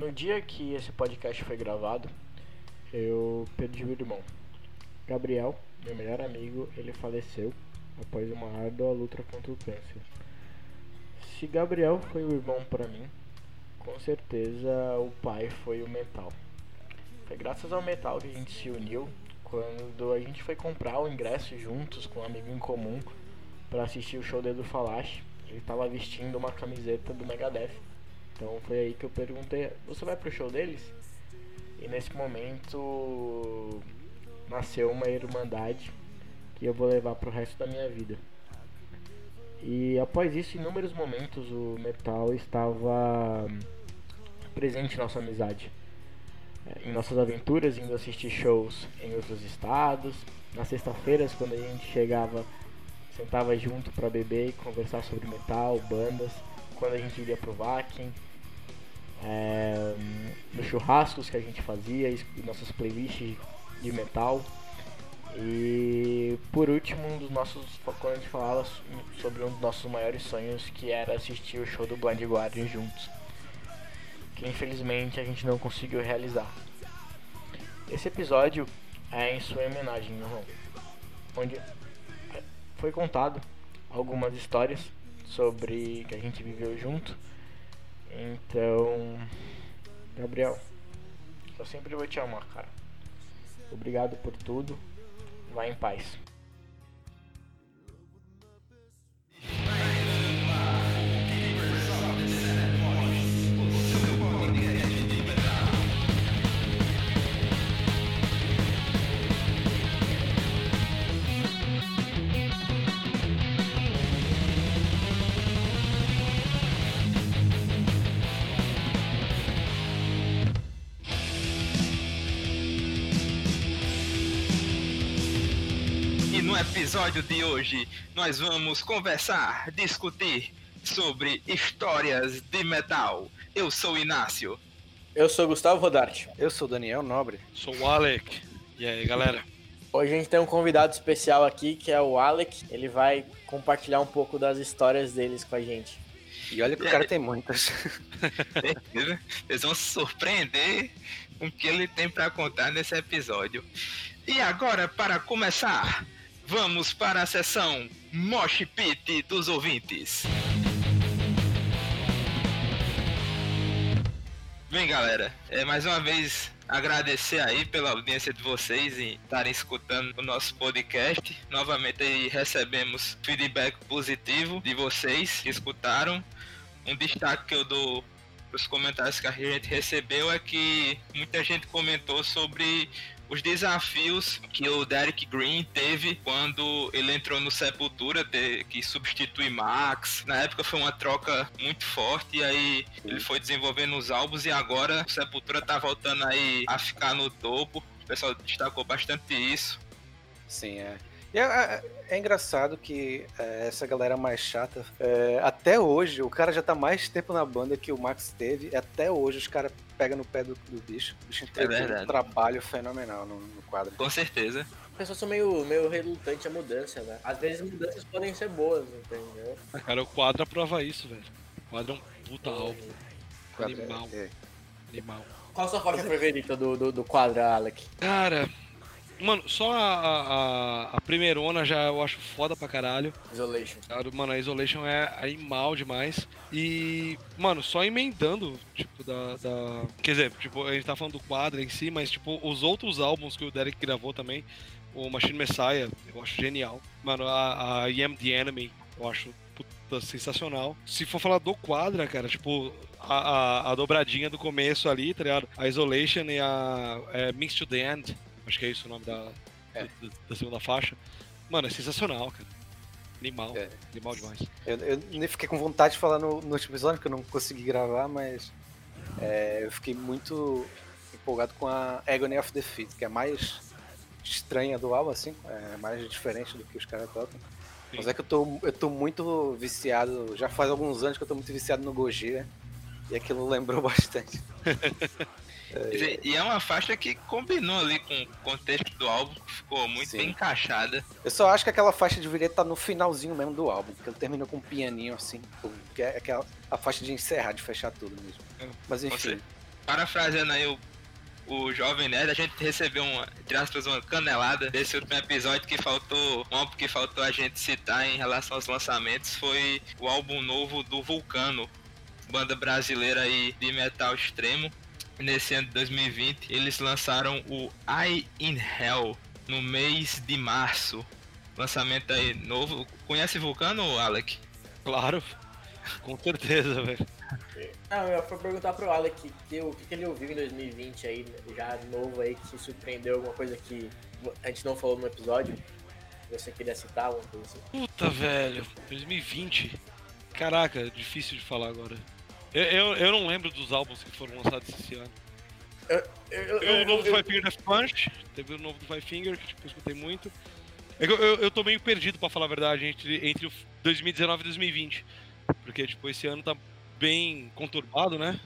No dia que esse podcast foi gravado, eu perdi o irmão. Gabriel, meu melhor amigo, ele faleceu após uma árdua luta contra o câncer. Se Gabriel foi o irmão para mim, com certeza o pai foi o metal. Foi graças ao metal que a gente se uniu quando a gente foi comprar o ingresso juntos com um amigo em comum para assistir o show do Edu Falache. Ele estava vestindo uma camiseta do Megadeth. Então foi aí que eu perguntei: Você vai pro show deles? E nesse momento nasceu uma irmandade que eu vou levar pro resto da minha vida. E após isso, em inúmeros momentos, o metal estava presente em nossa amizade. É, em nossas aventuras, indo assistir shows em outros estados. Nas sextas-feiras, quando a gente chegava, sentava junto para beber e conversar sobre metal, bandas. Quando a gente iria pro Vakin, é, nos churrascos que a gente fazia, nossas playlists de metal. E por último, um dos nossos, quando a gente falava sobre um dos nossos maiores sonhos, que era assistir o show do Blind Guardian juntos, que infelizmente a gente não conseguiu realizar. Esse episódio é em sua homenagem, João, onde foi contado algumas histórias sobre que a gente viveu junto então, Gabriel, eu sempre vou te amar, cara. Obrigado por tudo. Vai em paz. Episódio de hoje nós vamos conversar, discutir sobre histórias de metal. Eu sou Inácio. Eu sou Gustavo Rodarte. Eu sou Daniel Nobre. Sou o Alec. E aí, galera? Hoje a gente tem um convidado especial aqui que é o Alec. Ele vai compartilhar um pouco das histórias deles com a gente. E olha que o cara tem muitas. Eles vão se surpreender com o que ele tem para contar nesse episódio. E agora, para começar, Vamos para a sessão Mosh Pit dos ouvintes. Bem, galera, é, mais uma vez agradecer aí pela audiência de vocês e estarem escutando o nosso podcast. Novamente aí recebemos feedback positivo de vocês que escutaram. Um destaque que eu dou os comentários que a gente recebeu é que muita gente comentou sobre os desafios que o Derek Green teve quando ele entrou no Sepultura, que substitui Max. Na época foi uma troca muito forte, e aí ele foi desenvolvendo os álbuns, e agora o Sepultura tá voltando aí a ficar no topo. O pessoal destacou bastante isso. Sim, é. E é, é, é, engraçado que é, essa galera mais chata, é, até hoje, o cara já tá mais tempo na banda que o Max teve, e até hoje os caras pegam no pé do, do bicho. O bicho entregou é um trabalho fenomenal no, no, quadro. Com certeza. As pessoas são meio, meio relutantes à mudança, né? Às vezes mudanças podem ser boas, entendeu? Cara, o quadro aprova isso, velho. O quadro é um puta álbum. Animal. É. Animal. Qual a sua faixa favorita do, do, do quadro, Alec? Cara, Mano, só a, a, a primeirona já eu acho foda pra caralho. Isolation. Mano, a Isolation é animal demais. E, mano, só emendando, tipo, da, da. Quer dizer, tipo, a gente tá falando do quadro em si, mas, tipo, os outros álbuns que o Derek gravou também, o Machine Messiah, eu acho genial. Mano, a, a I Am the Enemy, eu acho puta, sensacional. Se for falar do quadra, cara, tipo, a, a, a, dobradinha do começo ali, tá ligado? A Isolation e a é, Mix to the End acho que é isso o nome da, é. da, da, segunda faixa. Mano, é sensacional, cara. Animal, é. animal demais. Eu, eu, nem fiquei com vontade de falar no, no último episódio, porque eu não consegui gravar, mas é, eu fiquei muito empolgado com a Agony of Defeat, que é mais estranha do álbum, assim, é mais diferente do que os caras tocam. Sim. Mas é que eu tô, eu tô muito viciado, já faz alguns anos que eu tô muito viciado no Gojira, e aquilo lembrou bastante. É, e é uma faixa que combinou ali com o contexto do álbum, ficou muito Sim. bem encaixada. Eu só acho que aquela faixa deveria estar no finalzinho mesmo do álbum, porque ele termina com um pianinho assim, que é aquela, a faixa de encerrar, de fechar tudo mesmo. É, Mas enfim. parafraseando aí o, o Jovem Nerd, a gente recebeu uma, entre aspas, uma canelada desse último episódio que faltou, um álbum que faltou a gente citar em relação aos lançamentos foi o álbum novo do Vulcano, banda brasileira aí de metal extremo. Nesse ano de 2020, eles lançaram o I in Hell no mês de março. Lançamento aí novo. Conhece Vulcano, Alec? Claro, com certeza, velho. Não, eu fui perguntar pro Alec que, o que, que ele ouviu em 2020 aí, já novo aí, que se surpreendeu, alguma coisa que a gente não falou no episódio. Você queria citar alguma coisa assim? Puta, velho, 2020. Caraca, difícil de falar agora. Eu, eu, eu não lembro dos álbuns que foram lançados esse ano. Eu, eu, Teve o novo do Five Finger Death Punch, teve o novo do Five Finger, que tipo, eu escutei muito. É Eu, eu, eu tô meio perdido, pra falar a verdade, entre, entre o 2019 e 2020. Porque, tipo, esse ano tá bem conturbado, né?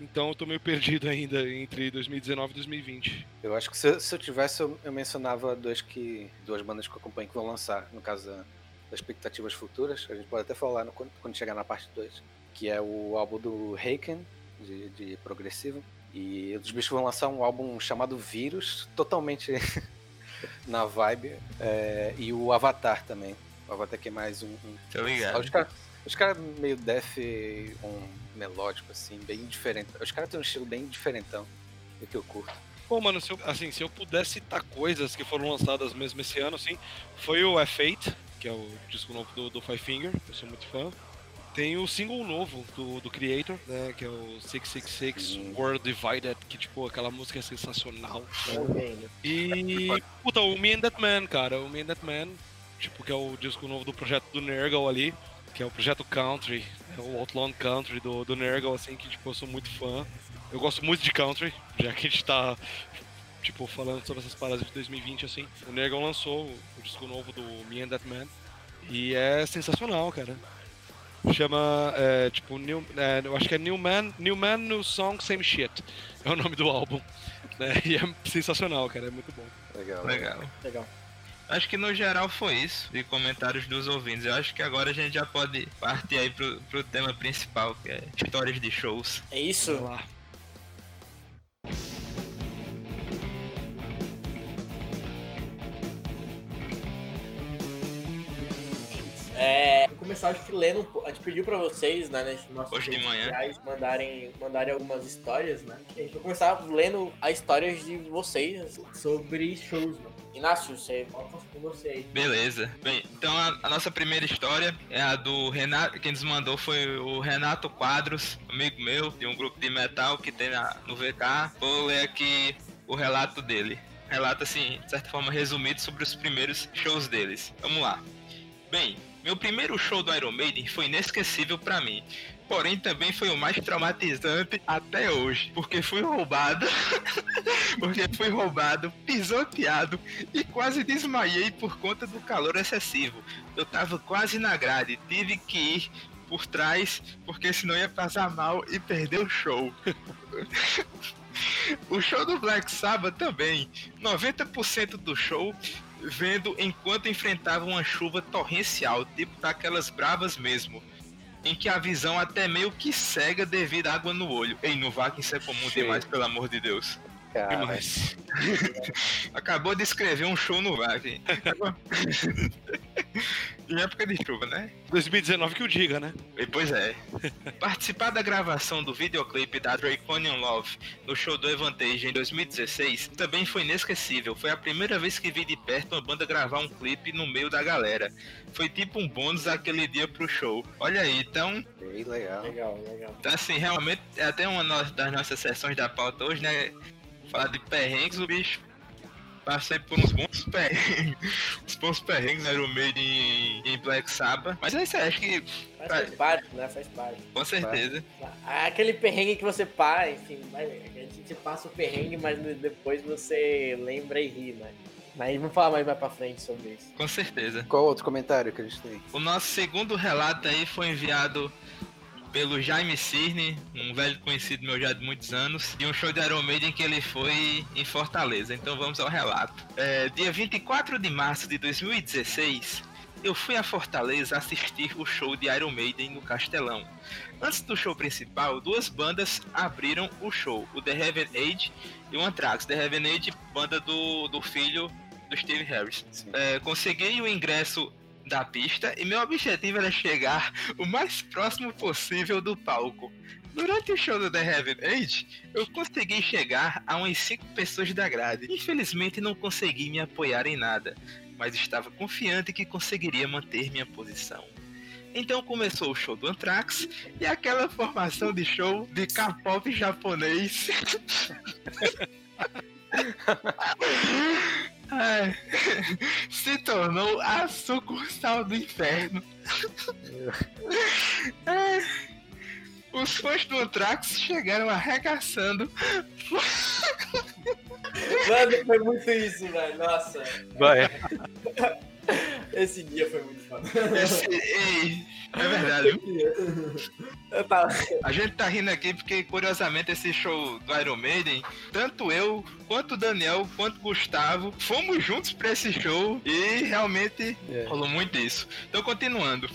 Então eu tô meio perdido ainda entre 2019 e 2020. Eu acho que se, eu- se eu tivesse, eu, eu mencionava dois que, duas bandas que eu acompanho que vão lançar, no caso da- das expectativas futuras. A gente pode até falar no- quando, quando chegar na parte 2, que é o álbum do Haken, de, de progressivo. E os bichos vão lançar um álbum chamado Vírus, totalmente na vibe. é, e o Avatar também. O Avatar que é mais um. um Tô ligado. os caras cara meio death, um melódico, assim, bem diferente. Os caras têm um estilo bem diferentão do que eu curto. Pô, mano, se eu, assim, se eu pudesse citar coisas que foram lançadas mesmo esse ano, assim, foi o F8, que é o disco novo do, do Five Finger, eu sou muito fã. Tem o single novo do, do Creator, né, que é o 666 Sim. World Divided, que, tipo, aquela música é sensacional. né? E, puta, o Me and That Man, cara, o Me and That Man, tipo, que é o disco novo do projeto do Nergal ali, que é o projeto Country, é o Outlaw Country do, do Nergal, assim, que, tipo, eu sou muito fã. Eu gosto muito de country, já que a gente tá, tipo, falando sobre essas paradas de 2020, assim. O Nergal lançou o disco novo do Me and That Man, e é sensacional, cara. Chama, é, tipo, New, é, eu acho que é New Man, New Man, New Song, Same Shit. É o nome do álbum. Né? E é sensacional, cara, é muito bom. Legal. Legal. Legal. Acho que no geral foi isso de comentários dos ouvintes. Eu acho que agora a gente já pode partir aí pro, pro tema principal, que é histórias de shows. É isso? Vamos lá. Começar acho que lendo, a gente pediu pra vocês, né, nesses nossos Hoje de manhã. sociais, mandarem, mandarem algumas histórias, né? A gente vai começar lendo as histórias de vocês sobre shows, né? Inácio, você volta com você aí. Beleza. Bem, então a, a nossa primeira história é a do Renato. Quem nos mandou foi o Renato Quadros, amigo meu, de um grupo de metal que tem na, no VK. Vou ler aqui o relato dele. Relato, assim, de certa forma, resumido sobre os primeiros shows deles. Vamos lá. Bem, meu primeiro show do Iron Maiden foi inesquecível pra mim. Porém, também foi o mais traumatizante até hoje, porque fui roubado, porque fui roubado, pisoteado e quase desmaiei por conta do calor excessivo. Eu tava quase na grade, tive que ir por trás, porque senão ia passar mal e perder o show. o show do Black Sabbath também. 90% do show vendo enquanto enfrentava uma chuva torrencial, tipo daquelas bravas mesmo. Em que a visão até meio que cega devido à água no olho. Ei, no VAC isso é comum Cheio. demais, pelo amor de Deus. Cara. Acabou de escrever um show no VAC. em época de chuva, né? 2019 que o diga, né? E, Pois é. Participar da gravação do videoclipe da Draconian Love no show do Evantage em 2016 também foi inesquecível. Foi a primeira vez que vi de perto uma banda gravar um clipe no meio da galera. Foi tipo um bônus aquele dia pro show. Olha aí, então, bem legal. Legal, legal. então, assim, realmente é até uma das nossas sessões da pauta hoje, né? Falar de perrengues, o bicho. Passei por uns bons perrengues. uns bons perrengues no Iron Maiden em, em Black Sabbath. Mas é isso aí, acho que Mas faz parte, né? Faz parte. com certeza. Aquele perrengue que você passa, enfim, a gente passa o perrengue, mas depois você lembra e ri, né? Mas vamos falar mais, mais pra frente sobre isso. Com certeza. Qual outro comentário que a gente tem? O nosso segundo relato aí foi enviado pelo Jaime Cirne, um velho conhecido meu já de muitos anos, de um show de Iron Maiden que ele foi em Fortaleza. Então vamos ao relato. É, dia 24 de março de 2016, eu fui a Fortaleza assistir o show de Iron Maiden no Castelão. Antes do show principal, duas bandas abriram o show, o The Heaven Age e o Anthrax. The Heaven Age, banda do, do filho do Steve Harris. É, consegui o ingresso da pista e meu objetivo era chegar o mais próximo possível do palco. Durante o show do The Heaven Age, eu consegui chegar a umas 5 pessoas da grade. Infelizmente não consegui me apoiar em nada, mas estava confiante que conseguiria manter minha posição. Então começou o show do Anthrax e aquela formação de show de K-pop japonês. Ai, se tornou a sucursal do inferno. Ai, os fãs do Anthrax chegaram arregaçando. Mano, foi muito isso, velho. Nossa. Vai. Esse dia foi muito foda. Esse, ei, é verdade. tava... A gente tá rindo aqui porque, curiosamente, esse show do Iron Maiden, tanto eu, quanto o Daniel, quanto o Gustavo, fomos juntos pra esse show e realmente É. rolou muito isso. Então, continuando.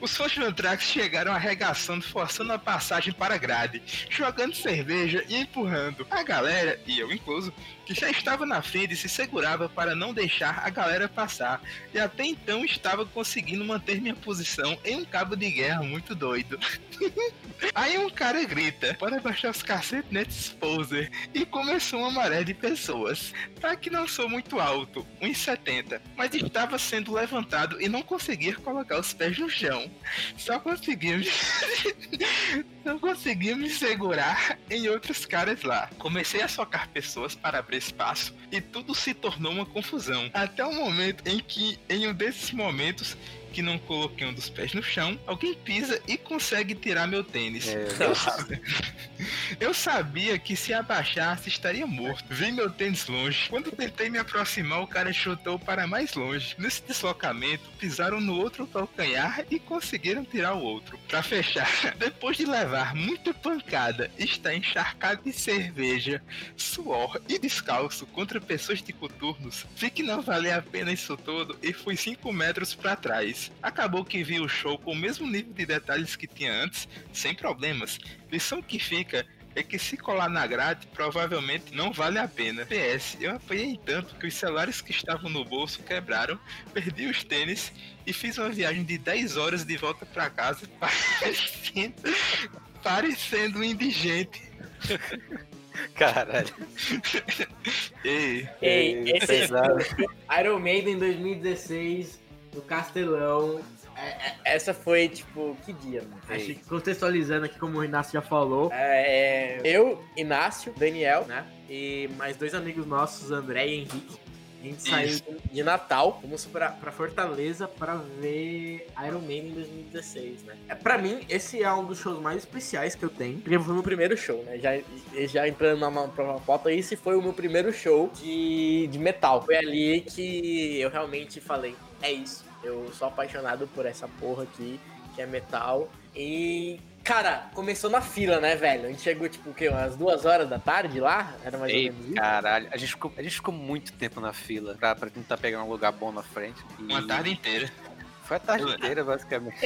Os fãs do Anthrax chegaram arregaçando, forçando a passagem para a grade, jogando cerveja e empurrando. A galera, e eu incluso, que já estava na frente se segurava para não deixar a galera passar, e até então estava conseguindo manter minha posição em um cabo de guerra muito doido. Aí um cara grita, para baixar os cacetetes poser, e começou uma maré de pessoas. Tá que não sou muito alto, 1,70, mas estava sendo levantado e não conseguia colocar os pés no chão. Só conseguia me... não conseguia me segurar em outros caras lá. Comecei a socar pessoas para abrir espaço e tudo se tornou uma confusão. Até o momento em que, em um desses momentos, que não coloquei um dos pés no chão, alguém pisa e consegue tirar meu tênis. É, Eu, sa- eu sabia que se abaixasse estaria morto. Vi meu tênis longe. Quando tentei me aproximar, o cara chutou para mais longe. Nesse deslocamento, pisaram no outro calcanhar e conseguiram tirar o outro. Para fechar, depois de levar muita pancada, estar encharcado de cerveja, suor e descalço contra pessoas de coturnos, vi que não valia a pena isso tudo e fui 5 metros para trás. Acabou que vi o show com o mesmo nível de detalhes que tinha antes, sem problemas. Lição que fica é que se colar na grade, provavelmente não vale a pena. PS, eu apanhei tanto que os celulares que estavam no bolso quebraram, perdi os tênis e fiz uma viagem de 10 horas de volta para casa, parecendo, parecendo indigente. Caralho. Ei, Ei, É, esse pesado. Iron Maiden 2016 no Castelão. É, é, essa foi, tipo, que dia, mano? Acho que contextualizando aqui, como o Inácio já falou, é, eu, Inácio, Daniel, né? E mais dois amigos nossos, André e Henrique. A gente saiu Isso. de Natal, fomos pra, pra Fortaleza pra ver Iron Maiden em 2016, né? É, pra mim, esse é um dos shows mais especiais que eu tenho. Porque foi o meu primeiro show, né? Já, já entrando na, na própria pauta, esse foi o meu primeiro show de, de metal. Foi ali que eu realmente falei, é isso. Eu sou apaixonado por essa porra aqui, que é metal. E, cara, começou na fila, né, velho? A gente chegou, tipo, o quê? Umas duas horas da tarde lá? Era mais Ei, ou menos isso? caralho. A gente, ficou, a gente ficou muito tempo na fila pra, pra tentar pegar um lugar bom na frente. E uma tarde inteira. Foi a tarde inteira, basicamente.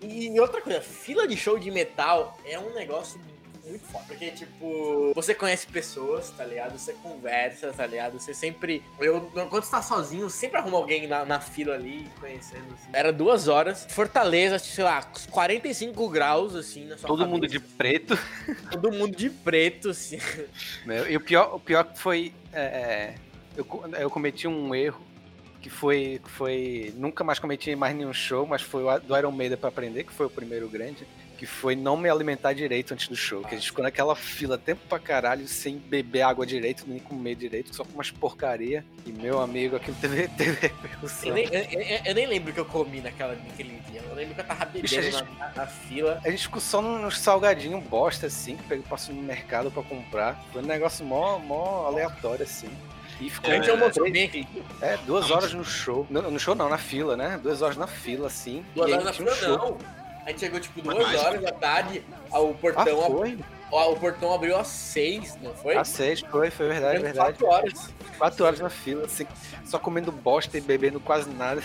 E outra coisa, fila de show de metal é um negócio muito foda. Porque, tipo, você conhece pessoas, tá ligado? Você conversa, tá ligado? Você sempre. Eu, quando você tá sozinho, sempre arruma alguém na, na fila ali, conhecendo. Assim. Era duas horas. Fortaleza, sei lá, 45 graus, assim, na sua Todo mundo de cabeça. preto. Todo mundo de preto, assim. né? E o pior, o pior que foi. é, é, eu, eu cometi um erro que foi, que foi. Nunca mais cometi mais nenhum show, mas foi o do Iron Maiden pra aprender, que foi o primeiro grande. Que foi não me alimentar direito antes do show. Que a gente ficou naquela fila tempo pra caralho, sem beber água direito, nem comer direito, só com umas porcaria. E meu amigo, aquilo teve, teve Eu repercussão. nem, eu, eu- eu nem lembro o que eu comi naquela, naquele dia. Eu lembro que eu tava Bicho, bebendo a gente- na, na- na fila. A gente ficou só nos salgadinhos bosta, assim, que pegou, passou no mercado pra comprar. Foi um negócio mó, mó aleatório, assim. E ficou A gente almoçou bem aqui. É, duas horas no show. No, no show não, na fila, né? Duas horas na fila, assim. Duas horas na um fila, show. não. A gente chegou, tipo, duas horas da tarde, Ah, portão foi? o, o portão abriu às 6, não foi? Às seis, foi, foi verdade, Deu verdade. 4 horas. Quatro horas na fila, assim, só comendo bosta e bebendo quase nada.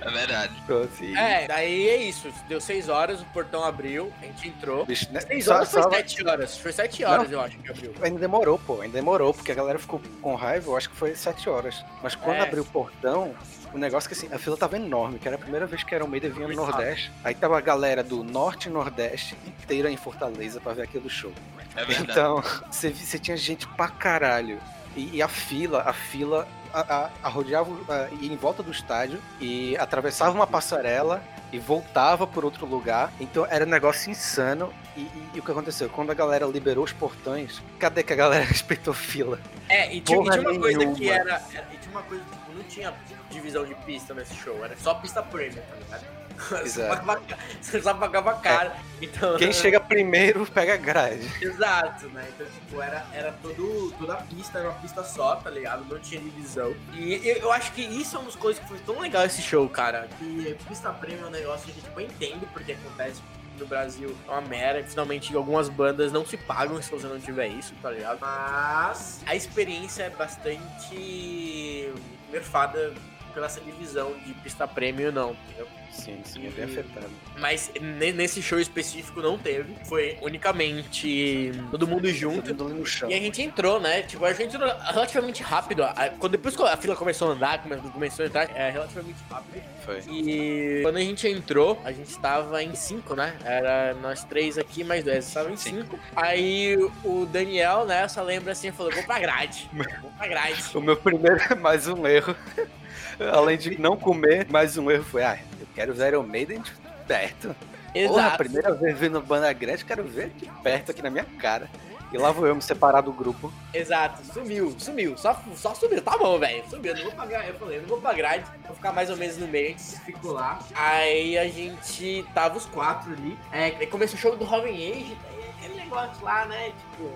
É verdade. E- É, daí é isso. Deu 6 horas, o portão abriu, a gente entrou. Bicho, né? 6 só- horas foi só- 7 horas. Foi 7 horas, eu acho, que abriu. Ainda demorou, pô, ainda demorou, porque a galera ficou com raiva, eu acho que foi sete horas. Mas quando É. abriu o portão, o negócio que assim, a fila tava enorme, que era a primeira vez que era o Meida vinha no. Nordeste. Aí tava a galera do Norte e Nordeste inteira em Fortaleza pra ver aquele show. É verdade. Então, você, tinha gente pra caralho. E, e a fila, a fila a, a, arrodeava, a, ia em volta do estádio e atravessava uma passarela e voltava por outro lugar. Então era um negócio insano. E, e- e o que aconteceu? Quando a galera liberou os portões, cadê que a galera respeitou fila? É, e tinha, e tinha uma coisa que nenhuma. era- E tinha uma coisa que tipo, não tinha divisão de pista nesse show, era só pista premium, tá ligado? Você Exato. você só pagava caro. Então, Quem chega primeiro pega grade. Exato, né? Então, tipo, era, era todo, toda a pista, era uma pista só, tá ligado? Não tinha divisão. E eu, eu acho que isso é uma das coisas que foi tão legal esse show, cara. Que pista premium é um negócio que, tipo, eu entendo porque acontece no Brasil é uma merda. Finalmente, algumas bandas não se pagam se você não tiver isso, tá ligado? Mas a experiência é bastante nerfada pela essa divisão de pista premium, não, entendeu? Sim, sim, é bem afetado. Mas ne- nesse show específico não teve. Foi unicamente todo mundo junto. Todo mundo ali no chão. E a gente entrou, né? Tipo, a gente entrou relativamente rápido. Quando, depois que a fila começou a andar, come- começou a entrar, é relativamente rápido. Foi. E quando a gente entrou, a gente tava em cinco, né? Era nós três aqui, mais dois. Estava em Sim. cinco. Aí o Daniel, né? Só lembra assim, falou: vou pra grade. Vou pra grade. O meu primeiro, mais um erro. Além de não comer, mais um erro foi, ah, eu quero ver Iron Maiden de perto. Porra, a Exato. primeira vez vendo banda grande, quero ver de perto aqui na minha cara. E lá vou eu me separar do grupo. Exato, sumiu, sumiu, só, só sumiu, tá bom, velho, sumiu, não vou pagar, eu falei, não vou pra grade, vou ficar mais ou menos no meio, a gente ficou lá, aí a gente tava os quatro ali, é, aí começou o show do Robin Age, daí aquele negócio lá, né, tipo,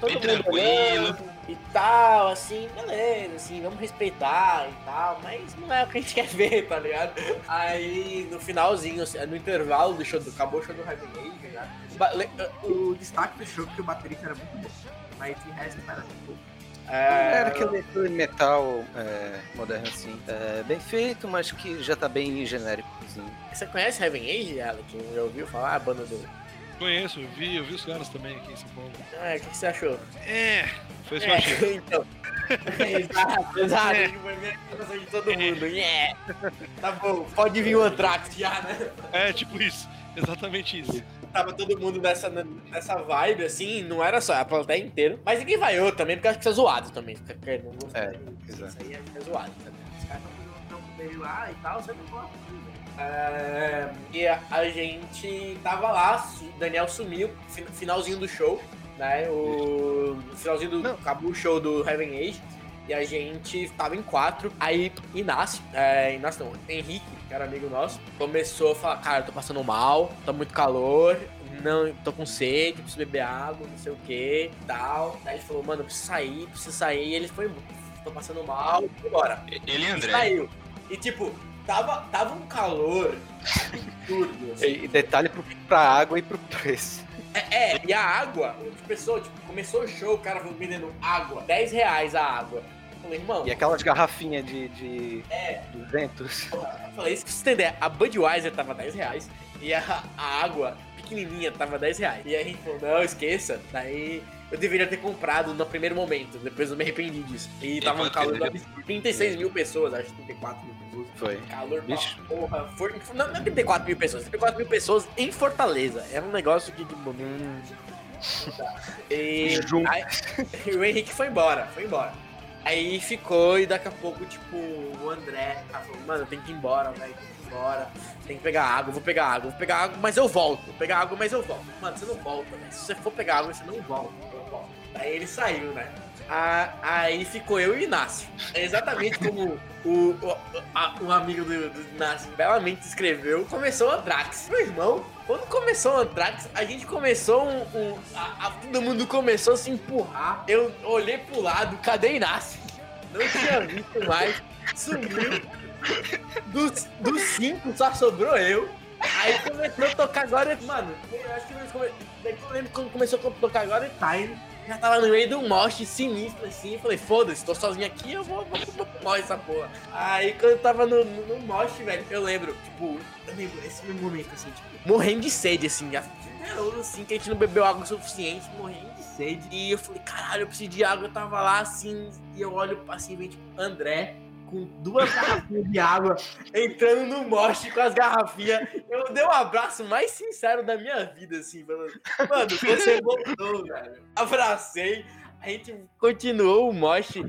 todo Bem mundo tranquilo. olhando e tal, assim, beleza, assim, vamos respeitar e tal, mas não é o que a gente quer ver, tá ligado? Aí, no finalzinho, assim, no intervalo do show, do, acabou o show do Robin Age, né, o, le- o destaque do show é que o baterista era muito bom. Mas de resto era tipo. Era aquele, aquele metal é, moderno assim. é, bem feito, mas que já tá bem genérico. Assim. Você conhece Heaven Age, Alec? Já ouviu falar a banda do. Conheço, eu vi, eu vi os caras também aqui em São Paulo. Ah, o que que você achou? É, foi isso que eu achei. É, então. exato, exato. Foi a de todo mundo. Yeah. Tá bom, pode vir o Anthrax já, né? É, tipo isso. Exatamente isso. Tava todo mundo nessa, nessa vibe, assim, não era só a plateia inteira. Mas ninguém vaiou também, porque acho que isso é zoado também. Mostrar É, isso exato. aí é zoado, tá ligado? Os caras estão meio lá e tal, você não pode. É, e a, gente tava lá, o Daniel sumiu, fi- finalzinho do show, né? O finalzinho do. Não. Acabou o show do Heaven Age. E a gente tava em quatro. Aí Inácio, é, Inácio não, Henrique, que era amigo nosso, começou a falar: Cara, eu tô passando mal, tá muito calor, não, tô com sede, preciso beber água, não sei o que tal. Aí ele falou: Mano, eu preciso sair, preciso sair. E ele foi: Tô passando mal, embora. Ele e E André. saiu. E tipo, tava, tava um calor absurdo. assim. E, detalhe pro, pra água e pro preço. É, é, e a água, o pessoal, tipo, começou o show, o cara vendendo água, 10 reais a água. Eu falei, irmão, E aquelas garrafinhas de, de É. 200. eu falei, isso que você entender, a Budweiser tava 10 reais e a, a água pequenininha tava 10 reais. E aí a gente falou, não, esqueça. Daí eu deveria ter comprado no primeiro momento, depois eu me arrependi disso. E tava um calor absurdo. 36 mil pessoas, acho que 34 mil pessoas. Foi. Calor Bicho. porra. For, não, não é 34 mil pessoas, 34 mil pessoas em Fortaleza. Era um negócio que, tipo. Hum, e, aí, e o Henrique foi embora, foi embora. Aí ficou e daqui a pouco, tipo, o André tá falando, mano, tem que ir embora, velho, embora, tem que pegar água, vou pegar água, vou pegar água, mas eu volto, vou pegar água, mas eu volto. Mano, você não volta, velho. Se você for pegar água, você não volta. Aí ele saiu, né? Ah, aí ficou eu e o Inácio. É exatamente como o, o, a- o amigo do, do Inácio belamente escreveu. Começou o Anthrax. Meu irmão, quando começou o Anthrax, a gente começou um. um- a- a- todo mundo começou a se empurrar. Eu olhei pro lado, cadê Inácio? Não tinha visto mais. Sumiu. Dos, dos cinco só sobrou eu. Aí começou a tocar agora, mano, eu acho que eles come... eu lembro quando começou a tocar agora Time, já tava no meio do mosh sinistro assim, falei, foda-se, tô sozinho aqui, eu vou, mosh essa porra. Aí quando eu tava no, no, no mosh, velho, eu lembro, tipo, eu lembro esse meu momento assim, tipo, morrendo de sede, assim, já assim, que a gente não bebeu água o suficiente, morrendo de sede. E eu falei, caralho, eu preciso de água, eu tava lá assim, e eu olho assim, vem tipo, André, com duas garrafinhas de água, entrando no moche com as garrafinhas. Eu dei um abraço mais sincero da minha vida, assim, falando, mano, você voltou, velho. Abracei, a gente continuou o moche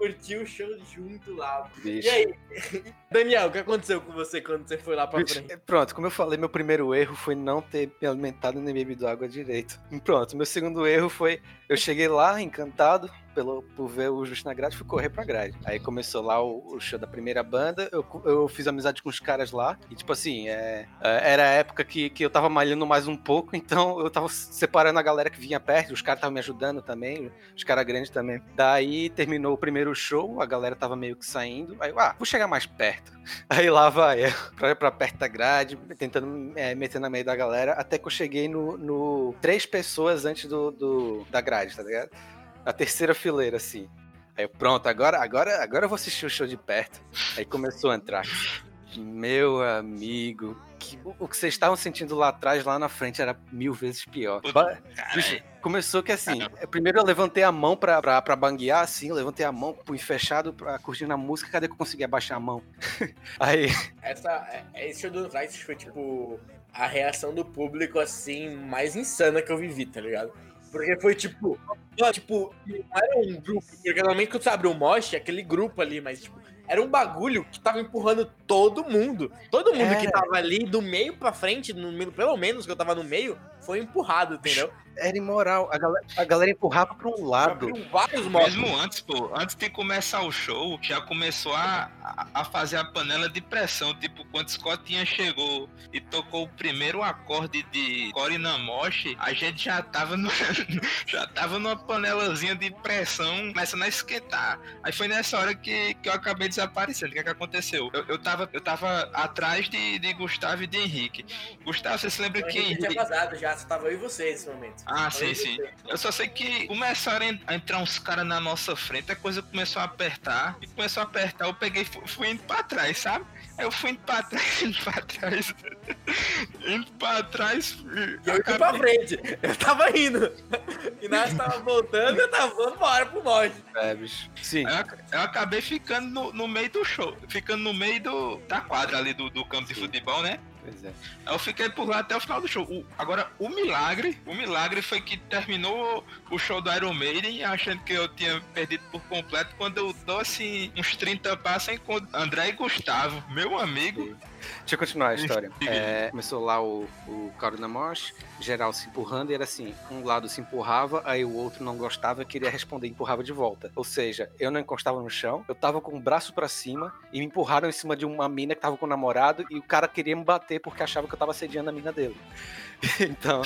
curtiu o show junto lá. Bicho. E aí, Daniel, o que aconteceu com você quando você foi lá pra Bicho, frente? Pronto, como eu falei, meu primeiro erro foi não ter me alimentado nem bebido água direito. Pronto, meu segundo erro foi eu cheguei lá encantado pelo, por ver o Justo na grade, fui correr pra grade. Aí começou lá o, o show da primeira banda, eu, eu fiz amizade com os caras lá, e tipo assim, é, é, era a época que, que eu tava malhando mais um pouco, então eu tava separando a galera que vinha perto, os caras estavam me ajudando também, os caras grandes também. Daí terminou o primeiro show, a galera tava meio que saindo, aí eu, ah, vou chegar mais perto. Aí lá vai eu, pra, pra perto da grade, tentando é, meter na meio da galera, até que eu cheguei no, no três pessoas antes do, do da grade, tá ligado? Na terceira fileira, assim. Aí eu, pronto, agora, agora, agora eu vou assistir o show de perto. Aí começou a entrar. Meu amigo, que, o, que vocês estavam sentindo lá atrás, lá na frente, era mil vezes pior. Começou que assim, primeiro eu levantei a mão pra, pra, pra banguear, assim, levantei a mão, punho fechado, pra curtir a música, cadê que eu consegui abaixar a mão? Aí, Essa, é- esse show do Trice foi, tipo, a reação do público, assim, mais insana que eu vivi, tá ligado? Porque foi, tipo, tipo, não era um grupo, porque normalmente quando você abre um mosh, é aquele grupo ali, mas, tipo, era um bagulho que tava empurrando todo mundo. Todo mundo É. que tava ali, do meio pra frente, no, pelo menos que eu tava no meio, foi empurrado, entendeu? era imoral, a galera, a galera empurrava pra um lado. Vários. Mesmo antes, pô, antes de começar o show, já começou a, a, fazer a panela de pressão. Tipo, quando Scottinha chegou e tocou o primeiro acorde de Corina Moshi, a gente já tava, no, já tava numa panelazinha de pressão, começando a esquentar. Aí foi nessa hora que, que eu acabei desaparecendo. O que, é que aconteceu? Eu, eu, tava, eu tava atrás de, de Gustavo e de Henrique. Gustavo, você se lembra que já tinha Henrique. vazado já, só tava eu e você nesse momento. Ah, Tava sim, sim. você. Eu só sei que começaram a en- a entrar uns caras na nossa frente, a coisa começou a apertar, e começou a apertar, eu peguei e fu- fui indo pra trás, sabe? Aí eu fui indo pra trás, indo pra trás, indo pra trás, E eu fui pra frente. Eu tava indo. E nós tava voltando, eu tava voando embora pro mosh. É, bicho. Sim. Eu, eu acabei ficando no, no meio do show, ficando no meio do, da quadra ali do, do campo de Sim. futebol, né? Pois é. Eu fiquei por lá até o final do show. O- agora, o milagre, o milagre foi que terminou o show do Iron Maiden, achando que eu tinha perdido por completo, quando eu dou assim uns 30 passos encontro André e Gustavo, meu amigo. Deixa eu continuar a história. É, começou lá o, o Corona Mosh, geral se empurrando, e era assim: um lado se empurrava, aí o outro não gostava, queria responder e empurrava de volta. Ou seja, eu não encostava no chão, eu tava com o braço pra cima e me empurraram em cima de uma mina que tava com o namorado e o cara queria me bater porque achava que eu tava assediando a mina dele. então,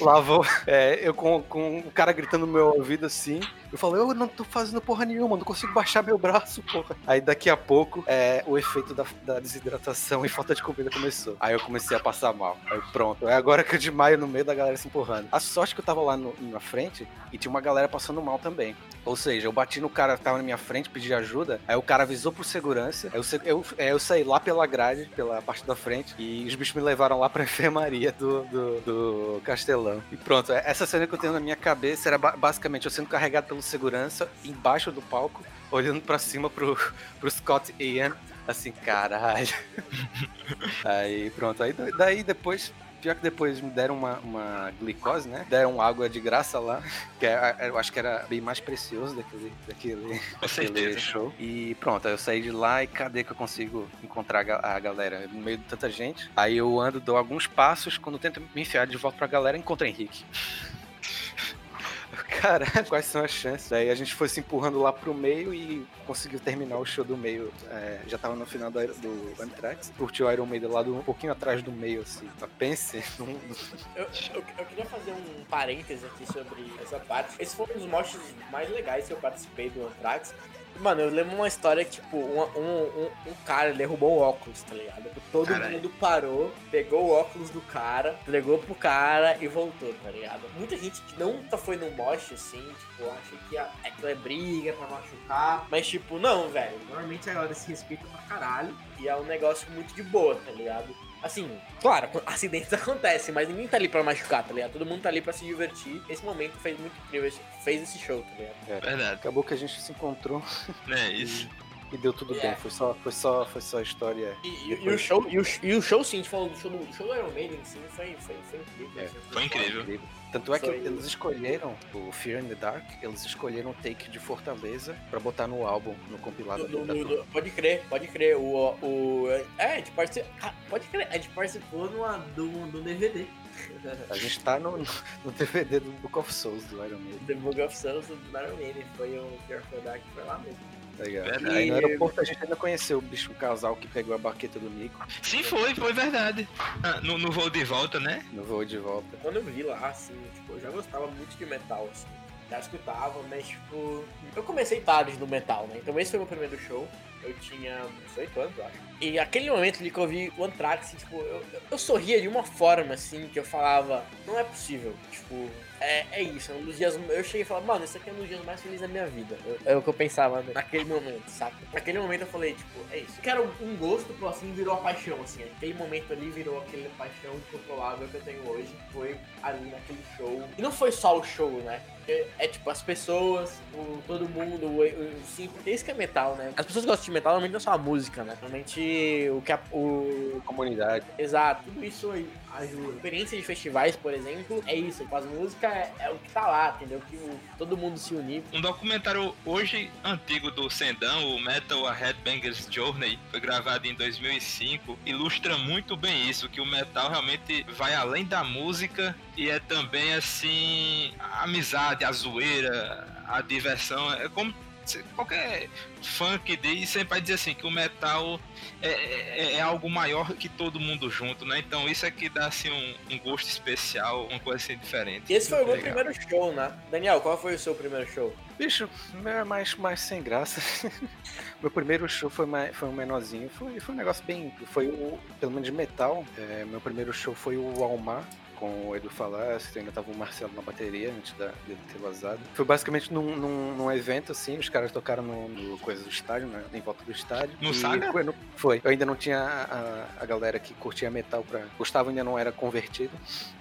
lá vou é, eu com, com o cara gritando no meu ouvido assim. Eu falei, eu não tô fazendo porra nenhuma, não consigo baixar meu braço, porra. Aí daqui a pouco, é, o efeito da, da desidratação e falta de comida começou. Aí eu comecei a passar mal. Aí pronto, é agora que eu de maio no meio da galera se empurrando. A sorte que eu tava lá no- na frente e tinha uma galera passando mal também. Ou seja, eu bati no cara que tava na minha frente, pedi ajuda, aí o cara avisou pro segurança, eu, eu, é, eu saí lá pela grade, pela parte da frente, e os bichos me levaram lá pra enfermaria do, do, do Castelão. E pronto, é- essa cena que eu tenho na minha cabeça era ba- basicamente eu sendo carregado pelo segurança, embaixo do palco, olhando pra cima pro, pro Scott Ian, assim, caralho. aí pronto, aí da- daí depois Pior que depois me deram uma, uma glicose, né? Deram água de graça lá, que é- eu acho que era bem mais precioso daquele, daquele, daquele show. E pronto, aí eu saí de lá e cadê que eu consigo encontrar a ga- a galera? No meio de tanta gente. Aí eu ando, dou alguns passos, quando tento me enfiar de volta pra galera, encontro Henrique. Cara, quais são as chances? Aí a gente foi se empurrando lá pro meio e conseguiu terminar o show do meio. É, já tava no final do, do Anthrax. Curtiu o Iron Maiden lá do, um pouquinho atrás do meio, assim. Tá, pense. num- Eu, eu, eu queria fazer um parêntese aqui sobre essa parte. Esse foi um dos moshes mais legais que eu participei do Anthrax. Mano, eu lembro uma história que, tipo, um, um, um, um cara derrubou o óculos, tá ligado? Todo Caralho. mundo parou, pegou o óculos do cara, entregou pro cara e voltou, tá ligado? Muita gente que nunca foi no mosh, assim, tipo, acha que aquilo é briga pra machucar. Mas, tipo, não, velho. Normalmente a galera se respeita pra caralho. E é um negócio muito de boa, tá ligado? Assim, claro, acidentes acontecem, mas ninguém tá ali pra machucar, tá ligado? Todo mundo tá ali pra se divertir. Esse momento fez muito incrível, fez esse show, tá ligado? Verdade. Acabou que a gente se encontrou É isso. e deu tudo É. bem. Foi só, foi só, foi só história. E, e- e o show, e o, e o show, sim, a gente falou do show do, do show do Iron Maiden, sim, foi, foi, foi incrível. É, Foi incrível. Incrível. Tanto é que eles escolheram o Fear in the Dark, eles escolheram o take de Fortaleza pra botar no álbum, no compilado Do- do- do- pode crer, pode crer. O, o, é, a gente participou. Pode crer, a gente participou numa, do, do DVD. A gente tá no, no DVD do Book of Souls do Iron Maiden. The Book of Souls do Iron Maiden. Foi o Fearful Dark, foi lá mesmo. Tá. Aí no aeroporto a gente ainda conheceu o bicho, o casal que pegou a baqueta do Nico Sim, foi, foi verdade. Ah, no, no voo de volta, né? no voo de volta. Quando eu vi lá, assim, tipo, eu já gostava muito de metal, assim. Já escutava, mas, tipo, eu comecei tarde no metal, né? Então esse foi o meu primeiro show. Eu tinha 18 anos, eu acho. E aquele momento ali que eu vi o Anthrax, assim, tipo, eu, eu sorria de uma forma, assim, que eu falava, não é possível. Tipo, é, é isso. É um dos dias. Eu cheguei e falei, mano, esse aqui é um dos dias mais felizes da minha vida. Eu- É o que eu pensava né, naquele momento, saca? Naquele momento eu falei, tipo, é isso. Que era um gosto, pro assim, virou a paixão, assim. Aquele momento ali virou aquele paixão incontrolável que eu tenho hoje. Foi ali naquele show. E não foi só o show, né? É, é, tipo, as pessoas, o, todo mundo, o, o, sim, porque isso que é metal, né? As pessoas que gostam de metal normalmente não é só a música, né? Normalmente o que a, o, Comunidade. Exato, tudo isso aí ajuda. Experiência de festivais, por exemplo, é isso. Tipo, as músicas é, é o que tá lá, entendeu? Que o- todo mundo se unir. Um documentário hoje antigo do Sendão, o Metal A Headbangers Journey, foi gravado em 2005, ilustra muito bem isso, que o metal realmente vai além da música e é também assim a amizade, a zoeira, a diversão, é como qualquer fã que diz, sempre vai dizer assim que o metal é, é- é algo maior que todo mundo junto, né? Então isso é que dá assim um, um gosto especial, uma coisa assim diferente. E esse foi o meu Legal. primeiro show, né? Daniel, qual foi o seu primeiro show? Bicho, meu é mais, mais sem graça. meu primeiro show foi, mais, foi um menorzinho. Foi, foi um negócio bem. Foi o. Pelo menos de metal. É, meu primeiro show foi o Almar. Com o Edu Falasco, ainda tava o Marcelo na bateria antes da, dele ter vazado. Foi basicamente num, num, num evento, assim, os caras tocaram no, no coisa do estádio, né? Em volta do estádio. No E Saga? Foi, no- foi. Eu ainda não tinha a, a galera que curtia metal pra. Gustavo ainda não era convertido.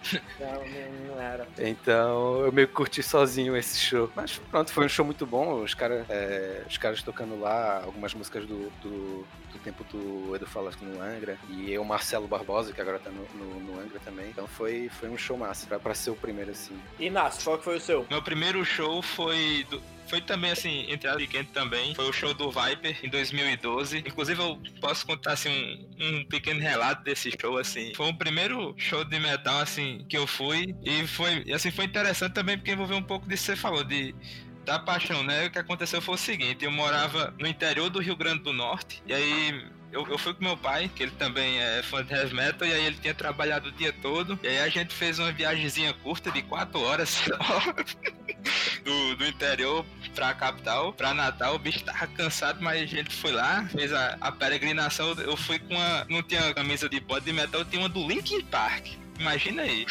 Não, não, não era. Então eu meio que curti sozinho esse show. Mas pronto, foi um show muito bom. Os, cara, é, os caras tocando lá algumas músicas do, do, do tempo do Edu Falasco no Angra. E eu, Marcelo Barbosa, que agora tá no, no, no Angra também. Então foi, foi um show massa, pra, pra ser o primeiro assim. E Inácio, qual que foi o seu? Meu primeiro show foi do- foi também assim, entre a pequeno também. Foi o show do Viper em 2012. Inclusive eu posso contar assim um, um pequeno relato desse show assim. Foi o primeiro show de metal assim que eu fui e foi assim foi interessante também porque envolveu um pouco disso que você falou de da paixão, né? O que aconteceu foi o seguinte, eu morava no interior do Rio Grande do Norte e aí eu, eu fui com meu pai, que ele também é fã de heavy metal, e aí ele tinha trabalhado o dia todo. E aí a gente fez uma viagemzinha curta de quatro horas só do, do interior pra capital, pra Natal. O bicho tava cansado, mas a gente foi lá, fez a, a peregrinação. Eu fui com uma. Não tinha camisa de bode de metal, eu tinha uma do Linkin Park. Imagina aí.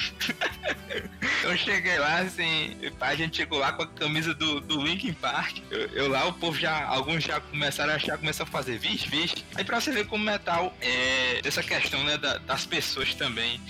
eu cheguei lá, assim, a gente chegou lá com a camisa do, do Linkin Park. Eu, eu lá, o povo já, alguns já começaram a achar, começaram a fazer, vixe, vixe. Aí pra você ver como metal é dessa questão, né, da- das pessoas também.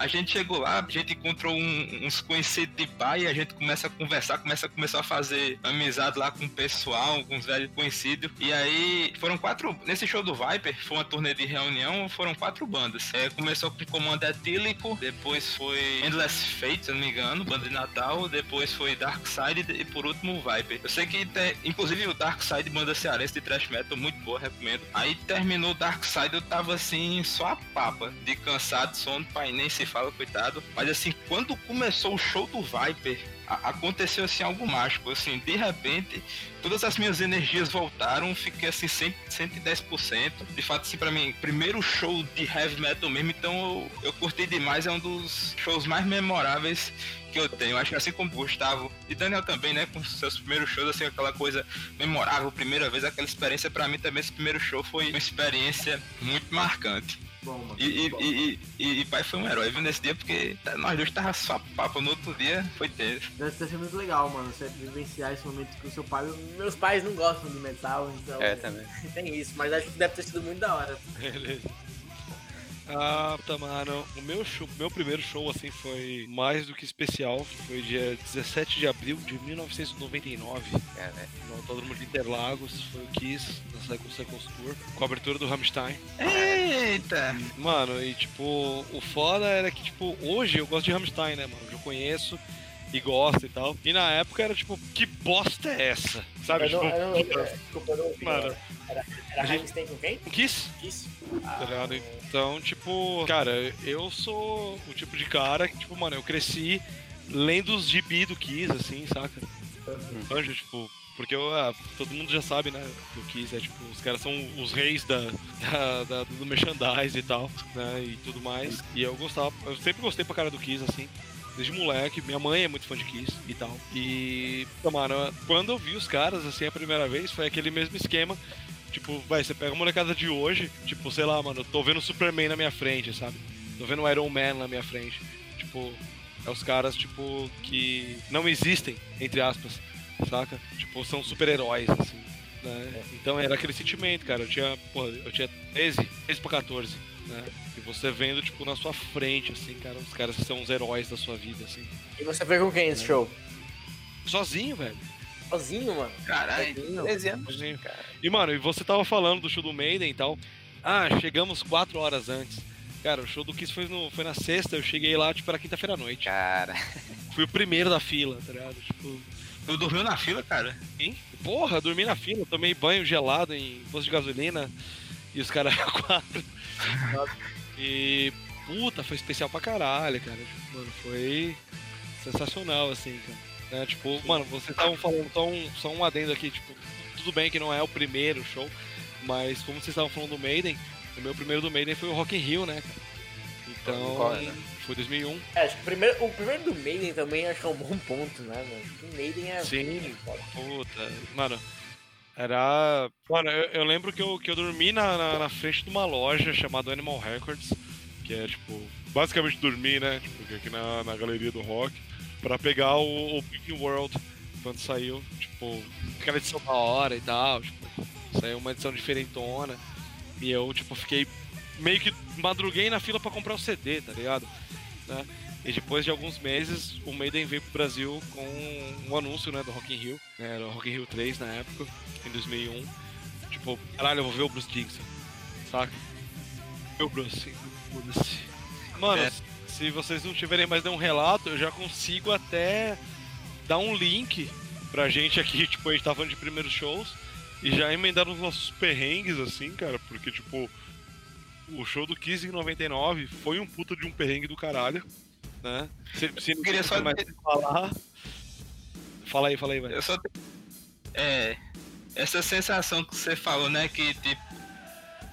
A gente chegou lá, a gente encontrou um- uns conhecidos de pai, a gente começa a conversar, começa a começar a fazer amizade lá com o pessoal, com os velhos conhecidos. E aí foram quatro. Nesse show do Viper, foi uma turnê de reunião, foram quatro bandas. É, começou com Comando Etílico, depois foi Endless Fate, se não me engano, banda de Natal, depois foi Dark Side e por último o Viper. Eu sei que, te- inclusive, o Dark Side, banda cearense de thrash metal, muito boa, recomendo. Aí terminou o Dark Side, eu tava assim, só a papa, de cansado, sono, pai nem se fala, coitado. Mas assim, quando começou o show do Viper, aconteceu assim algo mágico. Assim, de repente, todas as minhas energias voltaram, fiquei assim 100, 110%. De fato, assim, pra mim, primeiro show de heavy metal mesmo, então eu, eu curti demais, é um dos shows mais memoráveis que eu tenho. Acho que assim como Gustavo e Daniel também, né, com seus primeiros shows, assim, aquela coisa memorável, primeira vez, aquela experiência, pra mim também esse primeiro show foi uma experiência muito marcante. Bom, mano. E, e, bom. e, e, e pai foi um herói, viu, nesse dia, porque tá- nós dois tava só papo, no outro dia foi tenso. Deve ter sido muito legal, mano. Você vivenciar esse momento com o seu pai. Meus pais não gostam de metal, então. É, também. Tem isso, mas acho que deve ter sido muito da hora. Beleza. Ah, tá, mano. O meu show, meu primeiro show, assim, foi mais do que especial. Foi dia 17 de abril de 1999. É, né? No Autódromo de Interlagos. Foi o Kiss, na Cycle Cycles Tour. Com a abertura do Rammstein. Eita! Mano, e tipo, o foda era que, tipo, hoje eu gosto de Rammstein, né, mano? Eu conheço e gosto e tal. E na época era tipo, que bosta é essa? Sabe? Eu não, tipo, eu não, eu- desculpa, eu não ouvi. Mano, Era a gente- Rammstein com quem? Kiss? Isso. tá ligado? Então, tipo, cara, eu sou o tipo de cara que, tipo, mano, eu cresci lendo os gibi do Kiss, assim, saca? Manja, tipo, porque eu, ah, todo mundo já sabe, né? Que o Kiss é, tipo, os caras são os reis da, da, da- do merchandise e tal, né? E tudo mais. E eu gostava, eu sempre gostei pra cara do Kiss, assim. Desde moleque, minha mãe é muito fã de Kiss e tal. E, mano, quando eu vi os caras, assim, a primeira vez, foi aquele mesmo esquema. Tipo, vai, você pega a molecada de hoje, tipo, sei lá, mano, eu tô vendo o Superman na minha frente, sabe? Tô vendo o Iron Man na minha frente. Tipo, é os caras, tipo, que não existem, entre aspas, saca? Tipo, são super-heróis, assim. Né? Então era aquele sentimento, cara. Eu tinha, porra, eu tinha 13, 13 pra 14, né? E você vendo, tipo, na sua frente, assim, cara, os caras que são os heróis da sua vida, assim. E você foi com quem esse show? Sozinho, velho. Sozinho, mano. Caralho. Sozinho. 13 anos. Sozinho. E, mano, e você tava falando do show do Maiden e tal. Ah, chegamos quatro horas antes. Cara, o show do Kiss foi, no, foi na sexta, eu cheguei lá, tipo, era quinta-feira à noite. Cara, Fui o primeiro da fila, tá ligado? Tipo, Tu dormiu na fila, cara? hein? Porra, dormi na fila, tomei banho gelado em posto de gasolina e os caras quatro. E, puta, foi especial pra caralho, cara. Tipo, mano, foi sensacional, assim, cara. Né, Tipo, mano, vocês estavam falando só um, só um adendo aqui, tipo, tudo bem que não é o primeiro show, mas como vocês estavam falando do Maiden, o meu primeiro do Maiden foi o Rock in Rio, né, cara? Então, Qual é, né? foi 2001. É, acho que o primeiro, o primeiro do Maiden também acho que é um bom ponto, né, mano? O Maiden é. Sim. muito foda. Puta, mano. Era. Mano, eu, eu lembro que eu, que eu dormi na, na, na frente de uma loja chamada Animal Records, que é tipo. Basicamente dormir, né? Tipo, aqui na, na galeria do rock, pra pegar o, o Big World quando saiu. Tipo, aquela edição da hora e tal. Tipo, saiu uma edição diferentona. E eu, tipo, fiquei. Meio que madruguei na fila pra comprar o CD, tá ligado? Né? E depois de alguns meses, o Maiden veio pro Brasil com um anúncio, né, do Rock in Rio. né, Era o Rock in Rio 3 na época, em 2001. Tipo, caralho, eu vou ver o Bruce Dixon, saca? O Bruce, foda-se. Mano, É. se vocês não tiverem mais nenhum relato, eu já consigo até dar um link pra gente aqui, tipo, a gente tá falando de primeiros shows, e já emendar nos nossos perrengues, assim, cara, porque, tipo, o show do Kiss em 99 foi um puta de um perrengue do caralho, né? Se, se não Queria só- mais falar... Fala aí, fala aí, velho. Eu só. É. Essa sensação que você falou, né? Que tipo.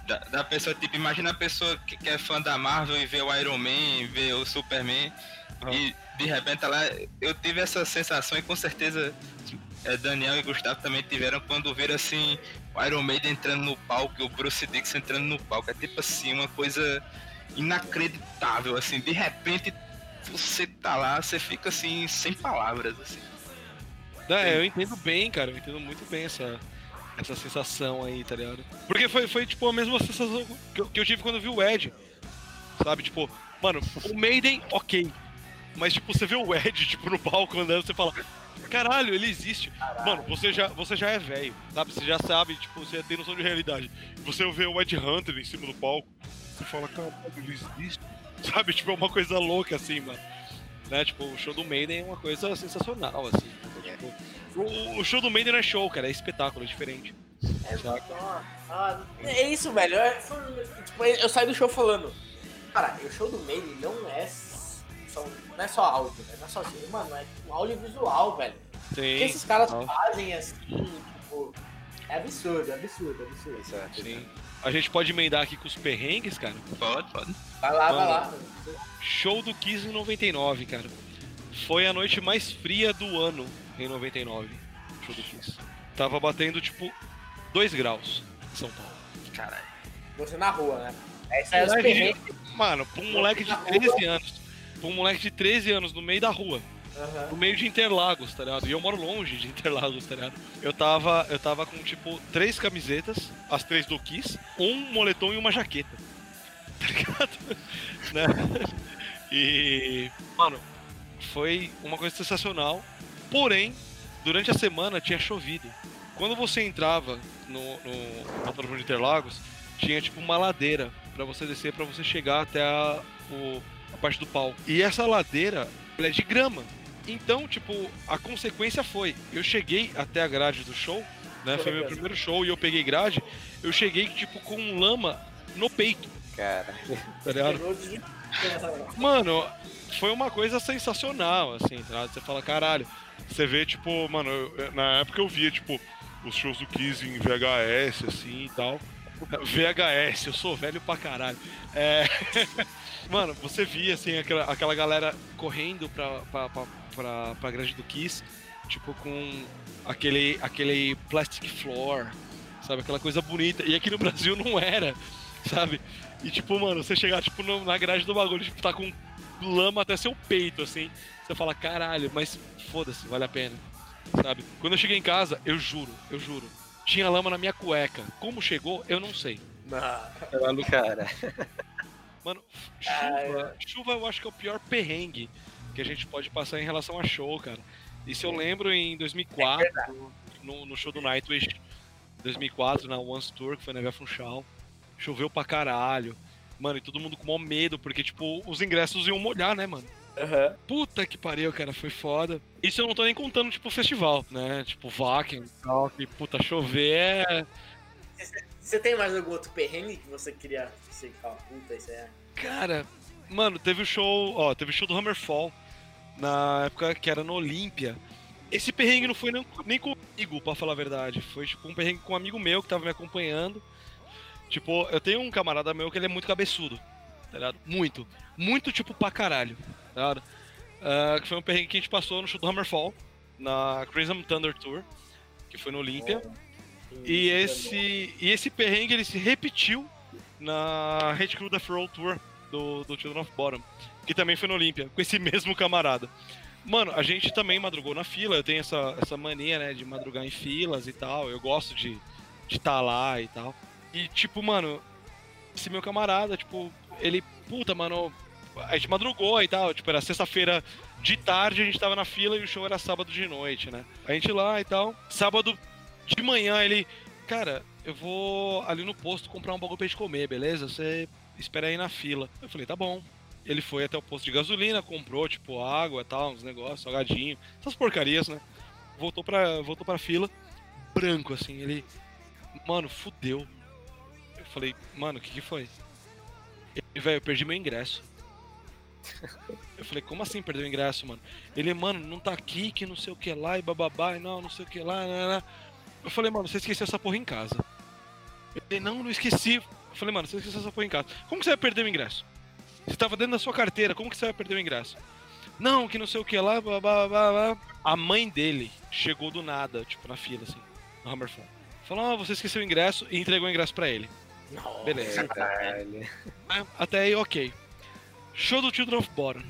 Da, da pessoa, tipo, imagina a pessoa que, que é fã da Marvel e vê o Iron Man, vê o Superman, Aham. e de repente ela. Eu tive essa sensação e com certeza é, Daniel e Gustavo também tiveram quando viram assim o Iron Maiden entrando no palco e o Bruce Dixon entrando no palco. É tipo assim, uma coisa inacreditável, assim, de repente você tá lá, você fica assim, sem palavras, assim. É, eu entendo bem, cara. Eu entendo muito bem essa, essa sensação aí, tá ligado? Porque foi, foi tipo a mesma sensação que eu, que eu tive quando eu vi o Ed. Sabe? Tipo, mano, o Maiden, ok. Mas, tipo, você vê o Ed, tipo, no palco andando, você fala. Caralho, ele existe. Mano, você já, você já é velho, sabe? Você já sabe, tipo, você tem noção de realidade. Você vê o Ed Hunter em cima do palco, você fala, caralho, ele existe. Sabe? Tipo, é uma coisa louca assim, mano. Né? Tipo, o show do Maiden é uma coisa sensacional, assim. Tipo, o, o show do Maiden não é show, cara, é espetáculo, é diferente. Saca? Ah, ah, é isso, velho. É, foi- tipo, eu saí do show falando. Cara, o show do Maiden não é som. Não é só áudio, né? Não é só assim, mano, é tipo audiovisual, velho. O que Sim. esses caras Não. fazem assim, tipo. É absurdo, é absurdo, é absurdo. Exato. Sim. A gente pode emendar aqui com os perrengues, cara. Pode, pode. Vai lá, vai Mano. lá. Show do Kiss em 99, cara. Foi a noite mais fria do ano em 99. Show do Kiss. Tava batendo tipo 2 graus em São Paulo. Caralho. Você na rua, né? Essa é os Moleque perrengues. de- Mano, pra um moleque de 13 anos. Pra um moleque de 13 anos no meio da rua. Aham. No meio de Interlagos, tá ligado? E eu moro longe de Interlagos, tá ligado? Eu tava, eu tava com, tipo, três camisetas, as três do Kiss, um moletom e uma jaqueta. Tá ligado? né? E, mano, foi uma coisa sensacional. Porém, durante a semana tinha chovido. Quando você entrava no, no Autódromo de Interlagos, tinha, tipo, uma ladeira pra você descer, pra você chegar até a, o- a parte do palco. E essa ladeira, é de grama. Então, tipo, a consequência foi, eu cheguei até a grade do show, né? Foi meu primeiro show e eu peguei grade. Eu cheguei, tipo, com lama no peito, Cara, tá ligado? Mano, foi uma coisa sensacional, assim, tá? Você fala, caralho. Você vê, tipo, mano, eu- na época eu via, tipo, os shows do Kiss em VHS, assim e tal. VHS, eu sou velho pra caralho. É... Mano, você via, assim, aquela, aquela galera correndo pra, pra, pra, pra, pra grade do Kiss, tipo, com aquele, aquele plastic floor, sabe? Aquela coisa bonita. E aqui no Brasil não era, sabe? E tipo, mano, você chegar tipo na grade do bagulho, tipo, tá com lama até seu peito, assim. Você fala, caralho, mas foda-se, vale a pena. Sabe? Quando eu cheguei em casa, eu juro, eu juro. Tinha lama na minha cueca. Como chegou, eu não sei. Não. cara. Mano, chuva, chuva eu acho que é o pior perrengue que a gente pode passar em relação a show, cara. Isso eu lembro em 2004, no, no show do Nightwish, 2004, na Once Tour, que foi na Via Funchal. Choveu pra caralho. Mano, e todo mundo com maior medo, porque, tipo, os ingressos iam molhar, né, mano? Aham. Puta que pariu, cara, foi foda. Isso eu não tô nem contando, tipo, festival, né? Tipo, Wacken e tal, que, puta, chover é... Você tem mais algum outro perrengue que você queria. que Você fala, puta, isso é. Cara, mano, teve o show, ó, teve o show do Hammerfall na época que era no Olímpia. Esse perrengue não foi nem, nem comigo, pra falar a verdade. Foi tipo um perrengue com um amigo meu que tava me acompanhando. Tipo, eu tenho um camarada meu que ele é muito cabeçudo, tá ligado? Muito. Muito tipo pra caralho, tá ligado? Ah, que foi um perrengue que a gente passou no show do Hammerfall, na Crimson Thunder Tour, que foi no Olímpia. E esse, e esse perrengue ele se repetiu na Red Crew Death Roll Tour do, do Children of Bottom, que também foi no Olímpia, com esse mesmo camarada. Mano, a gente também madrugou na fila, eu tenho essa, essa mania, né, de madrugar em filas e tal, eu gosto de estar de tá lá e tal. E, tipo, mano, esse meu camarada, tipo, ele, puta, mano, a gente madrugou e tal, tipo, era sexta-feira de tarde, a gente tava na fila e o show era sábado de noite, né? A gente lá e tal. Sábado de manhã ele, cara, eu vou ali no posto comprar um bagulho pra gente comer, beleza? Você espera aí na fila. Eu falei, tá bom. Ele foi até o posto de gasolina, comprou, tipo, água e tal, uns negócios, salgadinho, essas porcarias, né? Voltou pra, voltou pra fila, branco, assim, ele. Mano, fudeu. Eu falei, mano, o que que foi? Ele, velho, eu perdi meu ingresso. Eu falei, como assim perdeu o ingresso, mano? Ele, mano, não tá aqui, que não sei o que lá, e bababá, e não, não sei o que lá, né, né. Eu falei, mano, você esqueceu essa porra em casa. Ele, não, não esqueci. Eu falei, mano, você esqueceu essa porra em casa. Como que você vai perder o ingresso? Você tava dentro da sua carteira, como que você vai perder o ingresso? Não, que não sei o que lá, blá, blá, blá, blá. A mãe dele chegou do nada, tipo, na fila, assim, no Hammerfall. Falou, ah, você esqueceu o ingresso e entregou o ingresso pra ele. Nossa. Beleza. Até aí, ok. Show do Children of Bottom.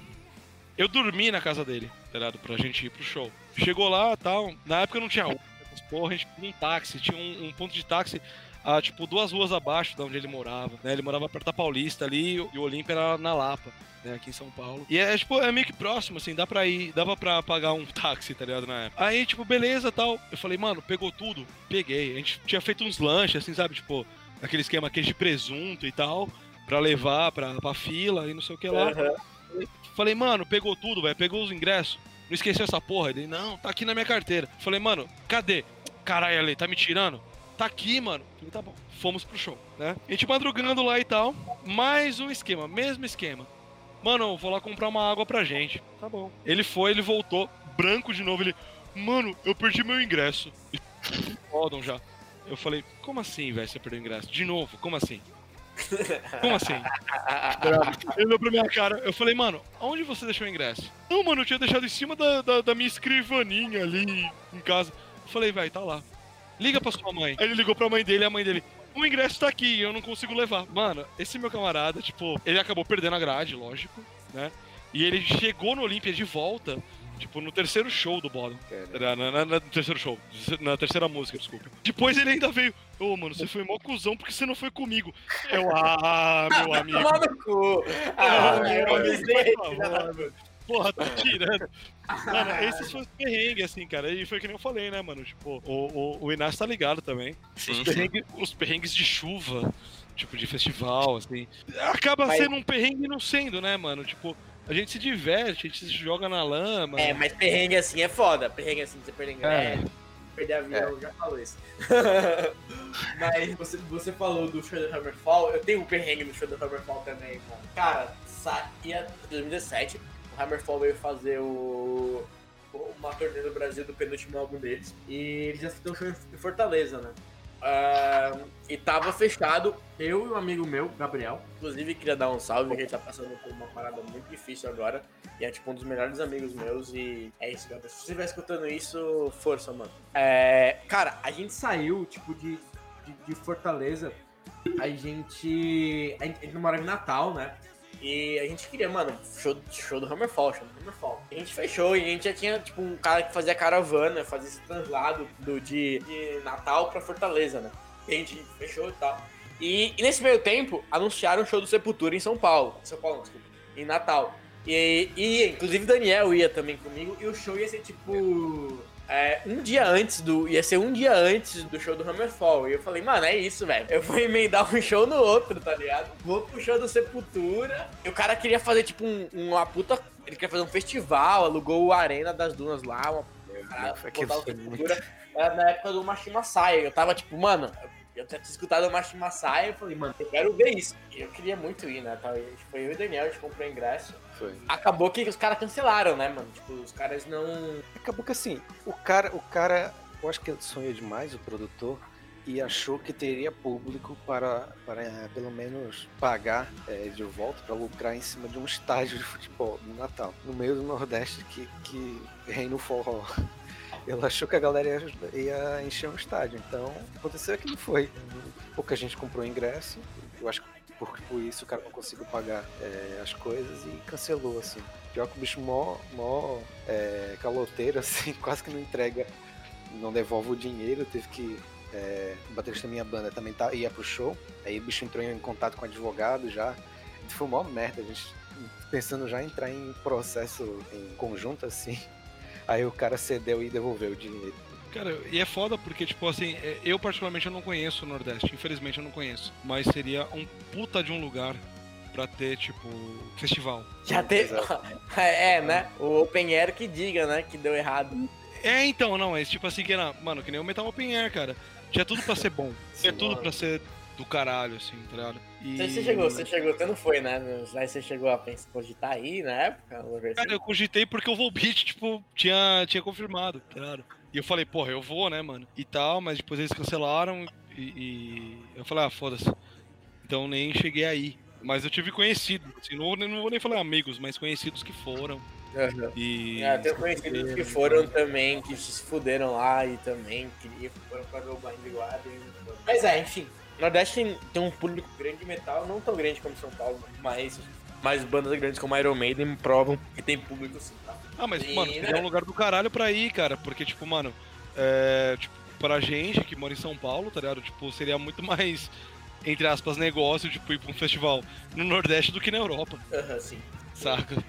Eu dormi na casa dele, tá ligado? Pra gente ir pro show. Chegou lá tal. Na época não tinha Uber, porra, a gente pegou um táxi. Tinha um, um ponto de táxi, ah, tipo, duas ruas abaixo da onde ele morava. Né? Ele morava perto da Paulista ali e o Olímpia era na Lapa. Né, aqui em São Paulo. E é, tipo, é meio que próximo, assim, dá pra ir, dava pra pagar um táxi, tá ligado, na época. Aí, tipo, beleza, tal. Eu falei, mano, pegou tudo? Peguei. A gente tinha feito uns lanches, assim, sabe, tipo, aquele esquema queijo de presunto e tal, pra levar pra, pra fila e não sei o que lá. Aham. Falei, mano, pegou tudo, velho, pegou os ingressos, não esqueceu essa porra. Ele, não, tá aqui na minha carteira. Falei, mano, cadê? Caralho, Ale, tá me tirando? Tá aqui, mano. Falei, tá bom. Fomos pro show, né? A gente madrugando lá e tal. Mais um esquema, mesmo esquema. Mano, eu vou lá comprar uma água pra gente. Tá bom. Ele foi, ele voltou, branco de novo, ele. Mano, eu perdi meu ingresso. Fodam já. Eu falei, como assim, velho, você perdeu o ingresso? De novo, como assim? Como assim? Ele olhou pra minha cara, eu falei, mano, aonde você deixou o ingresso? Não, mano, eu tinha deixado em cima da, da, da minha escrivaninha ali em casa. Eu falei, velho, tá lá. Liga pra sua mãe. Aí ele ligou pra mãe dele, a mãe dele. O ingresso tá aqui, eu não consigo levar. Mano, esse meu camarada, tipo, ele acabou perdendo a grade, lógico, né? E ele chegou no Olímpia de volta, tipo, no terceiro show do Bottom. Na, na- na- no terceiro show, na terceira música, desculpa. Depois ele ainda veio. Ô, mano, você foi mó cuzão porque você não foi comigo. Eu, ah, meu amigo. Tomar no cu. Ah, Ah, meu amigo, Porra, tá tirando. Mano, esses foram os perrengues, assim, cara. E foi que nem eu falei, né, mano? Tipo, o, o, o Inácio tá ligado também. Sim, Os sim. perrengues, os perrengues de chuva, tipo, de festival, assim. Acaba Mas- sendo um perrengue e não sendo, né, mano? Tipo, a gente se diverte, a gente se joga na lama. É, mas perrengue assim é foda. Perrengue assim, você perder É. perder avião, já falou isso. mas você, você falou do show do Hammerfall, eu tenho um perrengue no show do Hammerfall também, mano. Cara, saía em 2017, o Hammerfall veio fazer o uma turnê no Brasil do penúltimo álbum deles. E eles já fizeram um show em Fortaleza, né? Ah, e tava fechado, eu e um amigo meu, Gabriel. Inclusive, queria dar um salve, que ele tá passando por uma parada muito difícil agora. E é tipo um dos melhores amigos meus. E é isso, Gabriel. Se você estiver escutando isso, força, mano. É, cara, a gente saiu, tipo, de, de, de Fortaleza. A gente. A gente morava em Natal, né? E a gente queria, mano, show, show do Hammerfall, show do Hammerfall. A gente fechou e a gente já tinha, tipo, um cara que fazia caravana, fazia esse translado do, de, de Natal pra Fortaleza, né? E a gente fechou e tal. E, e nesse meio tempo, anunciaram o show do Sepultura em São Paulo. São Paulo, desculpa. Em Natal. E, e inclusive Daniel ia também comigo. E o show ia ser tipo. É, um dia antes do. Ia ser um dia antes do show do Hammerfall. E eu falei, mano, é isso, velho. Eu vou emendar um show no outro, tá ligado? Vou pro show do Sepultura. E o cara queria fazer, tipo, um- uma puta. Ele queria fazer um festival, alugou o Arena das Dunas lá, uma Cara, botar o Sepultura. Era na época do Mashima Sai. Eu tava tipo, mano, eu tinha escutado o Mashima Sai. Eu falei, mano, eu quero ver isso. E eu queria muito ir, né? E Foi eu e o Daniel, a gente comprou ingresso. Foi. Acabou que os caras cancelaram, né, mano? Tipo, os caras não. Acabou que assim, o cara, o cara, eu acho que ele sonhou demais, o produtor, e achou que teria público para, para eh, pelo menos pagar eh, de volta para lucrar em cima de um estádio de futebol no Natal, no meio do Nordeste que, que reina o forró. Ele achou que a galera ia, ia encher um estádio, então aconteceu que não foi. Pouca gente comprou ingresso, eu acho que por, por isso o cara não conseguiu pagar eh, as coisas e cancelou, assim. Pior que o bicho mó, mó é, caloteiro, assim, quase que não entrega, não devolve o dinheiro, teve que. É, o baterista da minha banda também tá, ia pro show, aí o bicho entrou em contato com o advogado já. Foi uma merda, a gente pensando já em entrar em processo em conjunto assim. Aí o cara cedeu e devolveu o dinheiro. Cara, e é foda porque, tipo assim, é- eu particularmente eu não conheço o Nordeste, infelizmente eu não conheço. Mas seria um puta de um lugar pra ter, tipo, festival. Já teve. é, né? O Open Air que diga, né? Que deu errado. É, então, não, mas tipo assim, que era, mano, que nem o Metal Open Air, cara. Tinha tudo pra ser bom. Tinha tudo mano. pra ser do caralho, assim, tá ligado? E... Você chegou, você chegou, você não foi, né? Aí você chegou a pensar, cogitar aí na época? Cara, eu cogitei porque o Volbeat, tipo, tinha, tinha confirmado, tá ligado? E eu falei, porra, eu vou, né, mano? E tal, mas depois eles cancelaram e, e eu falei, ah, foda-se. Então nem cheguei aí. Mas eu tive conhecido, assim, não, vou- não vou nem falar amigos, mas conhecidos que foram. Aham. E. É, tenho conhecidos que foram também, que se fuderam lá e também queriam, foram pra ver o Guardian. Mas é, enfim. Nordeste tem, tem um público grande de metal, não tão grande como São Paulo, mas, mas bandas grandes como Iron Maiden provam que tem público sim? Ah, mas, E, mano, né? seria um lugar do caralho pra ir, cara. Porque, tipo, mano, é, tipo, pra gente que mora em São Paulo, tá ligado? Tipo, seria muito mais, entre aspas, negócio, tipo, ir pra um festival no Nordeste do que na Europa, Aham, sim. saca?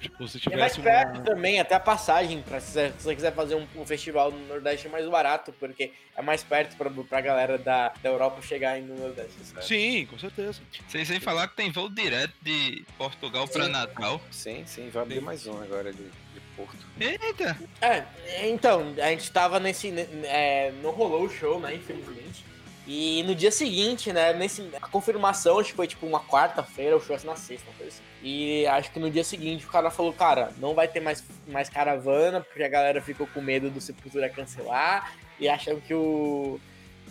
Tipo, se E é mais tivesse perto uma... também, até a passagem, pra, se você- se você quiser fazer um, um festival no Nordeste é mais barato, porque é mais perto pra, pra galera da, da Europa chegar aí no Nordeste. sabe? Sim, com certeza. Sem, sem falar que tem voo direto de Portugal pra Sim. Natal. Sim, sim, vai abrir mais um agora de, de Porto. Eita! É, então, a gente tava nesse. ne- É, não rolou o show, né? Infelizmente. E no dia seguinte, né, nesse, a confirmação, acho que foi tipo uma quarta-feira, o show na sexta, uma coisa assim. E acho que no dia seguinte o cara falou, cara, não vai ter mais, mais caravana, porque a galera ficou com medo do Sepultura cancelar e acham que o.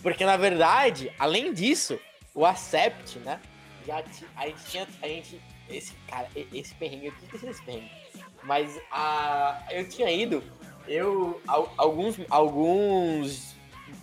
Porque na verdade, além disso, o Acept, né? Já a gente tinha. A gente. Esse cara, esse perrengue, eu tinha esquecido esse perrengue. Mas a, eu tinha ido, eu, al- alguns, alguns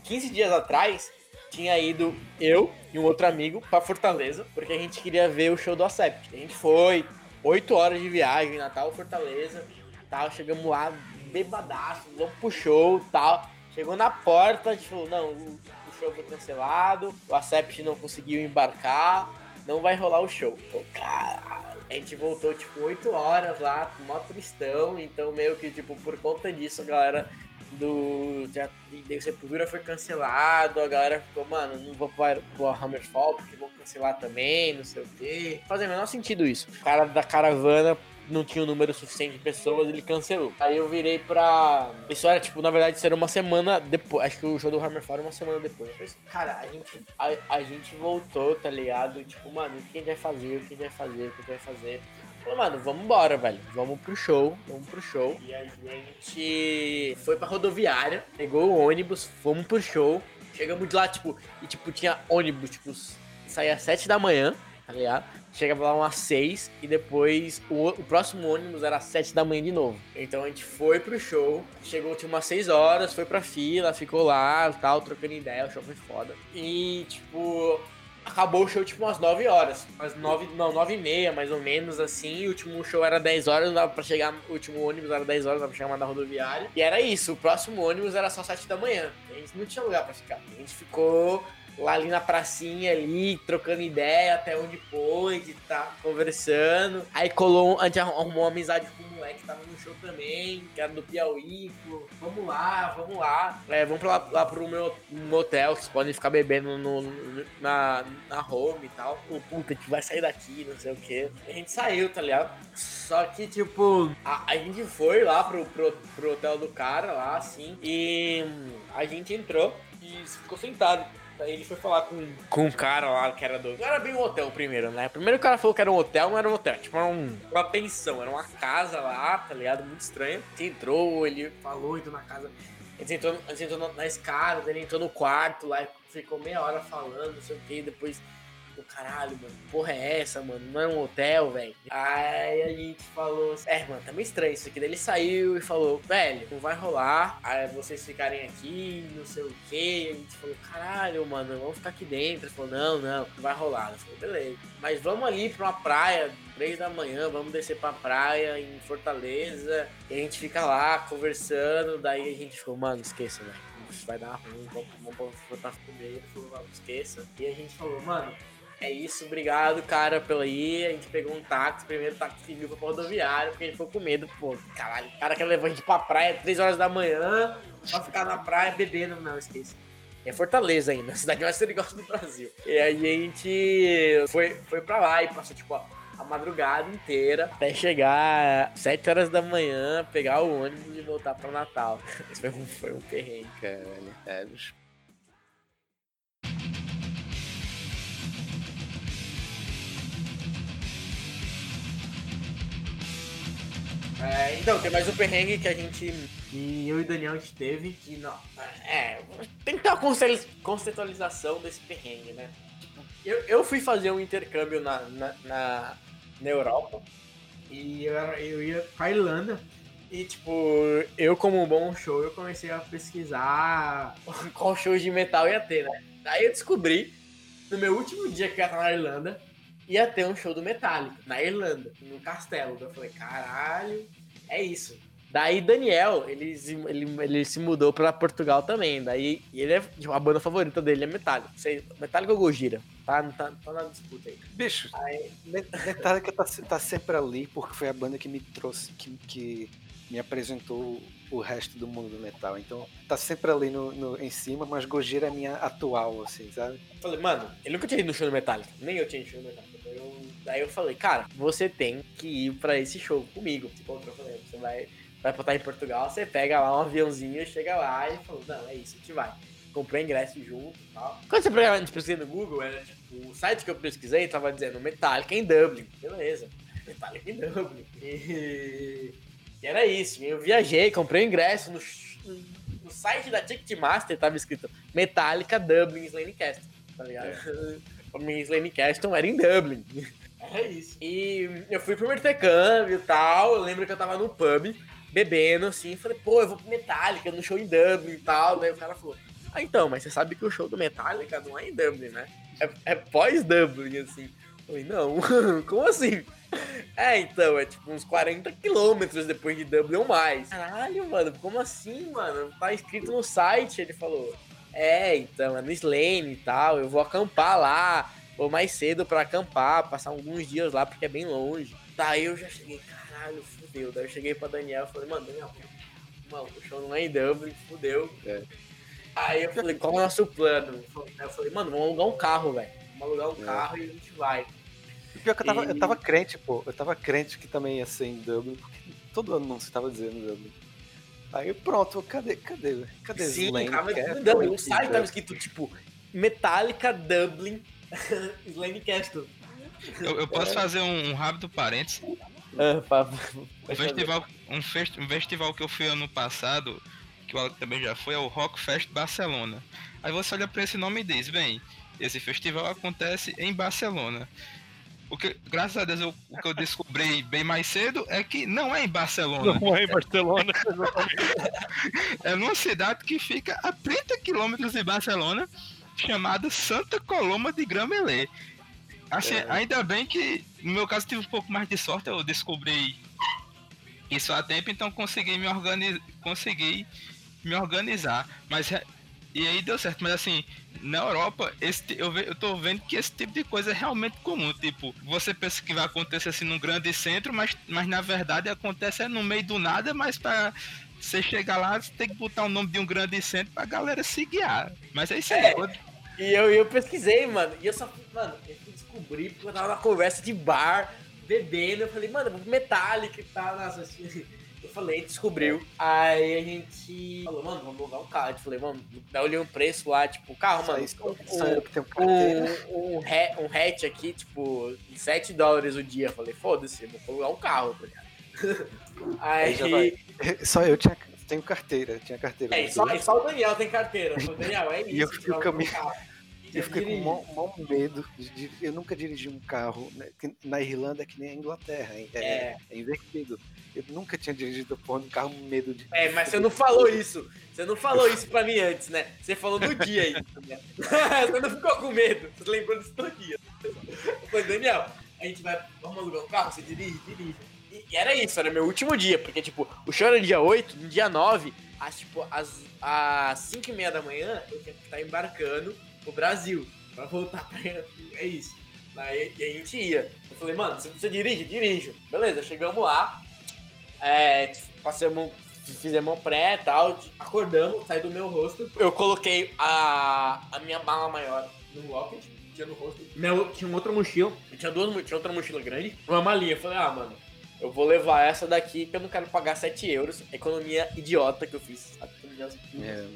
15 dias atrás, tinha ido eu e um outro amigo pra Fortaleza, porque a gente queria ver o show do Acept. A gente foi, 8 horas de viagem, Natal, Fortaleza, tal, chegamos lá, bebadaço, vamos pro show tal. Chegou na porta, a gente falou, não, o, o show foi cancelado, o Acept não conseguiu embarcar, não vai rolar o show. Pô, caralho. A gente voltou, tipo, 8 horas lá, mó tristão, então meio que, tipo, por conta disso, a galera do do Sepultura foi cancelado, a galera ficou, mano, não vou pro, pro Hammerfall porque vão cancelar também, não sei o quê. Fazia o menor sentido isso. O cara da caravana não tinha o número suficiente de pessoas, ele cancelou. Aí eu virei pra. Isso era, tipo, na verdade, isso era uma semana depois. Acho que o show do Hammerfall era uma semana depois. Eu falei assim, cara, a gente, a, a gente voltou, tá ligado? Tipo, mano, o que a gente vai fazer? O que a gente vai fazer? O que a gente vai fazer? Falei, mano, vamos embora, velho. Vamos pro show, vamos pro show. E a gente foi pra rodoviária, pegou o ônibus, fomos pro show. Chegamos de lá, tipo, e tipo, tinha ônibus, tipo, saía às 7 da manhã, tá ligado? Chegava lá umas 6 e depois o, o próximo ônibus era às 7 da manhã de novo. Então a gente foi pro show, chegou tipo umas 6 horas, foi pra fila, ficou lá, tal, trocando ideia, o show foi foda. E tipo, acabou o show tipo umas 9 horas. Umas 9, não, 9 e meia, mais ou menos, assim. O último show era 10 horas, não dava pra chegar. O último ônibus era 10 horas, não dava pra chegar mais na rodoviária. E era isso, o próximo ônibus era só 7 da manhã. A gente não tinha lugar pra ficar. A gente ficou lá ali na pracinha ali, trocando ideia até onde pôde, tá conversando. Aí colou, a gente arrumou uma amizade com um moleque que tava no show também, que era do Piauí. vamos lá, vamos lá. É, vamos lá, lá pro meu hotel, que vocês podem ficar bebendo no- na, na home e tal. Pô, puta, a gente vai sair daqui, não sei o que. A gente saiu, tá ligado? Só que, tipo, a, a gente foi lá pro, pro, pro hotel do cara lá, assim, e hum, a gente entrou e ficou sentado. Aí ele foi falar com, com um cara lá que era do. Não era bem um hotel primeiro, né? Primeiro o cara falou que era um hotel, não era um hotel, tipo, era um, uma pensão, era uma casa lá, tá ligado? Muito estranho. A gente entrou, ele falou, entrou na casa. A gente entrou, gente entrou na- na escada, ele entrou no quarto lá, ficou meia hora falando, não sei o que, depois. Caralho, mano, porra é essa, mano? Não é um hotel, velho. Aí a gente falou assim, é, mano, tá meio estranho isso aqui. Daí ele saiu e falou, velho, não vai rolar. Aí vocês ficarem aqui, não sei o que. A gente falou, caralho, mano, vamos ficar aqui dentro. Ele falou, não, não, não vai rolar. Eu falei, beleza. Mas vamos ali pra uma praia, três da manhã, vamos descer pra praia em Fortaleza. E a gente fica lá conversando. Daí a gente falou, mano, esqueça, velho. Vai dar ruim, vamos, vamos voltar. Ele falou, não, esqueça. E a gente falou, mano, é isso, obrigado, cara, pela aí. A gente pegou um táxi, primeiro táxi que viu pra rodoviária, porque a gente ficou com medo, pô. Caralho, o cara quer levar a gente pra praia 3 horas da manhã, pra ficar na praia bebendo. Não, esqueci. É Fortaleza ainda, a cidade mais perigosa do Brasil. E a gente foi, foi pra lá e passou, tipo, a, madrugada inteira até chegar 7 horas da manhã, pegar o ônibus e voltar pra Natal. Foi um, foi um perrengue. Caralho, é, bicho. É, então, tem mais um perrengue que a gente. Que eu e o Daniel a gente teve. Que não. É, tem que ter uma conce- conceitualização desse perrengue, né? Tipo, Eu, eu fui fazer um intercâmbio na, na, na, na Europa. E eu, era- eu ia pra Irlanda. E, tipo, eu, como um bom show, eu comecei a pesquisar qual show de metal ia ter, né? Daí eu descobri, no meu último dia que eu ia estar na Irlanda, ia ter um show do Metallica, na Irlanda, no castelo. Eu falei, caralho, é isso. Daí Daniel, ele, se- ele, ele se mudou pra Portugal também. Daí ele é, tipo, a banda favorita dele é Metallica. Sei, Metallica ou Gojira? Tá, não tá, tá na disputa aí. Bicho, Aí, que tá, tá sempre ali, porque foi a banda que me trouxe, que, que me apresentou o resto do mundo do metal. Então, tá sempre ali no, no- em cima, mas Gojira é minha atual, assim, sabe? eu falei, mano, ele nunca tinha ido no show do Metallica. Nem eu tinha ido no show do Metallica. Daí eu, daí eu falei, cara, você tem que ir pra esse show comigo. Tipo, eu falei, você vai, vai botar em Portugal, você pega lá um aviãozinho, chega lá e falou, não, é isso, a gente vai. comprei ingresso junto e tal. Quando você pegava, a gente pesquisei no Google, era tipo, o site que eu pesquisei tava dizendo Metallica em Dublin. Beleza. Metallica em Dublin. E, e era isso. Eu viajei, comprei o ingresso no, no site da Ticketmaster, tava escrito Metallica Dublin Slanecast. Tá ligado? É. minha Slanecast era em Dublin. É isso. E eu fui pro intercâmbio e tal. Eu lembro que eu tava no pub, bebendo, assim. Falei, pô, eu vou pro Metallica, no show em Dublin e tal. Daí o cara falou, ah, então, mas você sabe que o show do Metallica não é em Dublin, né? É, é pós-Dublin, assim. Eu falei, não, como assim? É, então, é tipo uns 40 quilômetros depois de Dublin ou mais. Caralho, mano, como assim, mano? Tá escrito no site, ele falou. É, então, é no Slane e tal, eu vou acampar lá, vou mais cedo pra acampar, passar alguns dias lá, porque é bem longe. Daí eu já cheguei, caralho, fudeu. Daí eu cheguei pra Daniel e falei, mano, Daniel, mano, o show não é em Dublin, fudeu. É. Aí eu falei, qual é o nosso plano? Eu falei, mano, vamos alugar um carro, velho. Vamos alugar um é. carro e a gente vai. E pior que eu tava, e... eu tava crente, pô. Eu tava crente que também ia ser em Dublin, porque todo ano não se tava dizendo Dublin. Aí pronto, cadê, cadê, cadê Sim, Slane? Dublin, o site tava escrito, tipo, Metallica Dublin Slane Castle. Eu, eu posso é. fazer um, um rápido parênteses? Ah, um, festival, um, fest, um festival que eu fui ano passado que o Alec também já foi, é o Rock Fest Barcelona. Aí você olha para esse nome e diz, bem, esse festival acontece em Barcelona. O que, graças a Deus, eu, o que eu descobri bem mais cedo é que não é em Barcelona. Não é em Barcelona. é numa cidade que fica a 30 quilômetros de Barcelona, chamada Santa Coloma de Gramelé. Assim, é. Ainda bem que, no meu caso, tive um pouco mais de sorte, eu descobri isso há tempo, então consegui me organizar, consegui me organizar. Mas e aí deu certo, mas assim, na Europa, esse, eu, ve, eu tô vendo que esse tipo de coisa é realmente comum. Tipo, você pensa que vai acontecer assim num grande centro, mas, mas na verdade acontece no meio do nada, mas para você chegar lá, você tem que botar o nome de um grande centro pra galera se guiar. Mas é isso aí. É, E eu, eu pesquisei, mano, e eu só mano, eu descobri porque eu tava na conversa de bar, bebendo, eu falei, mano, Metallica e tal, nossa, assim eu falei, descobriu. Aí a gente falou, mano, vamos alugar um carro. Eu falei, mano, daí olhei um preço lá, tipo, carro, mano. Isso, um, um, um, um, hatch aqui, tipo, 7 dólares o dia. Eu falei, foda-se, vou alugar um carro, tá ligado? Aí. Só eu tinha, tenho carteira, tinha carteira. É, só, só o Daniel tem carteira. O Daniel, é isso. E eu fiquei o caminho. Eu fiquei com um mau medo. De, eu nunca dirigi um carro. Né? Na Irlanda é que nem a Inglaterra. É, é. é invertido. Eu nunca tinha dirigido porra, um carro medo de. É, mas você não falou isso. Você não falou isso pra mim antes, né? Você falou no dia aí. Né? você não ficou com medo. Você lembrou disso todo dia. Foi, Daniel, a gente vai. Vamos alugar um carro? Você dirige? Dirige. E, e, era isso, era meu último dia, porque, tipo, o show era dia 8, no dia 9, às, tipo, às, às 5 e meia da manhã, eu tinha que estar embarcando pro Brasil, pra voltar pra. É isso. Aí, e a gente ia. Eu falei, mano, você dirige? Dirijo. Beleza, chegamos lá. É, passamos, fizemos um pré e tal, acordamos, saí do meu rosto. Eu coloquei a, a minha mala maior no locket, tinha no rosto. Meu, tinha outra mochila, tinha duas, tinha outra mochila grande, uma malinha. Eu falei, ah, mano, eu vou levar essa daqui que eu não quero pagar 7 euros. Economia idiota que eu fiz. É.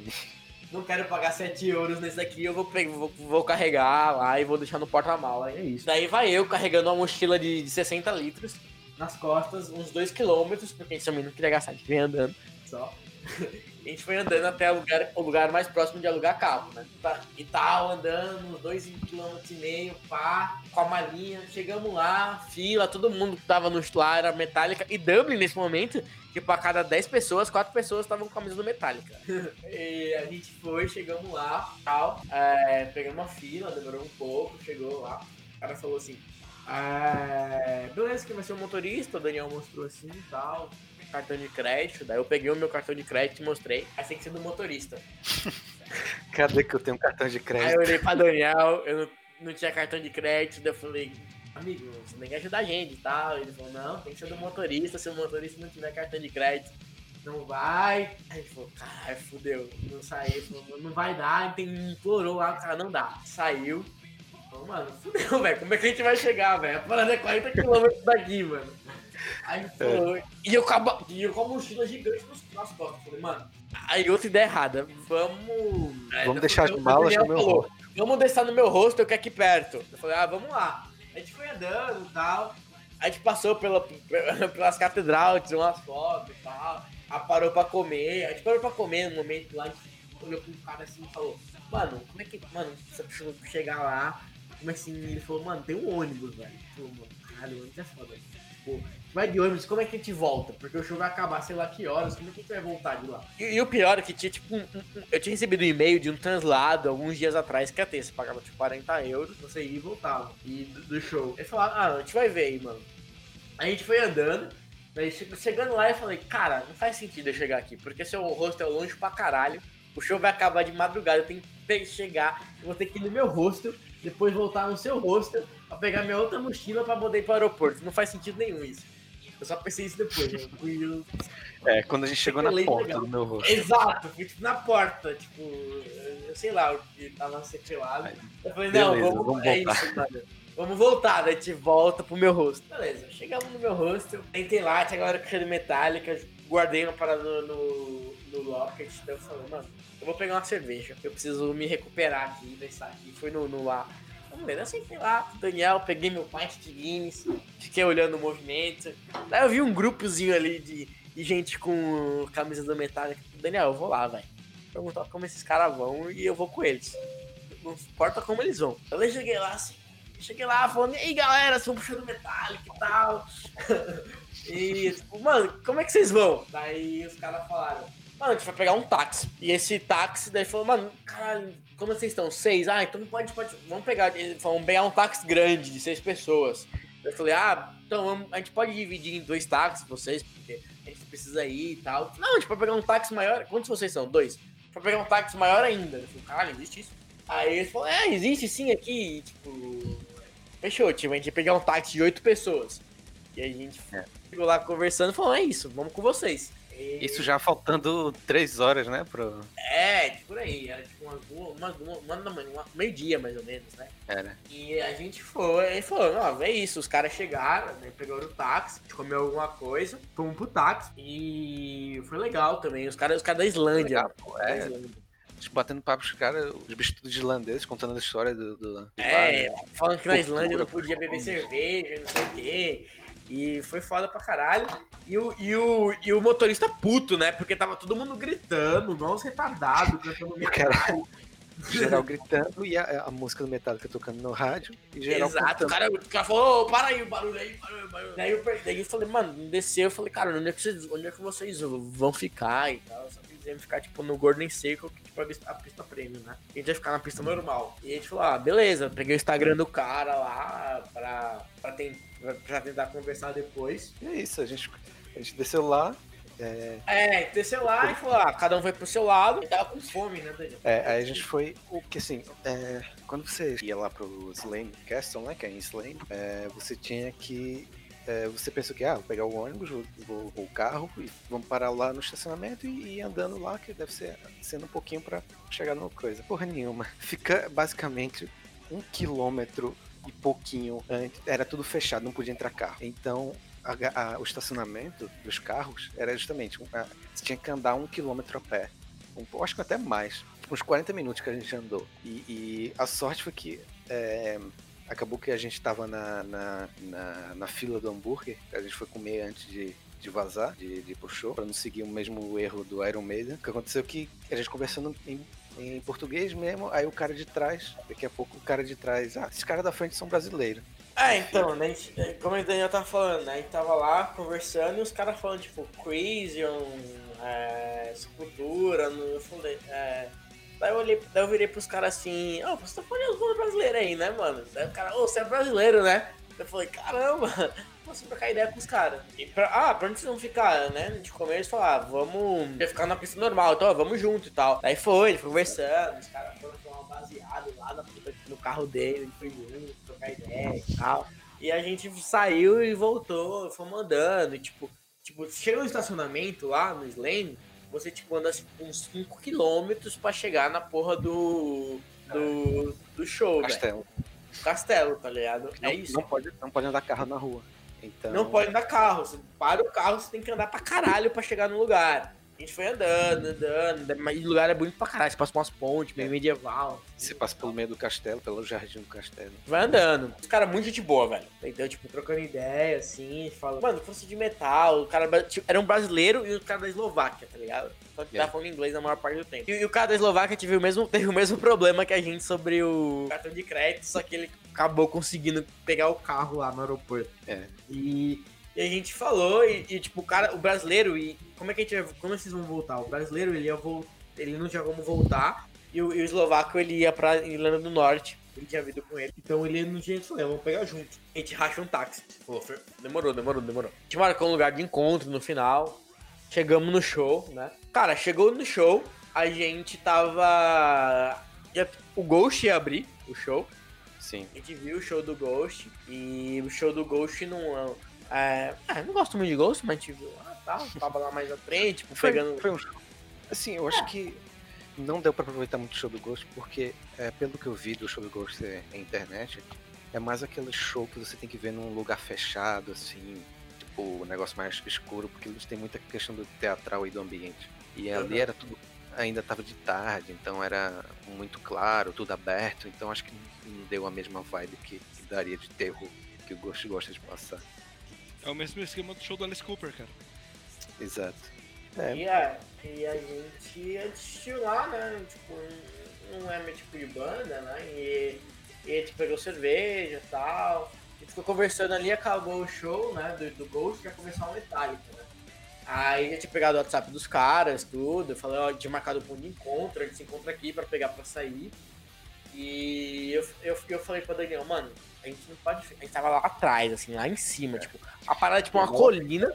Não quero pagar 7 euros nesse daqui, eu vou, vou, vou carregar lá e vou deixar no porta-mala. É isso. Daí vai eu carregando uma mochila de, de 60 litros nas costas, uns 2 km, porque a gente também não queria gastar, a gente veio andando só. a gente foi andando até o lugar, o lugar mais próximo de alugar carro, né? Tá, e tal, andando, uns 2,5 km e meio, pá, com a malinha. Chegamos lá, fila, todo mundo que tava no lá era Metallica. E Dublin, nesse momento, que para cada 10 pessoas, 4 pessoas estavam com a camisa do Metallica. e a gente foi, chegamos lá, tal, é, pegamos uma fila, demorou um pouco, chegou lá. O cara falou assim, é, beleza, que vai ser o motorista, o Daniel mostrou assim e tal. Cartão de crédito, daí eu peguei o meu cartão de crédito e mostrei. Aí tem que ser do motorista. Cadê que eu tenho um cartão de crédito? Aí eu olhei pra Daniel, eu não, não tinha cartão de crédito, daí eu falei, amigo, você tem que ajudar a gente e tal. Ele falou, não, tem que ser do motorista, se o motorista não tiver cartão de crédito, não vai. Aí ele falou, caralho, fudeu, não saiu, não vai dar, tem, implorou lá, o cara não dá. Saiu, mano, fudeu, velho. Como é que a gente vai chegar, velho? A parada é 40 km daqui, mano. Aí falou, e eu com a, e eu com a mochila gigante nos, nas costas. Falei, mano, aí outra ideia errada. Vamos. Vamos deixar as o malas no meu falou, rosto. Vamos deixar no meu rosto, que é aqui perto. Eu falei, ah, vamos lá. A gente foi andando e tal. A gente passou pela, pelas catedrais, tirou umas fotos e tal. Aí parou pra comer. A gente parou pra comer no momento lá. A gente olhou pro cara assim e falou: Mano, como é que. Mano, você precisa chegar lá. Como assim? Ele falou: Mano, tem um ônibus, velho. Falou, mano, caralho, o ônibus é foda. Tipo, vai de ônibus, como é que a gente volta? Porque o show vai acabar, sei lá que horas, como é que a gente vai voltar de lá? E, e o pior é que tinha, tipo, um, um- eu tinha recebido um e-mail de um translado alguns dias atrás que ia ter. Você pagava, tipo, 40 euros, você ia e voltava. E do, do show. Ele falou, ah, a gente vai ver aí, mano. A gente foi andando, daí che- chegando lá eu falei, cara, não faz sentido eu chegar aqui, porque seu hostel é longe pra caralho, o show vai acabar de madrugada, eu tenho que chegar, eu vou ter que ir no meu hostel, depois voltar no seu hostel, pra pegar minha outra mochila pra poder ir pro aeroporto. Não faz sentido nenhum isso. Eu só pensei isso depois, né? É, quando a gente chegou na porta legal. do meu rosto. Exato, fui tipo na porta, tipo, eu sei lá, tava sequelado. Eu falei, Beleza, não, vamos, vamos é voltar. isso, mano. Vamos voltar, daí a gente volta pro meu rosto. Beleza, chegamos no meu rosto, tentei lá, tinha galera com cheiro metálica, guardei uma parada no, no, no locket, eu falei, mano, eu vou pegar uma cerveja, eu preciso me recuperar aqui, desse aqui, fui no, no lá. Vamos ver, eu sentei lá o Daniel, peguei meu pint de Guinness, fiquei olhando o movimento. Daí eu vi um grupozinho ali de, de gente com camisa do Metallica. Daniel, eu vou lá, velho. Perguntar como esses caras vão e eu vou com eles. Não importa como eles vão. Eu cheguei lá assim. Cheguei lá falando, e aí galera, vocês vão puxando Metallica e tal. e, tipo, mano, como é que vocês vão? Daí os caras falaram, mano, a gente vai pegar um táxi. E esse táxi, daí falou, mano, caralho, como vocês estão? Seis? Ah, então pode, pode. Vamos pegar. Eles falaram, vamos pegar um táxi grande de seis pessoas. Eu falei, ah, então a gente pode dividir em dois táxis, vocês, porque a gente precisa ir e tal. Não, a gente pode pegar um táxi maior. Quantos vocês são? Dois. Pra pegar um táxi maior ainda. Eu falei, caralho, existe isso? Aí eles falaram, é, existe sim aqui, tipo. Fechou, tipo, a gente ia pegar um táxi de oito pessoas. E a gente É. ficou lá conversando e falou, é isso, vamos com vocês. E- Isso já faltando três horas, né? Pro... É, por aí, era tipo umas duas, umas duas, uma da manhã, meio-dia mais ou menos, né? Era. E a gente foi, e falou, não, é isso, os caras chegaram, né, pegaram o táxi, a gente comeu alguma coisa, fomos pro táxi e foi legal também, os caras os caras da Islândia. Legal, pô, da é, Islândia. Tipo, batendo papo com os caras, os bichos tudo islandeses, contando a história do. do, É, falando que na Islândia não podia beber cerveja, não sei o quê. E foi foda pra caralho. E o, e o, e o motorista puto, né? Porque tava todo mundo gritando, igual uns retardados, cantando Caralho. Geral gritando e a, a música do Metallica tocando no rádio. Exato, o cara, o cara falou, "Ô, para aí o barulho aí, para aí o barulho. Daí eu, daí eu falei, mano, desceu, eu falei, cara, onde é que vocês, onde é que vocês vão ficar e tal? Só iam ficar, tipo, no Golden Circle, que tipo, a pista, a pista premium, né? A gente ia ficar na pista normal. E a gente falou, ah, beleza, peguei o Instagram do cara lá pra, pra, pra tentar conversar depois. E é isso, a gente, a gente desceu lá. É, É, desceu lá e falou, ah, cada um foi pro seu lado. E tava com fome, né, Daniel? é, aí a gente foi. O que assim, é, quando você ia lá pro Slane Castle, né? Que é em Slane, é, você tinha que. É, você pensou que, ah, vou pegar o ônibus, vou, vou- o carro e vamos parar lá no estacionamento e, e andando lá, que deve ser sendo um pouquinho pra chegar numa coisa. Porra nenhuma. Fica basicamente um quilômetro e pouquinho antes. Era tudo fechado, não podia entrar carro. Então. a a- o estacionamento dos carros era justamente. você tinha que andar um quilômetro a pé. Um, acho que até mais. Uns 40 minutos que a gente andou. E, e a sorte foi que. é, acabou que a gente tava na, na, na, na fila do hambúrguer. A gente foi comer antes de, de vazar, de, de ir pro show, pra não seguir o mesmo erro do Iron Maiden. O que aconteceu é que a gente conversando em, em português mesmo, aí o cara de trás, daqui a pouco o cara de trás, ah, esses caras da frente são brasileiros. É, então, né, é, como o Daniel tava falando, né, a gente tava lá conversando e os caras falando, tipo, Crisium, é, Sepultura, eu falei, é... Daí eu, olhei, daí eu virei pros caras assim, ó, você tá falando os brasileiros aí, né, mano? Daí o cara, ô, você é brasileiro, né? Eu falei, caramba, posso trocar ideia com os caras. E pra, ah, pra onde vocês vão ficar, né? De comer, eles falaram, ah, vamos ia ficar na pista normal, então ó, vamos junto e tal. Daí foi, ele foi conversando, os caras foram tomar um baseado lá na no carro dele, ele foi junto, trocar ideia e tal. E a gente saiu e voltou, fomos andando, e, tipo, tipo, chega no estacionamento lá no Slane, você tipo anda tipo, uns 5km pra chegar na porra do. do, do show. Castelo. Castelo, tá ligado? Não, é isso. Não pode, não pode andar carro na rua. Então, Não pode andar carro. Você para o carro, você tem que andar pra caralho pra chegar no lugar. A gente foi andando, andando, mas o lugar é bonito pra caralho. Você passa por umas pontes, meio medieval. Você passa pelo meio do castelo, pelo jardim do castelo. Vai andando. Os caras muito de boa, velho. Então, tipo, trocando ideia, assim, fala, mano, fosse de metal, o cara tipo, era um brasileiro e o cara da Eslováquia, tá ligado? Só que tá falando inglês na maior parte do tempo. E, e o cara da Eslováquia teve o, mesmo, teve o mesmo problema que a gente sobre o cartão de crédito, só que ele acabou conseguindo pegar o carro lá no aeroporto. É. E, e a gente falou, e, e, tipo, o cara, o brasileiro, e como é que a gente como vocês vão voltar? O brasileiro, ele ia vol- ele não tinha como voltar, e o, e o eslovaco, ele ia pra Irlanda do Norte, ele tinha vindo com ele, então ele não tinha isso, vamos pegar junto. A gente racha um táxi. Falou, "Fer- demorou, demorou, demorou. A gente marcou um lugar de encontro no final, chegamos no show, né? Cara, chegou no show, a gente tava... O Ghost ia abrir o show, Sim. a gente viu o show do Ghost e o show do Ghost não. É, é, não gosto muito de Ghost, mas viu. Ah, tá. Tava lá mais à frente, tipo, Foi, pegando. foi um show. Assim, eu acho que não deu pra aproveitar muito o show do Ghost, porque é, pelo que eu vi do show do Ghost é, na internet, é mais aquele show que você tem que ver num lugar fechado, assim, tipo, um negócio mais escuro, porque eles têm muita questão do teatral e do ambiente. E ali era tudo. Ainda tava de tarde, então era muito claro, tudo aberto, então acho que não deu a mesma vibe que, que daria de terror que o Ghost gosta de passar. É o mesmo esquema do show do Alice Cooper, cara. Exato. É, E, a, e a gente assistiu lá, né? Tipo, não é meu tipo de banda, né? E, e a gente pegou cerveja e tal. A gente ficou conversando ali, acabou o show, né? Do, do Ghost, ia começar o Metallica, né? Aí a gente tinha pegado o WhatsApp dos caras, tudo. Eu falei, ó, tinha marcado o ponto de encontro, a gente se encontra aqui pra pegar pra sair. E eu, eu, eu falei pra Daniel, mano, a gente não pode. A gente tava lá atrás, assim, lá em cima, tipo, a parada é tipo uma colina.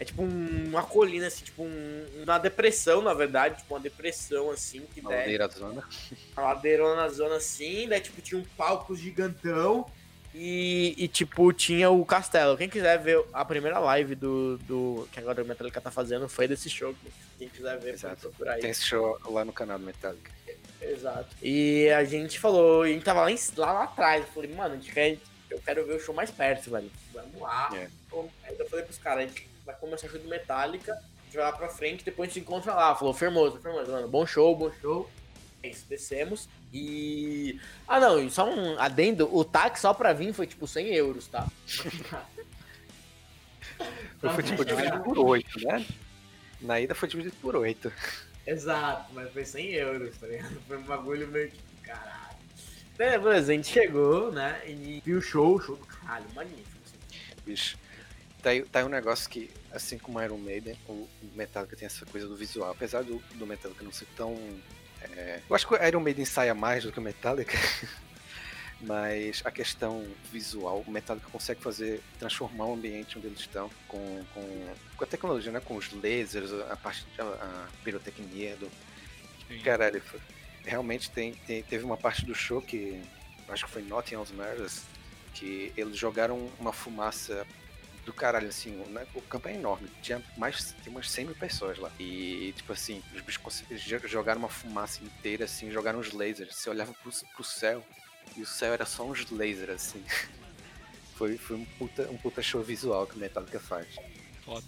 É tipo um- uma colina, assim, tipo um, uma depressão, na verdade, tipo uma depressão assim, que uma desce ladeira zona. a ladeirona na zona assim, daí tipo tinha um palco gigantão e, e, tipo tinha o castelo. Quem quiser ver a primeira live do, do que agora o Metallica tá fazendo foi desse show. Quem quiser ver, pode Exato. procurar aí. Tem esse show lá no canal do Metallica. Exato. E a gente falou, e a gente tava lá, em- lá, lá atrás. Eu falei, mano, a gente quer, eu quero ver o show mais perto, velho. Vamos lá. É. Então, Aí eu falei pros caras, a gente vai começar o show do Metallica, a gente vai lá pra frente, depois a gente se encontra lá. Falou, Fermoso, Fermoso, mano, bom show, bom show. É isso, descemos. E. Ah, não, e só um adendo: o táxi só pra vir foi tipo 100 euros, tá? Foi tipo dividido por 8, né? Na ida foi dividido por 8. Exato, mas foi 100 euros, tá ligado? Foi um bagulho meio que caralho. Beleza, a gente chegou, né? E viu o show, show do caralho, magnífico. assim. Bicho. Tá aí, tá aí um negócio que, assim como Iron Maiden, o Metallica tem essa coisa do visual. Apesar do, do Metallica não ser tão. é, Eu acho que o Iron Maiden ensaia mais do que o Metallica. Mas a questão visual, o Metallica consegue fazer, transformar o ambiente onde eles estão com, com, com a tecnologia, né? Com os lasers, a parte a, a pirotecnia do, Caralho, foi- realmente tem, tem- teve uma parte do show que acho que foi Nothing Else Matters, que eles jogaram uma fumaça do caralho, assim, o, né, o campo é enorme, tinha mais, tem umas 100 mil pessoas lá. E, tipo assim, os bichos jogaram uma fumaça inteira, assim, jogaram os lasers, você olhava pro, pro céu, e o céu era só uns lasers, assim. Foi, foi um, puta, um puta show visual que o Metallica faz. Foda.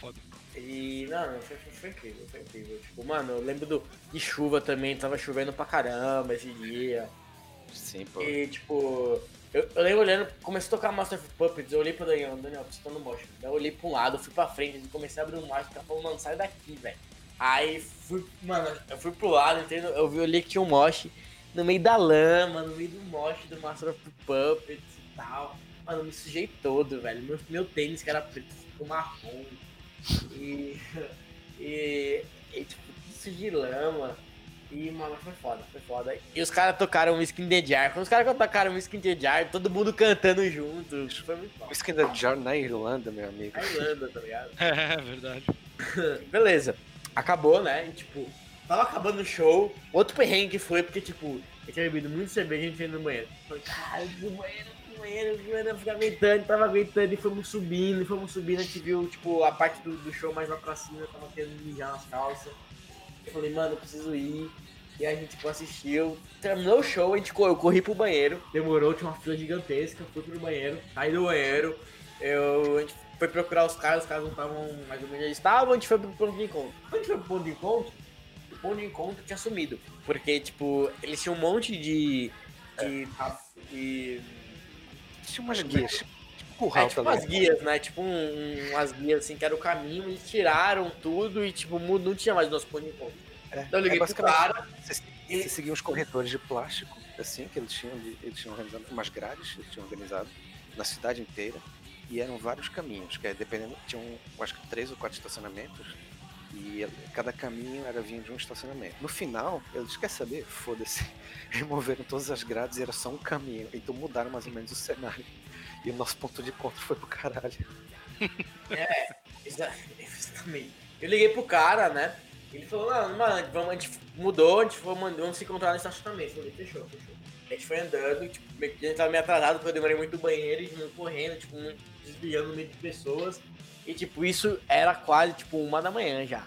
Foda. E, não, foi, foi, incrível, foi incrível. Tipo, mano, eu lembro do, de chuva também, tava chovendo pra caramba esse dia. Sim, pô. E, tipo, eu, eu lembro olhando, comecei a tocar Master of Puppets, eu olhei pro Daniel, Daniel, você tá no motion. Eu olhei pra um lado, fui pra frente, e comecei a abrir um mosh, tá falando, mano, sai daqui, velho. Aí fui, mano, eu fui pro lado, entendeu? Eu vi, olhei que tinha um mosh no meio da lama, no meio do mosh do Master of Puppets e tal. Mano, eu me sujei todo, velho. Meu, meu tênis que era preto ficou marrom. E. E. e tipo, tudo sujo de lama. E, mano, foi foda, foi foda. E os caras tocaram Whiskey in the Jar. Quando os caras tocaram Whiskey in the Jar, todo mundo cantando junto. Isso foi muito O foda. skin da Jar na Irlanda, meu amigo. A Irlanda, tá ligado? É, verdade. Beleza. Acabou, né? E, tipo, tava acabando o show. Outro perrengue foi, porque, tipo, eu tinha bebido muito cerveja e a gente ia no banheiro. Falei, caralho, no banheiro, no banheiro, no banheiro, eu ficava aguentando, tava aguentando, e fomos subindo, e fomos subindo, a gente viu, tipo, a parte do, do show mais lá pra cima, eu tava querendo mijar nas calças. Eu falei, mano, eu preciso ir. E a gente, tipo, assistiu. Terminou o show, a gente, eu corri pro banheiro. Demorou, tinha uma fila gigantesca, fui pro banheiro, saí do banheiro. eu, a gente foi procurar os caras, os caras não estavam mais ou menos onde estavam, a gente foi pro ponto de encontro. Quando a gente foi pro ponto de encontro, ponto de encontro tinha sumido. Porque, tipo, eles tinham um monte de. de, de Tinha umas guias. Tipo é, curral, tipo tá umas guias, né? Tipo um, um- umas guias assim que era o caminho, eles tiraram tudo e tipo, não tinha mais nosso ponto de encontro. É, Então eu liguei é pro cara, Você, seguia uns corretores de plástico, assim, que eles tinham, eles tinham organizado, umas grades, eles tinham organizado na cidade inteira, e eram vários caminhos, que é dependendo, tinham acho que três ou quatro estacionamentos, e cada caminho era vindo de um estacionamento. No final, eles quer saber, foda-se, removeram todas as grades e era só um caminho, então mudaram mais ou menos o cenário. E o nosso ponto de encontro foi pro caralho. Exa- Exatamente. Eu liguei pro cara, né? Ele falou, mano, mano, vamos, a gente mudou, a gente foi, vamos se encontrar no estacionamento. Eu falei, fechou, fechou. A gente foi andando, tipo, a gente tava meio atrasado porque eu demorei muito banheiro, e correndo, tipo, desviando no meio de pessoas. E tipo, isso era quase tipo uma da manhã já.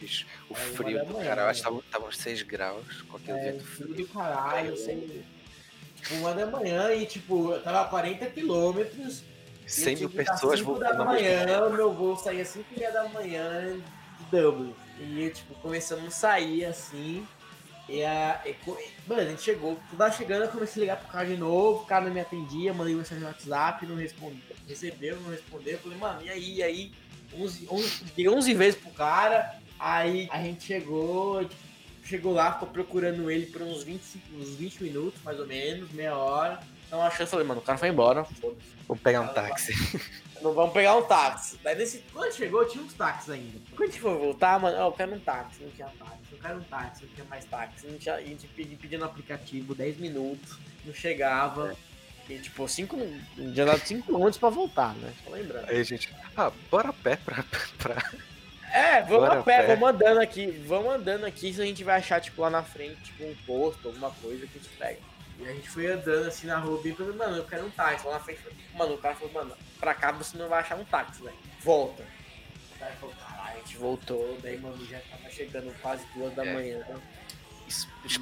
Bicho, o É, frio do manhã, caralho, acho que tava, tava uns 6 graus, aquele É, vento frio do caralho, sem. Tipo, uma da manhã e tipo, eu tava a 40 quilômetros. 100 e mil pessoas voltando da manhã, meu voo saía 5 e meia da manhã de Dublin. E tipo, começamos a sair assim. E a. E, mano, a gente chegou, tava chegando, eu comecei a ligar pro cara de novo, o cara não me atendia, mandei mensagem no WhatsApp, não respondeu. Recebeu, não respondeu. Eu falei, mano, e aí, e aí? 11, 11, liguei 11 vezes pro cara, aí a gente chegou, tipo, chegou lá, ficou procurando ele por uns 25, uns 20 minutos, mais ou menos, meia hora. Então achando, eu falei, mano, o cara foi embora, foda-se. Vamos pegar um táxi. Não vamos pegar um táxi. Daí nesse, quando chegou, tinha uns táxis ainda. Quando a gente foi voltar, mano, ó, eu quero um táxi, não tinha táxi. Eu quero um táxi, não tinha mais táxi. Não tinha, a gente pedi, pedi no aplicativo 10 minutos, não chegava. E tipo, 5 tinha dado 5 minutos pra voltar, né? Só lembrando. Aí gente, ah, bora a pé pra. pra... É, vamos Bora a pé, pé. vamos andando aqui. Vamos andando aqui, se a gente vai achar, tipo, lá na frente, tipo, um posto, alguma coisa que a gente pega. E a gente foi andando assim na rua, bem falando, mano, eu quero um táxi. Lá na frente, mano, o cara falou, mano, pra cá você não vai achar um táxi, velho. Volta. O cara falou, caralho, a gente voltou, daí, mano, já tava chegando quase duas da É. manhã. né?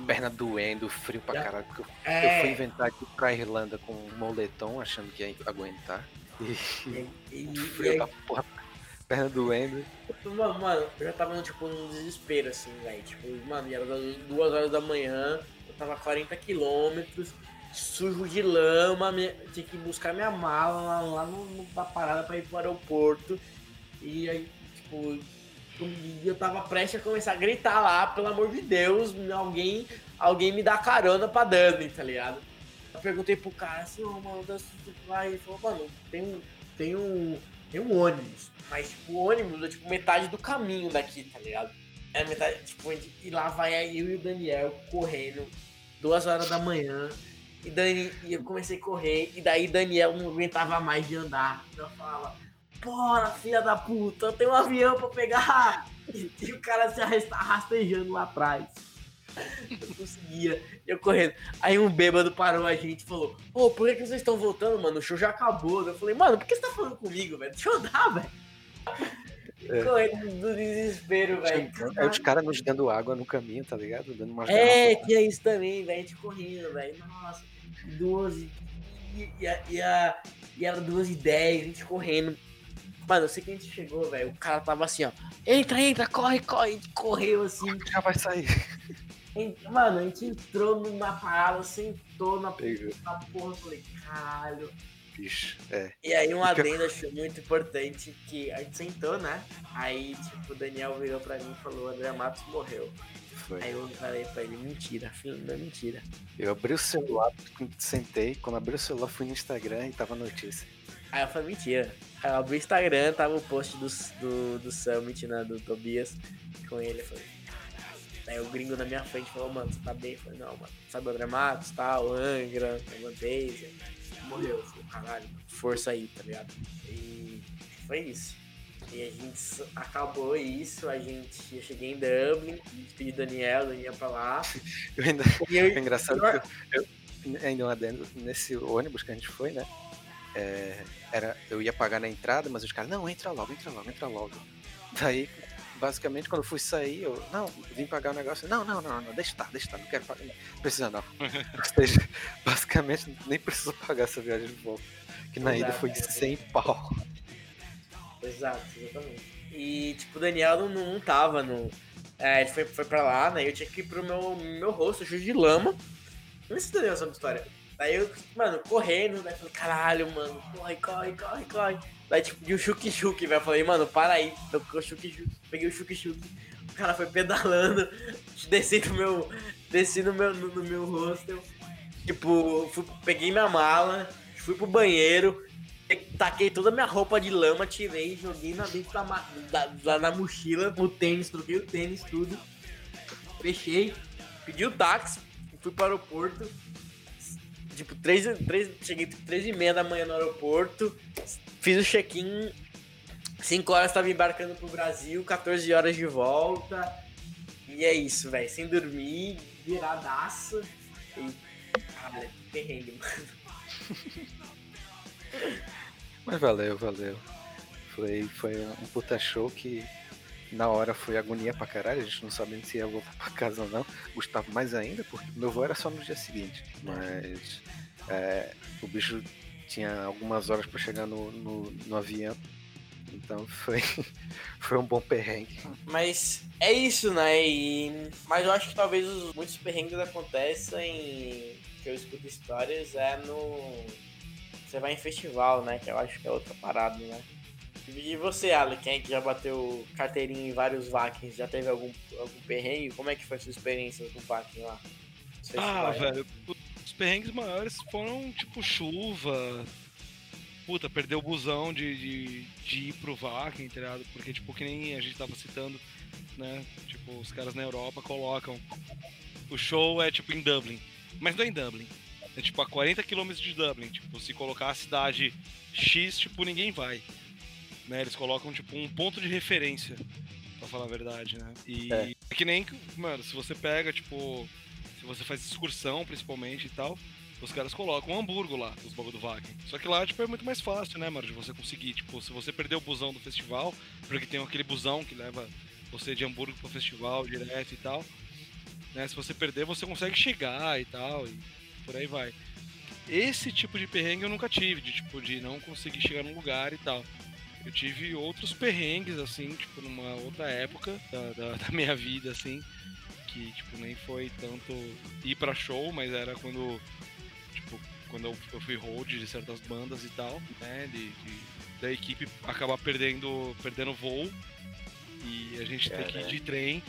Pernas doendo, frio pra caralho. Porque eu, É, eu fui inventar de ir pra Irlanda com um moletom, achando que ia aguentar. E, e, frio e da porra, perna doendo. Mano, mano, eu já tava, tipo, num desespero, assim, velho. Tipo, mano, era duas horas da manhã, tava a 40 quilômetros, sujo de lama, minha- tinha que buscar minha mala lá, lá no, na parada pra ir pro aeroporto. E aí, tipo, eu tava prestes a começar a gritar lá, pelo amor de Deus, alguém, alguém me dá carona pra Dublin, tá ligado? Eu perguntei pro cara assim, ô mano, dá- vai, ele falou, mano, tem um, tem um, tem um ônibus, mas tipo, o ônibus é tipo metade do caminho daqui, tá ligado? É metade, tipo, e lá vai eu e o Daniel correndo, duas horas da manhã, e, Dani, e eu comecei a correr, e daí Daniel não aguentava mais de andar. Então fala, bora, filha da puta, tem um avião pra pegar! E, e o cara se arrasta- rastejando lá atrás. Eu conseguia, eu correndo. Aí um bêbado parou a gente e falou: Ô, por que, que vocês estão voltando, mano? O show já acabou. Eu falei, mano, por que você tá falando comigo, velho? Deixa eu andar, velho. É. Correndo do desespero, velho. Aí os caras nos dando água no caminho, tá ligado? Dando umas É, tinha isso também, velho. A gente correndo, velho. Nossa, duas e, e, a- e, a- e era duas e dez, a gente correndo. Mano, eu sei que a gente chegou, velho. O cara tava assim, ó. Entra, entra, corre, corre. A gente correu assim. Já vai sair. Mano, a gente entrou na parada, sentou na, na porra. Eu falei, caralho. Bicho, é. E aí um adendo achei muito importante que a gente sentou, né? Aí, tipo, o Daniel virou pra mim e falou, André Matos morreu. Foi. Aí eu falei pra ele, mentira, filho, não é mentira. Eu abri o celular, sentei, quando abri o celular fui no Instagram e tava notícia. Aí eu falei, mentira. Aí eu abri o Instagram, tava o post do, do, do Summit, né, do Tobias, com ele. Eu falei, aí o gringo na minha frente falou, mano, você tá bem? Eu falei, não, mano, sabe o André Matos, tal, Angra, Levanteza, morreu. Eu caralho, força aí, tá ligado? E foi isso. E a gente acabou isso, a gente, eu cheguei em Dublin, despedi o Daniel, Daniel ia pra lá. Eu ainda, E eu, é engraçado que eu, eu ainda um adendo, nesse ônibus que a gente foi, né? é, era, eu ia pagar na entrada, mas os caras, não, entra logo, entra logo, entra logo. Daí, basicamente, quando eu fui sair, eu, não, vim pagar o negócio, não, não, não, não, deixa estar, deixa estar, não quero pagar, não precisa não. Ou seja, basicamente, nem preciso pagar essa viagem de volta. Que na ida Exato. foi 100 pau. Exato, exatamente. E, tipo, o Daniel não, não tava no. É, ele foi, foi pra lá, né? Eu tinha que ir pro meu, meu rosto, cheio de lama. Não sei se o Daniel sabe a história. Daí eu, mano, correndo, eu falei, caralho, mano, corre, corre, corre, corre. Daí, tipo, de um chuk-chuk, velho. Falei, mano, para aí. Eu peguei o chuk-chuk, o cara foi pedalando, desci no meu. Desci no meu, no, no meu hostel. Tipo, fui, peguei minha mala, fui pro banheiro, taquei toda minha roupa de lama, tirei, joguei na dentro da, da, da- na mochila, o tênis, troquei o tênis, tudo. Fechei, pedi o táxi, fui para o aeroporto. Tipo, três, três, cheguei três e meia da manhã no aeroporto, fiz o check-in, 5 horas tava embarcando pro Brasil, 14 horas de volta. E é isso, velho, sem dormir, viradaço. E, que perrengue, mano. Mas valeu, valeu. Foi, foi um puta show que na hora foi agonia pra caralho, a gente não sabendo se ia voltar pra casa ou não. Gustavo mais ainda, porque meu voo era só no dia seguinte. Mas é, o bicho tinha algumas horas pra chegar no, no, no avião. Então foi, foi um bom perrengue. Mas é isso, né? E... Mas eu acho que talvez os, muitos perrengues aconteçam que eu escuto histórias é no. Você vai em festival, né? Que eu acho que é outra parada, né? E você, Ale, quem é que já bateu carteirinha em vários Vakings, já teve algum, algum perrengue? Como é que foi a sua experiência com o Vaking lá? Ah, velho, os perrengues maiores foram tipo chuva. Puta, perder o busão de, de, de ir pro Vakin, tá ligado? Porque, tipo, que nem a gente tava citando, né? Tipo, os caras na Europa colocam. O show é tipo em Dublin. Mas não é em Dublin. É tipo a 40 km de Dublin. Tipo, se colocar a cidade X, tipo, ninguém vai. Né? Eles colocam, tipo, um ponto de referência. Pra falar a verdade, né? E É. é que nem, mano, se você pega, tipo, se você faz excursão, principalmente e tal, os caras colocam um Hamburgo lá, os bagulho do Wagen. Só que lá, tipo, é muito mais fácil, né, mano, de você conseguir. Tipo, se você perder o busão do festival, porque tem aquele busão que leva você de Hamburgo pro festival direto e tal, né, se você perder, você consegue chegar e tal, e por aí vai. Esse tipo de perrengue eu nunca tive, de tipo, de não conseguir chegar num lugar e tal. Eu tive outros perrengues, assim, tipo, numa outra época da, da, da minha vida, assim, que, tipo, nem foi tanto ir pra show, mas era quando, tipo, quando eu, eu fui hold de certas bandas e tal, né, de, de- da equipe acabar perdendo, perdendo voo e a gente ter que ir de trem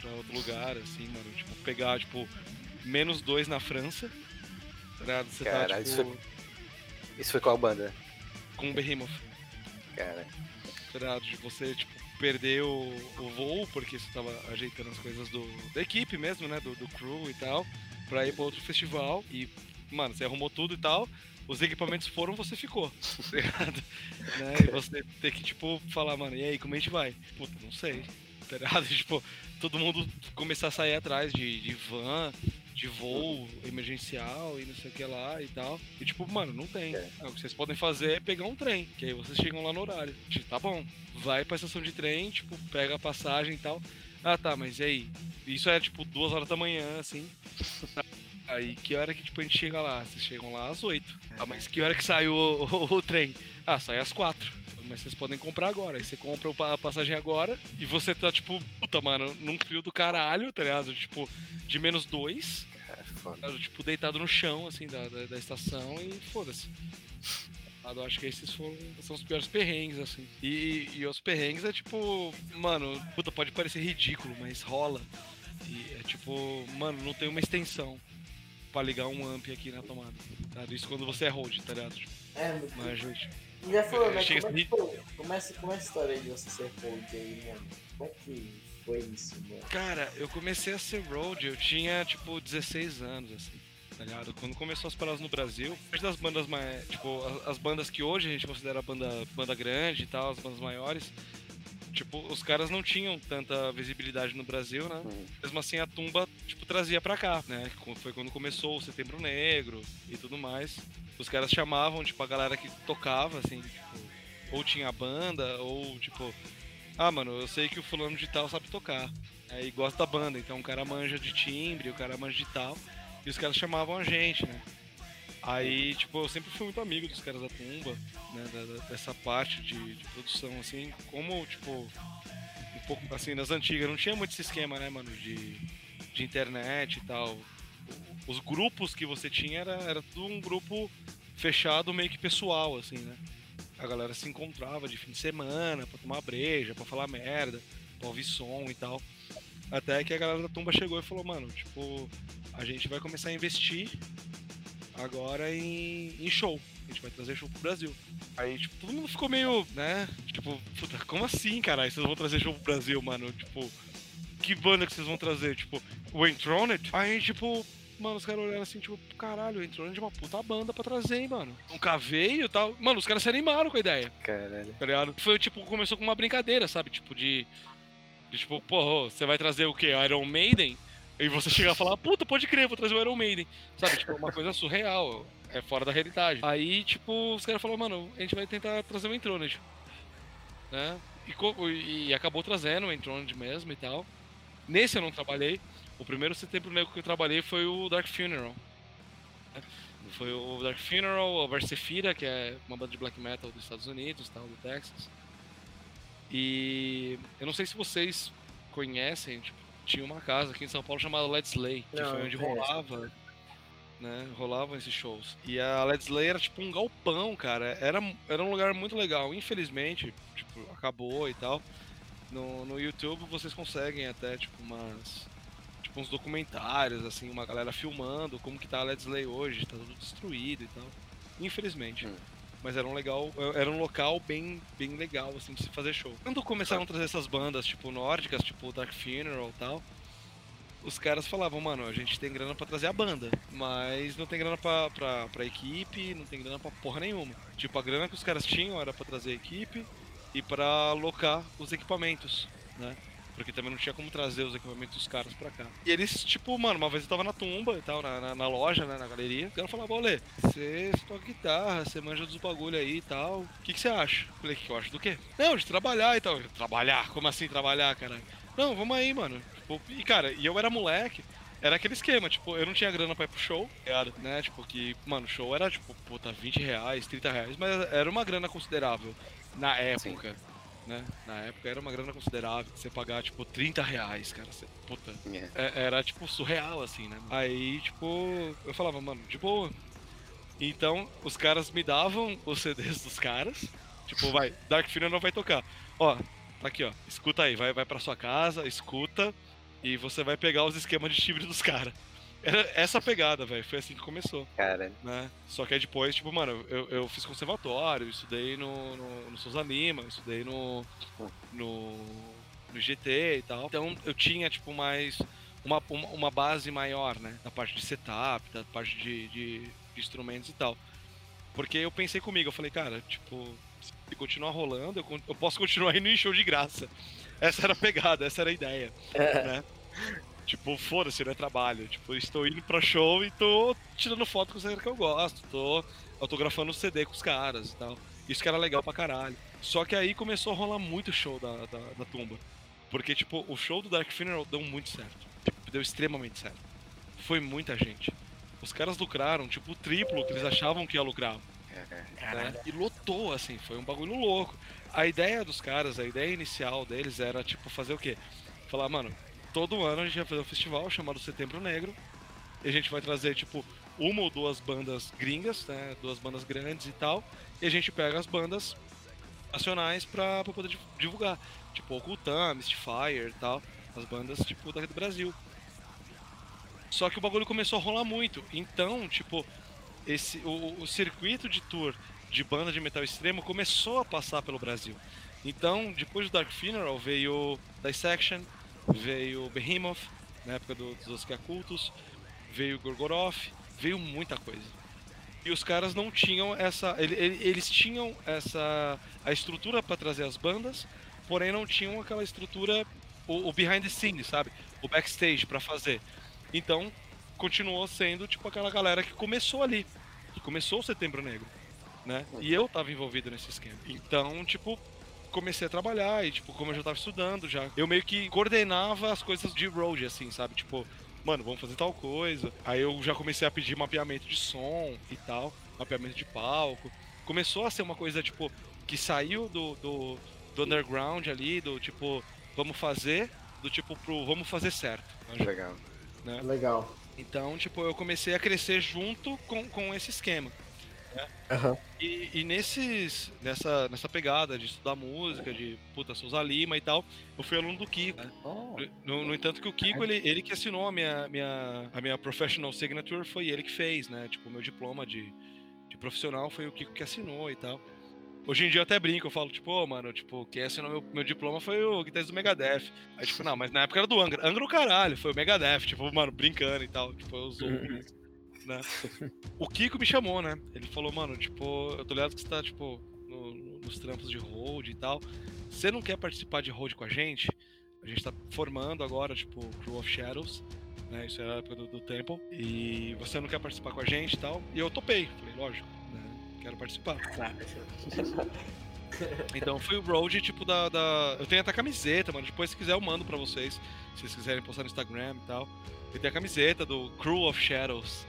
pra outro lugar, assim, mano, tipo, pegar, tipo, menos dois na França, tá ligado? Você tá, Caralho, isso tipo, Isso foi qual banda? com o Behemoth. Cara, ligado? De você, tipo, perder o, o voo, porque você tava ajeitando as coisas do, da equipe mesmo, né? Do, do crew e tal, pra ir pra outro festival. E, mano, você arrumou tudo e tal. Os equipamentos foram, você ficou, tá né? E você ter que, tipo, falar, mano, e aí, como a gente vai? Puta, não sei, tá? Tipo, todo mundo começar a sair atrás de, de van, de voo emergencial e não sei o que lá e tal. E tipo, mano, não tem. É. Ah, O que vocês podem fazer é pegar um trem, que aí vocês chegam lá no horário. Tipo, tá bom, vai pra estação de trem, tipo, pega a passagem e tal. Ah tá, mas e aí? Isso é tipo duas horas da manhã, assim. Aí que hora que tipo, a gente chega lá? Vocês chegam lá às oito. Ah, mas que hora que sai o, o- o trem? Ah, sai às quatro. Mas vocês podem comprar agora. Aí você compra a passagem agora e você tá, tipo, puta, mano, num frio do caralho, tá ligado? Tipo, de menos dois. foda. Cara, tipo, deitado no chão, assim, da, da, da estação e foda-se. Eu acho que esses foram, são os piores perrengues, assim. E, e os perrengues é tipo, mano, puta, pode parecer ridículo, mas rola. E é tipo, mano, não tem uma extensão pra ligar um amp aqui na tomada. Tá? Isso quando você é hold, tá ligado? Tipo, É, muito mas, gente, E já falou, né? Como é, assim- que foi, começa, como é a história de você ser hold aí, mano? Como é que foi isso, mano? Cara, eu comecei a ser road, eu tinha tipo 16 anos, assim, tá ligado? Quando começou as paradas no Brasil, parte das bandas mais. Tipo, as, as bandas que hoje a gente considera banda, banda grande e tal, as bandas maiores, tipo, os caras não tinham tanta visibilidade no Brasil, né? Uhum. Mesmo assim a tumba, tipo, trazia pra cá, né? Foi quando começou o Setembro Negro e tudo mais. Os caras chamavam, tipo, a galera que tocava, assim, tipo, ou tinha banda, ou tipo. Ah, mano, eu sei que o fulano de tal sabe tocar. Aí gosta da banda, então o cara manja de timbre, o cara manja de tal. E os caras chamavam a gente, né? Aí, tipo, eu sempre fui muito amigo dos caras da Tumba, né? da- da- dessa parte de, de produção, assim, como, tipo, um pouco assim, nas antigas, não tinha muito esse esquema, né, mano, de, de internet e tal. Os grupos que você tinha era, era tudo um grupo fechado, meio que pessoal, assim, né? A galera se encontrava de fim de semana pra tomar breja, pra falar merda, pra ouvir som e tal. Até que a galera da tumba chegou e falou, mano, tipo, a gente vai começar a investir agora em, em show. A gente vai trazer show pro Brasil. Aí, tipo, todo mundo ficou meio, né? Tipo, puta, como assim, caralho? Vocês vão trazer show pro Brasil, mano? Tipo, que banda que vocês vão trazer? Tipo, o Enthroned? Aí, tipo, mano, os caras olharam assim, tipo, caralho, o Enthroned é uma puta banda pra trazer, hein, mano. Nunca veio e tal. Mano, os caras se animaram com a ideia Caralho. tá ligado? Foi tipo, começou com uma brincadeira, sabe? Tipo, de. de tipo, porra, você vai trazer o quê? Iron Maiden? E você chegar e falar, puta, pode crer, vou trazer o Iron Maiden. Sabe? Tipo, uma coisa surreal. É fora da realidade. Aí, tipo, os caras falaram, mano, a gente vai tentar trazer o Entroned. Né? E, e acabou trazendo o Entroned mesmo e tal. Nesse eu não trabalhei. O primeiro setembro negro que eu trabalhei foi o Dark Funeral. né? Foi o Dark Funeral, o Versefira, que é uma banda de black metal dos Estados Unidos, tal, do Texas. E eu não sei se vocês conhecem, tipo, tinha uma casa aqui em São Paulo chamada Let's Slay, que Não, foi onde rolava, né, rolavam esses shows. E a Let's Slay era tipo um galpão, cara, era, era um lugar muito legal. Infelizmente, tipo, acabou e tal. No, no YouTube vocês conseguem até, tipo, umas tipo uns documentários, assim, uma galera filmando como que tá a Let's Slay hoje, tá tudo destruído e tal. Infelizmente. Hum. Mas era um legal, era um local bem, bem legal, assim, de se fazer show. Quando começaram a trazer essas bandas, tipo, nórdicas, tipo Dark Funeral e tal, os caras falavam, mano, a gente tem grana pra trazer a banda, mas não tem grana pra, pra, pra equipe, não tem grana pra porra nenhuma. Tipo, a grana que os caras tinham era pra trazer a equipe e pra alocar os equipamentos, né? Porque também não tinha como trazer os equipamentos dos caras pra cá. E eles, tipo, mano, uma vez eu tava na tumba e tal, na, na, na loja, né, na galeria. O cara falava, olê, você toca guitarra, você manja dos bagulho aí e tal. O que que você acha? Falei, o que eu acho do quê? Não, de trabalhar e tal. Eu, Trabalhar? Como assim trabalhar, caralho? Não, vamos aí, mano. Tipo, e cara, e eu era moleque. Era aquele esquema, tipo, eu não tinha grana pra ir pro show, né? Tipo, que, mano, o show era, tipo, puta, 20 reais, 30 reais, mas era uma grana considerável na época, né? Na época era uma grana considerável. Você pagar, tipo, 30 reais, cara, você, puta, É. é- era, tipo, surreal, assim, né? Aí, tipo, eu falava, mano, de boa. Então, os caras me davam os CDs dos caras. Tipo, vai, Dark Funeral não vai tocar. Ó, tá aqui, ó. Escuta aí, vai, vai pra sua casa, escuta. E você vai pegar os esquemas de timbre dos caras. Era essa pegada, velho. Foi assim que começou, Caralho. né? Só que aí depois, tipo, mano, eu, eu fiz conservatório, estudei no, no, no Souza Lima, estudei no, no, no GT e tal. Então eu tinha, tipo, mais uma, uma, uma base maior, né? Da parte de setup, da parte de, de, de instrumentos e tal. Porque eu pensei comigo, eu falei, cara, tipo, se continuar rolando, eu, eu posso continuar indo em show de graça. Essa era a pegada, essa era a ideia, né? Tipo, foda-se, não é trabalho. Tipo, estou indo pra show e tô tirando foto com os caras que eu gosto, tô autografando o CD com os caras e tal. Isso que era legal pra caralho. Só que aí começou a rolar muito show da, da, da tumba. Porque, tipo, o show do Dark Funeral deu muito certo. Tipo, deu extremamente certo. Foi muita gente. Os caras lucraram, tipo, o triplo que eles achavam que ia lucrar né? E lotou, assim, foi um bagulho louco. A ideia dos caras, a ideia inicial deles era, tipo, fazer o quê? Falar, mano, todo ano a gente vai fazer um festival chamado Setembro Negro. E a gente vai trazer, tipo, uma ou duas bandas gringas, né? Duas bandas grandes e tal. E a gente pega as bandas nacionais pra, pra poder di- divulgar. Tipo, Ocultam, Mystifier e tal. As bandas, tipo, daqui do Brasil. Só que o bagulho começou a rolar muito. Então, tipo, esse, o, o circuito de tour de banda de metal extremo começou a passar pelo Brasil. Então, depois do Dark Funeral veio Dissection, veio Behemoth, na época do, dos Oscar Cultos, veio Gorgoroth, veio muita coisa. E os caras não tinham essa. ele- ele- Eles tinham essa. a estrutura para trazer as bandas, porém não tinham aquela estrutura, o, o behind the scenes, sabe? O backstage para fazer. Então, continuou sendo tipo aquela galera que começou ali, que começou o Setembro Negro, né? E eu tava envolvido nesse esquema. Então, tipo, comecei a trabalhar e tipo, como eu já tava estudando já, eu meio que coordenava as coisas de road assim, sabe? Tipo, mano, vamos fazer tal coisa. Aí eu já comecei a pedir mapeamento de som e tal, mapeamento de palco. Começou a ser uma coisa, tipo, que saiu do, do, do underground ali, do tipo, vamos fazer, do tipo pro vamos fazer certo. Legal. Né? Legal. Então, tipo, eu comecei a crescer junto com, com esse esquema. Aham. E, e nesses, nessa, nessa pegada de estudar música, de puta, Souza Lima e tal, eu fui aluno do Kiko. né? No, no entanto que o Kiko, ele, ele que assinou a minha, minha, a minha professional signature, foi ele que fez, né? Tipo, o meu diploma de, de profissional foi o Kiko que assinou e tal. Hoje em dia eu até brinco, eu falo, tipo, ô, mano, tipo, quem assinou meu, meu diploma foi o guitarrista do Megadeth. Aí, tipo, não, mas na época era do Angra. Angra o caralho, foi o Megadeth, tipo, mano, brincando e tal. Tipo, eu usou né? O Kiko me chamou, né? Ele falou, mano, tipo, eu tô ligado que você tá, tipo, no- no- nos trampos de road e tal. Você não quer participar de road com a gente? A gente tá formando agora, tipo, Crew of Shadows, né? Isso era a época do, do Temple. E você não quer participar com a gente e tal? E eu topei. Falei, lógico, né? Quero participar. Então foi o road, tipo, da, da- Eu tenho até camiseta, mano. Depois, se quiser, eu mando pra vocês. Se vocês quiserem postar no Instagram e tal. Eu tenho a camiseta do Crew of Shadows.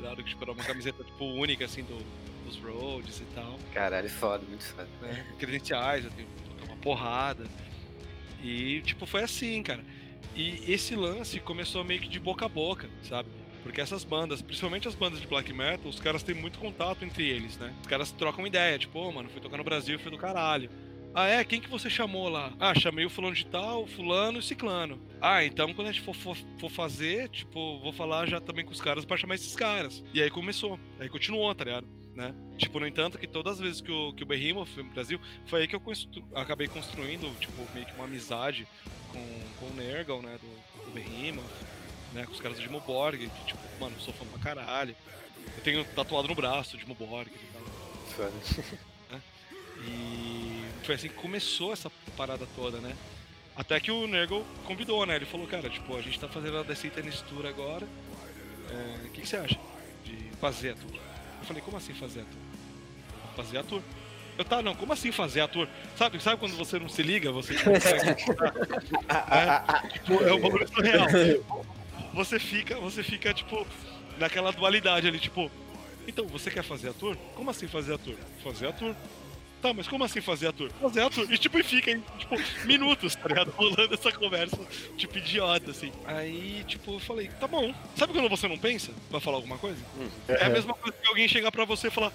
Claro que era uma camiseta tipo, única, assim, do, dos roads e tal. Caralho, foda, muito foda. Né? Credenciais, eu tenho uma porrada. E, tipo, foi assim, cara. E esse lance começou meio que de boca a boca, sabe? Porque essas bandas, principalmente as bandas de black metal, os caras têm muito contato entre eles, né? Os caras trocam ideia, tipo, ô, mano, fui tocar no Brasil, foi do caralho. Ah, é? Quem que você chamou lá? Ah, chamei o fulano de tal, fulano e ciclano. Ah, então quando a gente for, for, for fazer, tipo, vou falar já também com os caras pra chamar esses caras. E aí começou. Aí continuou, tá ligado? Né? Tipo, no entanto, que todas as vezes que o, que o Behemoth foi no Brasil, foi aí que eu constru- acabei construindo, tipo, meio que uma amizade com, com o Nergal, né, do, do Behemoth, né, com os caras do Dimo Borg, que, tipo, mano, sou fã pra caralho. Eu tenho tatuado no braço o Dimo Borg e tal. Foda. E foi assim que começou essa parada toda, né? Até que o Nergal convidou, né? Ele falou, cara, tipo, a gente tá fazendo a DC Tennis Tour agora. é, O que, que você acha de fazer a tour? Eu falei, como assim fazer a tour? Fazer a tour. Eu, tá, não, como assim fazer a tour? Sabe, sabe quando você não se liga, você consegue. é, tipo, é um bagulho surreal. Você fica, você fica, tipo, naquela dualidade ali, tipo, então, você quer fazer a tour? Como assim fazer a tour? Fazer a tour. Tá, mas como assim fazer a tour? Fazer a tour. E tipo, e fica, em, tipo, minutos, tá ligado? Rolando essa conversa, tipo, idiota, assim. Aí, tipo, eu falei, tá bom. Sabe quando você não pensa? Vai falar alguma coisa? É a mesma coisa que alguém chegar pra você e falar,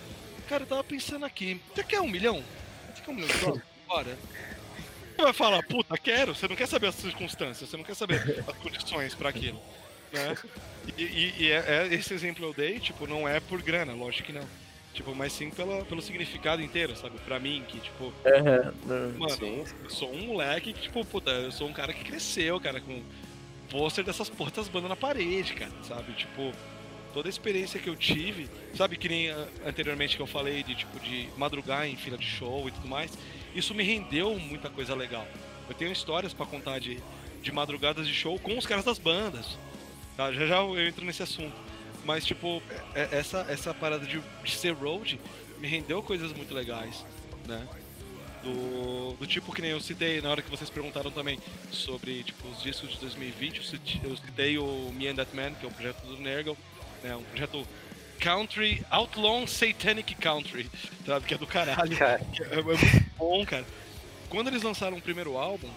cara, eu tava pensando aqui, você quer um milhão? Você quer um milhão de dólares? Bora. Você vai falar, puta, quero. Você não quer saber as circunstâncias, você não quer saber as condições pra aquilo. Né? E, e- e é, é- esse exemplo eu dei, tipo, não é por grana, lógico que não. Tipo, mas sim pela, pelo significado inteiro, sabe? Pra mim, que, tipo, mano, Sim, eu sou um moleque que, tipo, puta, eu sou um cara que cresceu, cara, com pôster dessas portas bandas na parede, cara, sabe? Tipo, toda a experiência que eu tive, sabe que nem ah, anteriormente que eu falei de, tipo, de madrugar em fila de show e tudo mais, isso me rendeu muita coisa legal. Eu tenho histórias pra contar de, de madrugadas de show com os caras das bandas, tá? Já já eu entro nesse assunto. Mas, tipo, é- é- essa, essa parada de, de ser road me rendeu coisas muito legais, né? Do, do tipo que nem eu citei na hora que vocês perguntaram também sobre tipo, os discos de 2020, eu citei, eu citei o Me and That Man, que é um projeto do Nergal, né, um projeto country, outlaw satanic country, sabe, que é do caralho, cara. é, é muito bom, cara. Quando eles lançaram o primeiro álbum,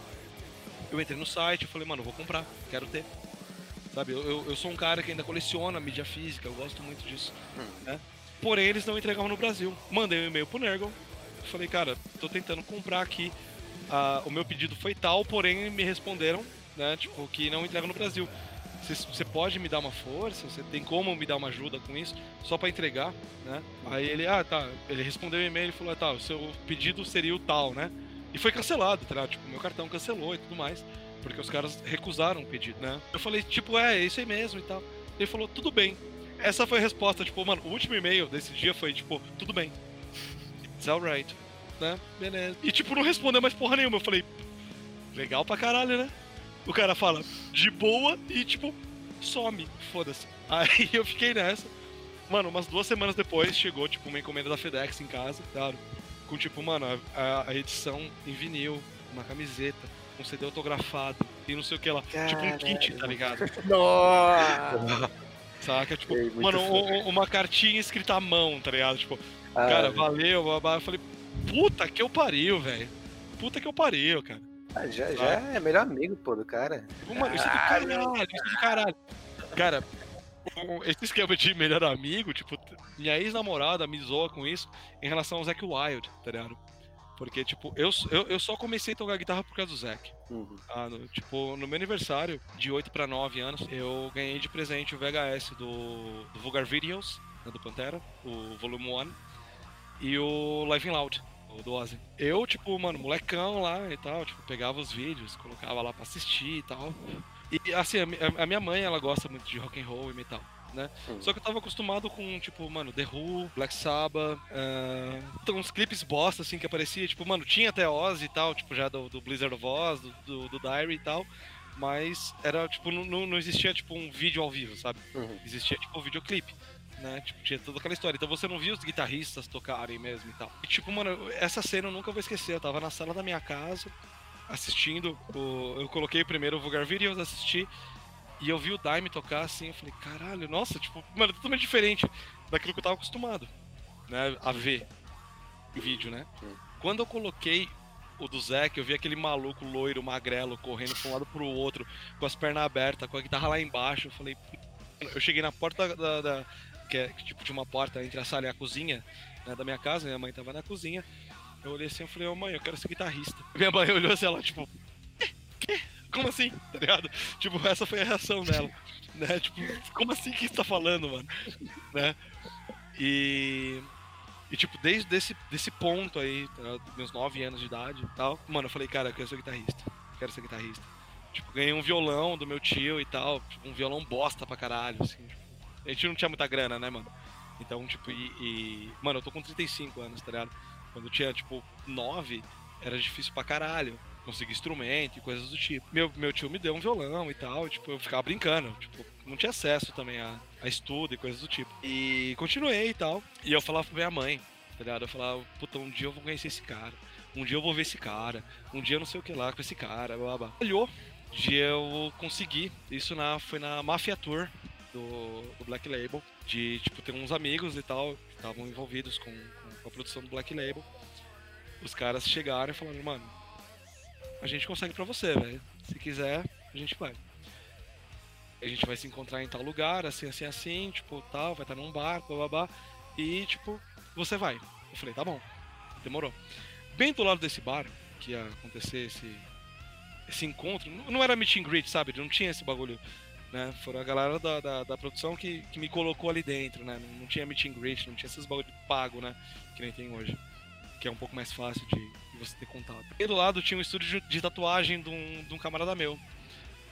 eu entrei no site e falei, mano, eu vou comprar, quero ter. Sabe, eu, eu, sou um cara que ainda coleciona mídia física, eu gosto muito disso, né? Porém, eles não entregavam no Brasil. Mandei um e-mail pro Nergal, falei, cara, tô tentando comprar aqui. Ah, o meu pedido foi tal, porém me responderam, né, tipo, que não entrega no Brasil. Você- pode me dar uma força? Você tem como me dar uma ajuda com isso? Só pra entregar, né? Aí ele, ah, tá. Ele respondeu o e-mail e falou, ah, tá, o seu pedido seria o tal, né? E foi cancelado, tá? Tipo, meu cartão cancelou e tudo mais. Porque os caras recusaram o pedido, né? Eu falei, tipo, é, é isso aí mesmo e tal. Ele falou, tudo bem. Essa foi a resposta, tipo, mano, o último e-mail desse dia foi, tipo, tudo bem. It's alright. Né? Beleza. E, tipo, não respondeu mais porra nenhuma. Eu falei, legal pra caralho, né? O cara fala, de boa e, tipo, some. Foda-se. Aí eu fiquei nessa. Mano, umas duas semanas depois chegou, tipo, uma encomenda da FedEx em casa, claro. Com, tipo, mano, a, a- edição em vinil, uma camiseta, um CD autografado, e não sei o que lá. Tipo um kit, tá ligado? Nossa! Saca? Tipo, muito mano, foda. u- u- uma cartinha escrita à mão, tá ligado? Tipo, Ah, cara, valeu, babá. Eu falei, puta que eu pariu, velho. Puta que eu pariu, cara. ah, já, já é melhor amigo, pô, do cara. Mano, isso é do caralho, isso é do caralho. Cara, esse esquema de melhor amigo, tipo, minha ex-namorada me zoa com isso em relação ao Zack Wild, tá ligado? Porque, tipo, eu, eu, eu só comecei a tocar guitarra por causa do Zack. Uhum. Ah, no- tipo, no meu aniversário, de 8 pra 9 anos, eu ganhei de presente o VHS do, do Vulgar Videos, né, do Pantera, o Volume 1, e o Live in Loud, o do Ozzy. Eu, tipo, mano, molecão lá e tal, tipo, pegava os vídeos, colocava lá pra assistir e tal. E, assim, a, a minha mãe, ela gosta muito de rock and roll e metal. Né? Uhum. Só que eu tava acostumado com, tipo, mano, The Who, Black Sabbath, ah, então, uns clipes bosta, assim, que aparecia, tipo, mano, tinha até Oz e tal, tipo, já do, do Blizzard of Oz, do, do, do Diary e tal, mas era, tipo, não, não não existia, tipo, um vídeo ao vivo, sabe? Uhum. Existia, tipo, um videoclipe, né? Tipo, tinha toda aquela história. Então você não via os guitarristas tocarem mesmo e tal. E, tipo, mano, essa cena eu nunca vou esquecer. Eu tava na sala da minha casa, assistindo, o... eu coloquei primeiro o Vulgar Videos, assisti, e eu vi o Daime tocar assim, eu falei, caralho, nossa, tipo, mano, totalmente diferente daquilo que eu tava acostumado, né, a ver em vídeo, né? Hum. Quando eu coloquei o do Zack, eu vi aquele maluco loiro, magrelo, correndo pra um lado pro outro, com as pernas abertas, com a guitarra lá embaixo, eu falei, eu cheguei na porta da, da- que é que, tipo de uma porta entre a sala e a cozinha, né, da minha casa, minha mãe tava na cozinha, eu olhei assim, eu falei, ô mãe, eu quero ser guitarrista. Minha mãe olhou assim, ela, tipo, "Quê? Quê? Como assim? Tá ligado? Tipo, essa foi a reação dela. Né? Tipo, como assim que você tá falando, mano? Né? E. E, tipo, desde esse desse ponto aí, tá meus 9 anos de idade e tal, mano, eu falei, cara, eu quero ser guitarrista. Quero ser guitarrista. Tipo, ganhei um violão do meu tio e tal, um violão bosta pra caralho, assim. tipo, a gente não tinha muita grana, né, mano? Então, tipo, e, e- Mano, eu tô com 35 anos, tá ligado? Quando eu tinha, tipo, 9, era difícil pra caralho conseguir instrumento e coisas do tipo. Meu, meu tio me deu um violão e tal, tipo, eu ficava brincando, tipo, não tinha acesso também a, a estudo e coisas do tipo. E continuei e tal, e eu falava pra minha mãe, tá ligado? Eu falava, puta, um dia eu vou conhecer esse cara, um dia eu vou ver esse cara, um dia eu não sei o que lá com esse cara, blá blá. Olhou de eu conseguir, isso na, foi na Mafia Tour do, do Black Label, de, tipo, ter uns amigos e tal, que estavam envolvidos com, com, com a produção do Black Label. Os caras chegaram e falaram, mano, a gente consegue pra você, velho. Se quiser, a gente vai. A gente vai se encontrar em tal lugar, assim, assim, assim, tipo, tal, vai estar num bar, blá, e, tipo, você vai. Eu falei, tá bom, demorou. Bem do lado desse bar, que ia acontecer esse, esse encontro, não era meet and greet, sabe? Não tinha esse bagulho, né? Foram a galera da, da, da produção que, que me colocou ali dentro, né? Não, tinha meet and greet, não tinha esses bagulho pago, né? Que nem tem hoje. Que é um pouco mais fácil de você ter contato. E do lado tinha um estúdio de, tatuagem de um, de um camarada meu.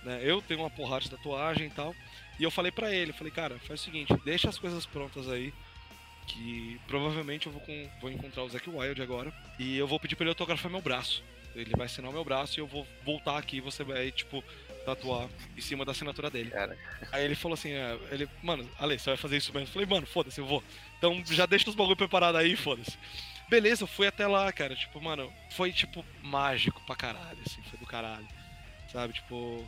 Né? Eu tenho uma porrada de tatuagem e tal. E eu falei pra ele, falei, cara, faz o seguinte, deixa as coisas prontas aí. Que provavelmente eu vou, com- vou encontrar o Zack Wild agora. E eu vou pedir pra ele autografar meu braço. Ele vai assinar o meu braço e eu vou voltar aqui e você vai, tipo, tatuar em cima da assinatura dele. Cara. Aí ele falou assim, é, ele, mano, Ale, você vai fazer isso mesmo? Eu falei, mano, foda-se, eu vou. Então já deixa os bagulho preparado aí, foda-se. Beleza, eu fui até lá, cara. Tipo, mano, foi tipo mágico pra caralho, assim, foi do caralho. Sabe, tipo.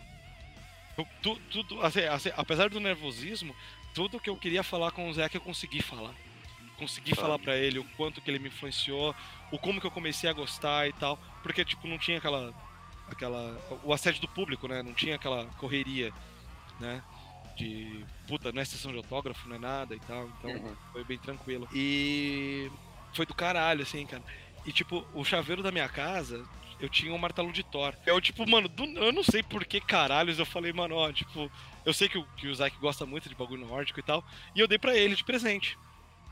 eu- tu- Tudo, assim, assim, apesar do nervosismo, tudo que eu queria falar com o Zé que eu consegui falar. Consegui Sabe. falar pra ele o quanto que ele me influenciou, o como que eu comecei a gostar e tal. Porque, tipo, não tinha aquela. aquela o assédio do público, né? Não tinha aquela correria, né? De. Puta, não é sessão de autógrafo, não é nada e tal. Então Uhum. foi bem tranquilo. E foi do caralho, assim, cara. E tipo, o chaveiro da minha casa, eu tinha um martelo de Thor. Eu, tipo, mano, do- eu não sei por que caralhos eu falei, mano, ó, tipo, eu sei que o, que o Zack gosta muito de bagulho nórdico e tal, e eu dei pra ele de presente.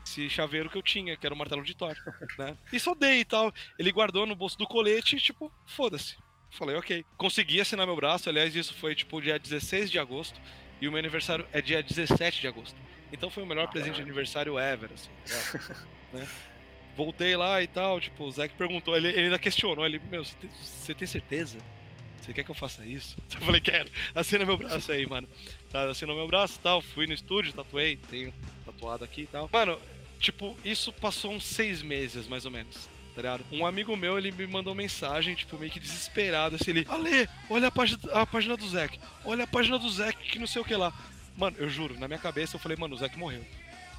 Esse chaveiro que eu tinha, que era o martelo de Thor, né? E só dei e tal. Ele guardou no bolso do colete e, tipo, foda-se. Falei, ok. Consegui assinar meu braço, aliás, isso foi, tipo, dia 16 de agosto, e o meu aniversário é dia 17 de agosto. Então foi o melhor presente de aniversário ever, assim, tá né? Voltei lá e tal, tipo, o Zack perguntou, ele, ele ainda questionou, ele, meu, você tem, certeza? Você quer que eu faça isso? Eu falei, quero, assina meu braço aí, mano. Tá, meu braço e tal, fui no estúdio, tatuei, tenho tatuado aqui e tal. Mano, tipo, isso passou uns seis meses, mais ou menos, tá? Um amigo meu, ele me mandou mensagem, tipo, meio que desesperado, assim, ele, Ale, olha a página, a página do Zack, olha a página do Zack, que não sei o que lá. Mano, eu juro, na minha cabeça eu falei, mano, o Zack morreu.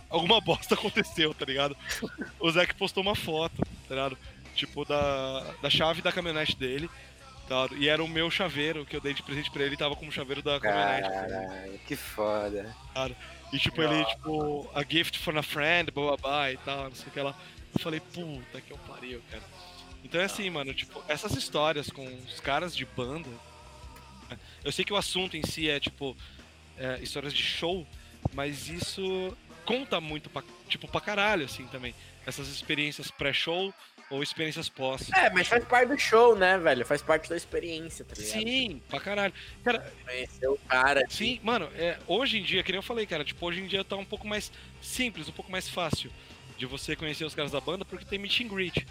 Alguma bosta aconteceu, tá ligado? O Zack postou uma foto, tá ligado? Tipo, da, da chave da caminhonete dele. Tá? E era o meu chaveiro que eu dei de presente pra ele, tava como chaveiro da caminhonete. Caralho, que foda. E tipo, ele, tipo, a gift for a friend, blá e tal, não sei o que lá. Eu falei, puta que eu pariu, cara. Então é assim, mano, tipo, essas histórias com os caras de banda. Eu sei que o assunto em si é, tipo, é, histórias de show, mas isso conta muito, pra, tipo, pra caralho, assim, também. Essas experiências pré-show ou experiências pós. É, mas faz parte do show, né, velho? Faz parte da experiência, tá ligado? Sim, pra caralho. Cara, Conhecer o cara. Sim, mano, é, hoje em dia, que nem eu falei, cara, tipo, hoje em dia tá um pouco mais simples, um pouco mais fácil de você conhecer os caras da banda porque tem meet and greet.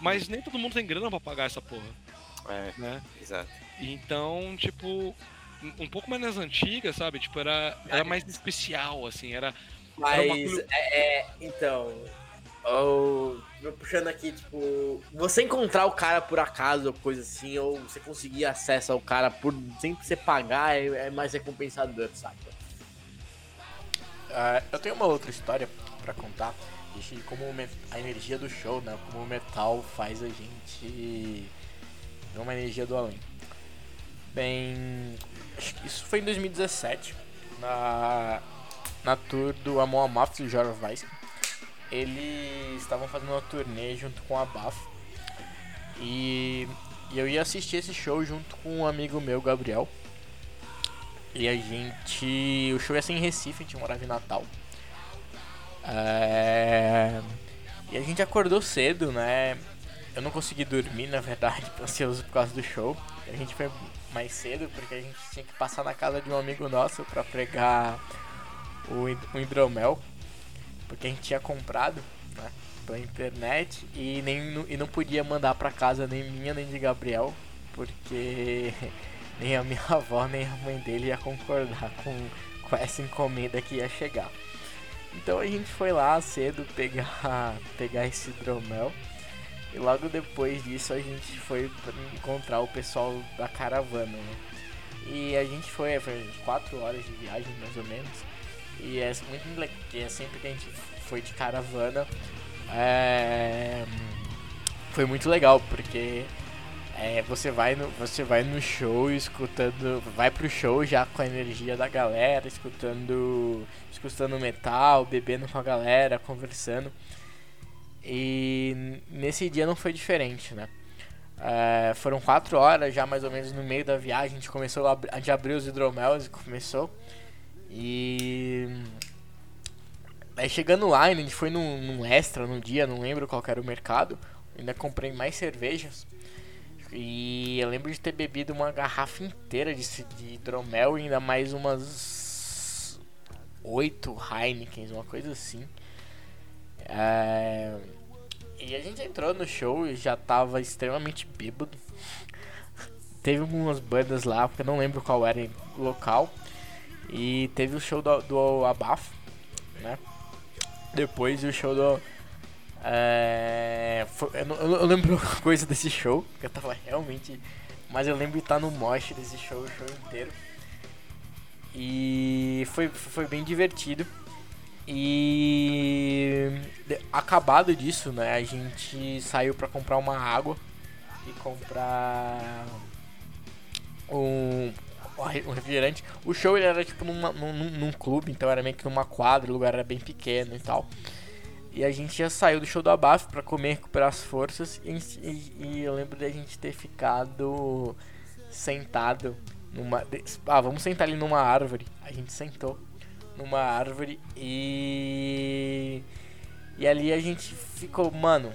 Mas nem todo mundo tem grana pra pagar essa porra, É, né? exato. Então, tipo, um- um pouco mais nas antigas, sabe? Tipo, era, era mais especial, assim, era. Mas, é, é, então, eu puxando aqui, tipo, você encontrar o cara por acaso ou coisa assim, ou você conseguir acesso ao cara por sem você pagar, é, é mais recompensador, sabe? Ah, eu tenho uma outra história pra contar de como a energia do show, né? Como o metal faz a gente ver uma energia do além. Bem, acho que isso foi em 2017, na, na tour do Amon Amarth do Jorah Weiss. Eles estavam fazendo uma turnê junto com a Baf. E, e eu ia assistir esse show junto com um amigo meu, Gabriel. E a gente. O show ia ser em Recife, a gente morava em Natal. É, E a gente acordou cedo, né? Eu não consegui dormir, na verdade, ansioso por causa do show. A gente foi mais cedo porque a gente tinha que passar na casa de um amigo nosso pra pregar o, o hidromel. Porque a gente tinha comprado, né? Pela internet e, nem, e não podia mandar pra casa nem minha nem de Gabriel. Porque nem a minha avó nem a mãe dele ia concordar com, com essa encomenda que ia chegar. Então a gente foi lá cedo pegar, pegar esse hidromel. E logo depois disso a gente foi encontrar o pessoal da caravana, né? E a gente foi, foi 4 horas de viagem mais ou menos. E é muito le- que é sempre que a gente foi de caravana. é, Foi muito legal, porque é, você vai no você vai no show escutando vai pro show já com a energia da galera escutando escutando metal bebendo com a galera conversando e nesse dia não foi diferente né É, foram quatro horas já mais ou menos no meio da viagem a gente começou a, a gente abriu os hidromelos e começou e aí chegando lá a gente foi num, num extra no dia não lembro qual era o mercado ainda comprei mais cervejas e eu lembro de ter bebido uma garrafa inteira de, de hidromel e ainda mais umas oito Heinekens, uma coisa assim. É, E a gente entrou no show e já tava extremamente bêbado. Teve algumas bandas lá, porque eu não lembro qual era o local. E teve o show do, do Abaf, né? Depois o show do é, foi- eu, não- eu lembro coisa desse show, que eu tava realmente. Mas eu lembro de estar no mosh desse show, o show inteiro. E foi, foi bem divertido. E acabado disso, né? A gente saiu pra comprar uma água e comprar um, um refrigerante. O show ele era tipo numa- num, num, clube, então era meio que numa quadra, o lugar era bem pequeno e tal. E a gente já saiu do show do Abaf pra comer, recuperar as forças. E, e- e eu lembro da gente ter ficado sentado numa. de- Ah, vamos sentar ali numa árvore. A gente sentou numa árvore e. E ali a gente ficou, mano.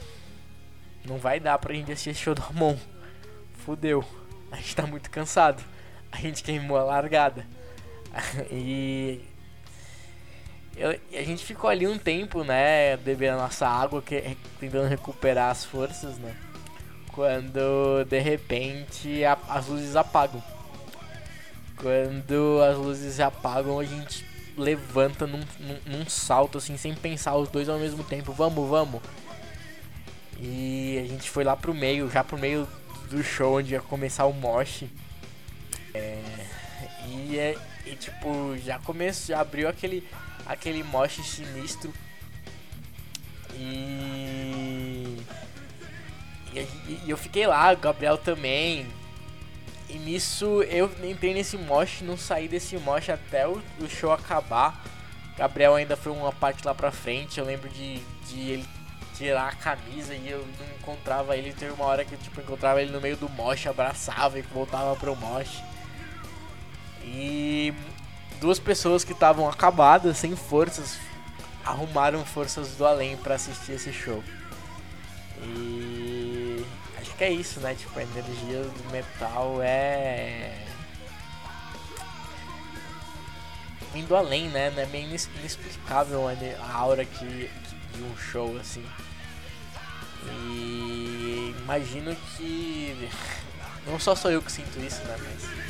Não vai dar pra gente assistir esse show do Amon. Fudeu. A gente tá muito cansado. A gente queimou a largada. e eu- a gente ficou ali um tempo, né, bebendo nossa água, que, tentando recuperar as forças, né? Quando de repente a- as luzes apagam. Quando as luzes apagam, a gente levanta num, num, num salto assim, sem pensar os dois ao mesmo tempo. Vamos, vamos. E a gente foi lá pro meio, já pro meio do show onde ia começar o mosh. É, e, é, e tipo, já começou, já abriu aquele, aquele mosh sinistro. E, e, e eu fiquei lá, o Gabriel também. E nisso eu entrei nesse mosh, não saí desse mosh até o, o show acabar. Gabriel ainda foi uma parte lá pra frente. Eu lembro de, de ele tirar a camisa e eu não encontrava ele. Teve uma hora que eu tipo, encontrava ele no meio do mosh, abraçava e voltava pro mosh. E duas pessoas que estavam acabadas, sem forças, arrumaram forças do além para assistir esse show. E acho que é isso, né? Tipo, a energia do metal é indo além, né? É meio inexplicável a aura que, de um show assim. E imagino que não só sou eu que sinto isso, né? Mas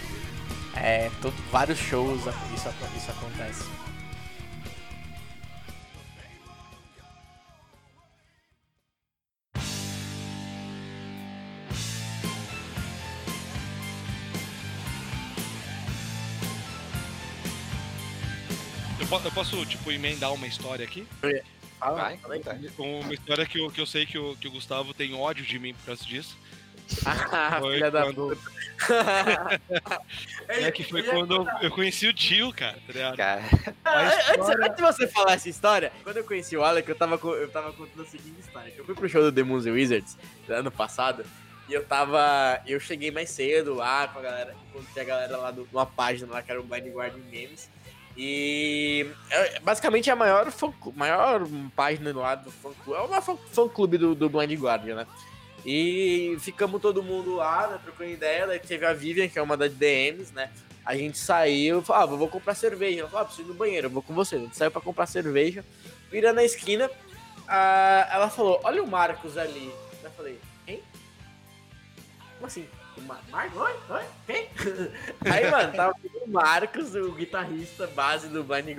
é, todo, vários shows isso, isso acontece. Eu posso, tipo, emendar uma história aqui? Fala, Vai, Uma história que eu, que eu sei que o, que o Gustavo tem ódio de mim por causa disso. Ah, foi filha quando... da puta. é que foi quando eu, conheci o tio, cara, tá ligado? Cara. História... Antes, antes, de você falar essa história, quando eu conheci o Alec, eu tava, eu tava contando a seguinte história. Eu fui pro show do Demons and Wizards ano passado. E eu tava. Eu cheguei mais cedo lá com a galera. Encontrei a galera lá numa página lá que era o Blind Guardian Games. E é, basicamente é a maior, fã, maior página lá do fã clube. É uma fã, fã clube do, do Blind Guardian, né? E ficamos todo mundo lá, né, trocando ideia. Daí teve a Vivian, que é uma das DMs, né? A gente saiu, falou, ah, vou comprar cerveja. Ela falou, ah, preciso ir no banheiro, vou com você. A gente saiu pra comprar cerveja. Vira na esquina, ela falou, olha o Marcos ali. Eu falei, hein? Como assim? Marcos, oi, oi, quem? Aí, mano, tava o Marcos, o guitarrista base do Blind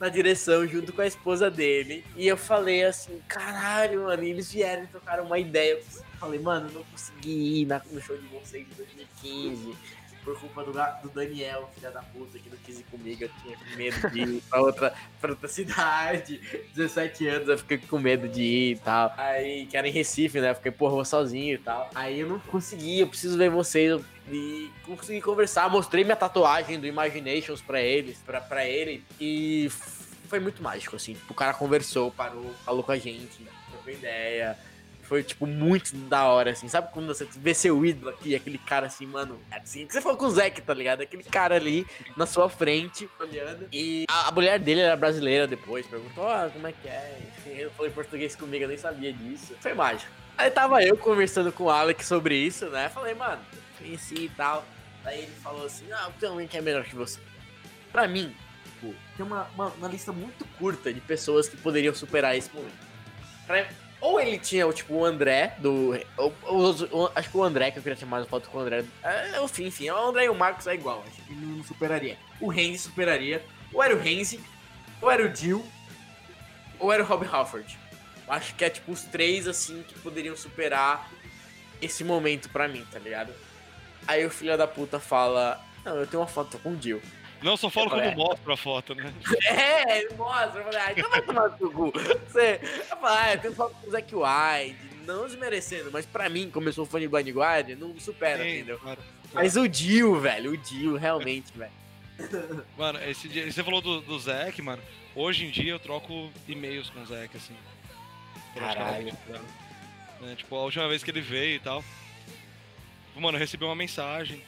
na direção junto com a esposa dele. E eu falei assim, caralho, mano, e eles vieram e trocaram uma ideia. Eu falei, mano, não consegui ir no show de vocês em 2015 por culpa do, do Daniel, filha da puta, que não quis ir comigo. Eu tinha medo de ir pra outra, pra outra cidade. 17 anos, eu fiquei com medo de ir e tal. Aí, que era em Recife, né? Eu fiquei, porra, vou sozinho e tal. Aí eu não consegui, eu preciso ver vocês. E consegui conversar, mostrei minha tatuagem do Imaginations pra eles, pra, pra ele. E foi muito mágico, assim. O cara conversou, parou, falou com a gente, trocou ideia foi, tipo, muito da hora, assim. Sabe quando você vê seu ídolo aqui, aquele cara assim, mano, é assim, que você falou com o Zeke, tá ligado? Aquele cara ali na sua frente, olhando. E a, a mulher dele era brasileira depois, perguntou, ah, como é que é? Enfim, ele falou em português comigo, eu nem sabia disso. Foi mágico. Aí tava eu conversando com o Alex sobre isso, né? Falei, mano, conheci e tal. Aí ele falou assim, ah, tem alguém que é melhor que você. Pra mim, tipo, tem uma, uma, uma lista muito curta de pessoas que poderiam superar esse momento. Pra, ou ele tinha, tipo, o André, do. Acho que o André, que eu queria ter mais foto com o André. É, enfim, enfim, o André e o Marcos é igual. Acho que não superaria. O Renzi superaria. Ou era o Renzi, ou era o Jill, ou era o Rob Halford. Acho que é, tipo, os três, assim, que poderiam superar esse momento pra mim, tá ligado? Aí o filho da puta fala: Não, eu tenho uma foto com o Jill. Não, só falo quando mostra a foto, né? É, ele mostra. Eu falei, ah, então vai tomar no seu cu. Você, eu falei, ah, eu tenho foto com o Zack White, não desmerecendo, mas pra mim, como eu sou fã de Blind Guardian, não supera, Sim, entendeu? Claro, Mas o Dio, velho, o Dio, realmente, velho. Mano, esse dia, você falou do, do Zack, mano. Hoje em dia eu troco e-mails com o Zack, assim. Caralho. Né? Tipo, a última vez que ele veio e tal. Mano, eu recebi uma mensagem.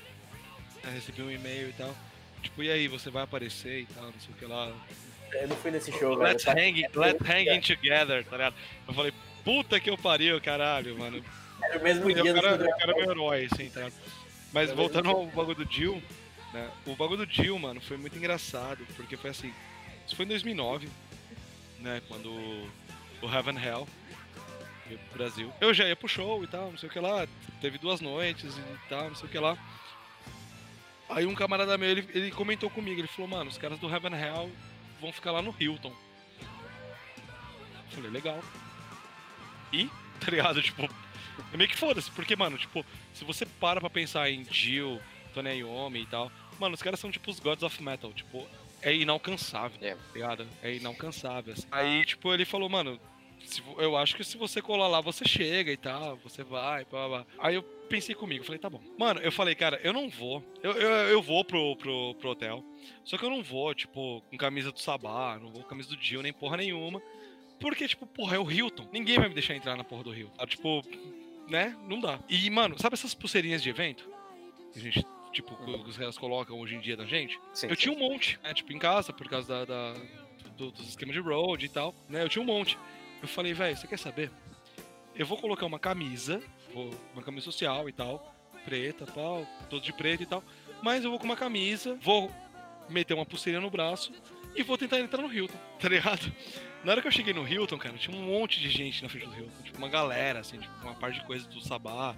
Recebi um e-mail e tal. Tipo, e aí, você vai aparecer e tal, não sei o que lá. Eu não fui nesse show, let's velho. Hang, let's hang together, tá ligado? Eu falei, puta que eu pariu, caralho, mano. Era o mesmo dia eu, cara, do Eu quero meu herói, assim, tá ligado? Mas Era voltando ao bagulho do Jill, né? O bagulho do Jill, mano, foi muito engraçado, porque foi assim. Isso foi em 2009, né? Quando o Heaven Hell veio pro Brasil. Eu já ia pro show e tal, não sei o que lá. Teve duas noites e tal, não sei o que lá. Aí um camarada meu, ele, ele comentou comigo, ele falou, mano, os caras do Heaven Hell vão ficar lá no Hilton. Eu falei, legal. E tá ligado? Tipo, é meio que foda-se, porque, mano, tipo, se você para pra pensar em Jill, Tony Iommi e tal, mano, os caras são tipo os Gods of Metal, tipo, é inalcançável, É. tá ligado? É inalcançável. assim. Aí, tipo, ele falou, mano, eu acho que se você colar lá, você chega e tal, você vai, blá. blá. Aí eu pensei comigo, falei, tá bom. Mano, eu falei, cara, eu não vou. Eu, eu, eu vou pro, pro, pro hotel. Só que eu não vou, tipo, com camisa do Sabá, não vou com camisa do Jill, nem porra nenhuma. Porque, tipo, porra, é o Hilton. Ninguém vai me deixar entrar na porra do Hilton. Ah, Tipo, né? Não dá. E, mano, sabe essas pulseirinhas de evento? Que a gente, tipo, que os caras colocam hoje em dia na gente? Sim, eu sim. tinha um monte, né? Tipo, em casa, por causa da, da- do, dos esquemas de road e tal, né? Eu tinha um monte. Eu falei, velho, você quer saber? Eu vou colocar uma camisa, vou, uma camisa social e tal, preta, pau, todo de preto e tal, mas eu vou com uma camisa, vou meter uma pulseirinha no braço e vou tentar entrar no Hilton, tá ligado? Na hora que eu cheguei no Hilton, cara, tinha um monte de gente na frente do Hilton, tipo, uma galera, assim, tipo, uma parte de coisa do Sabá,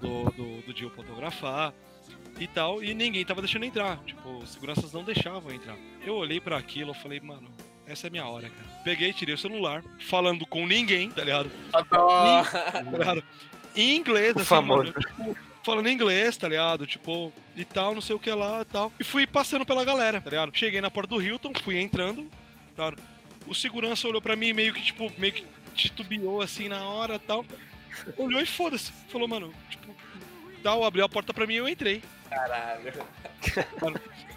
do, do, do Jill fotografar e tal, e ninguém tava deixando entrar. Tipo, seguranças não deixavam entrar. Eu olhei pra aquilo e falei, mano, essa é a minha hora, cara. Peguei, tirei o celular, falando com ninguém, tá ligado? Tá ligado? Em inglês, O assim, famoso. mano, tipo, falando inglês, tá ligado? Tipo, e tal, não sei o que lá e tal. E fui passando pela galera, tá ligado? Cheguei na porta do Hilton, fui entrando, tá ligado? O segurança olhou pra mim meio que, tipo, meio que titubeou assim na hora e tal. Olhou e foda-se. Falou, mano, tipo, tal, abriu a porta pra mim e eu entrei. Caralho.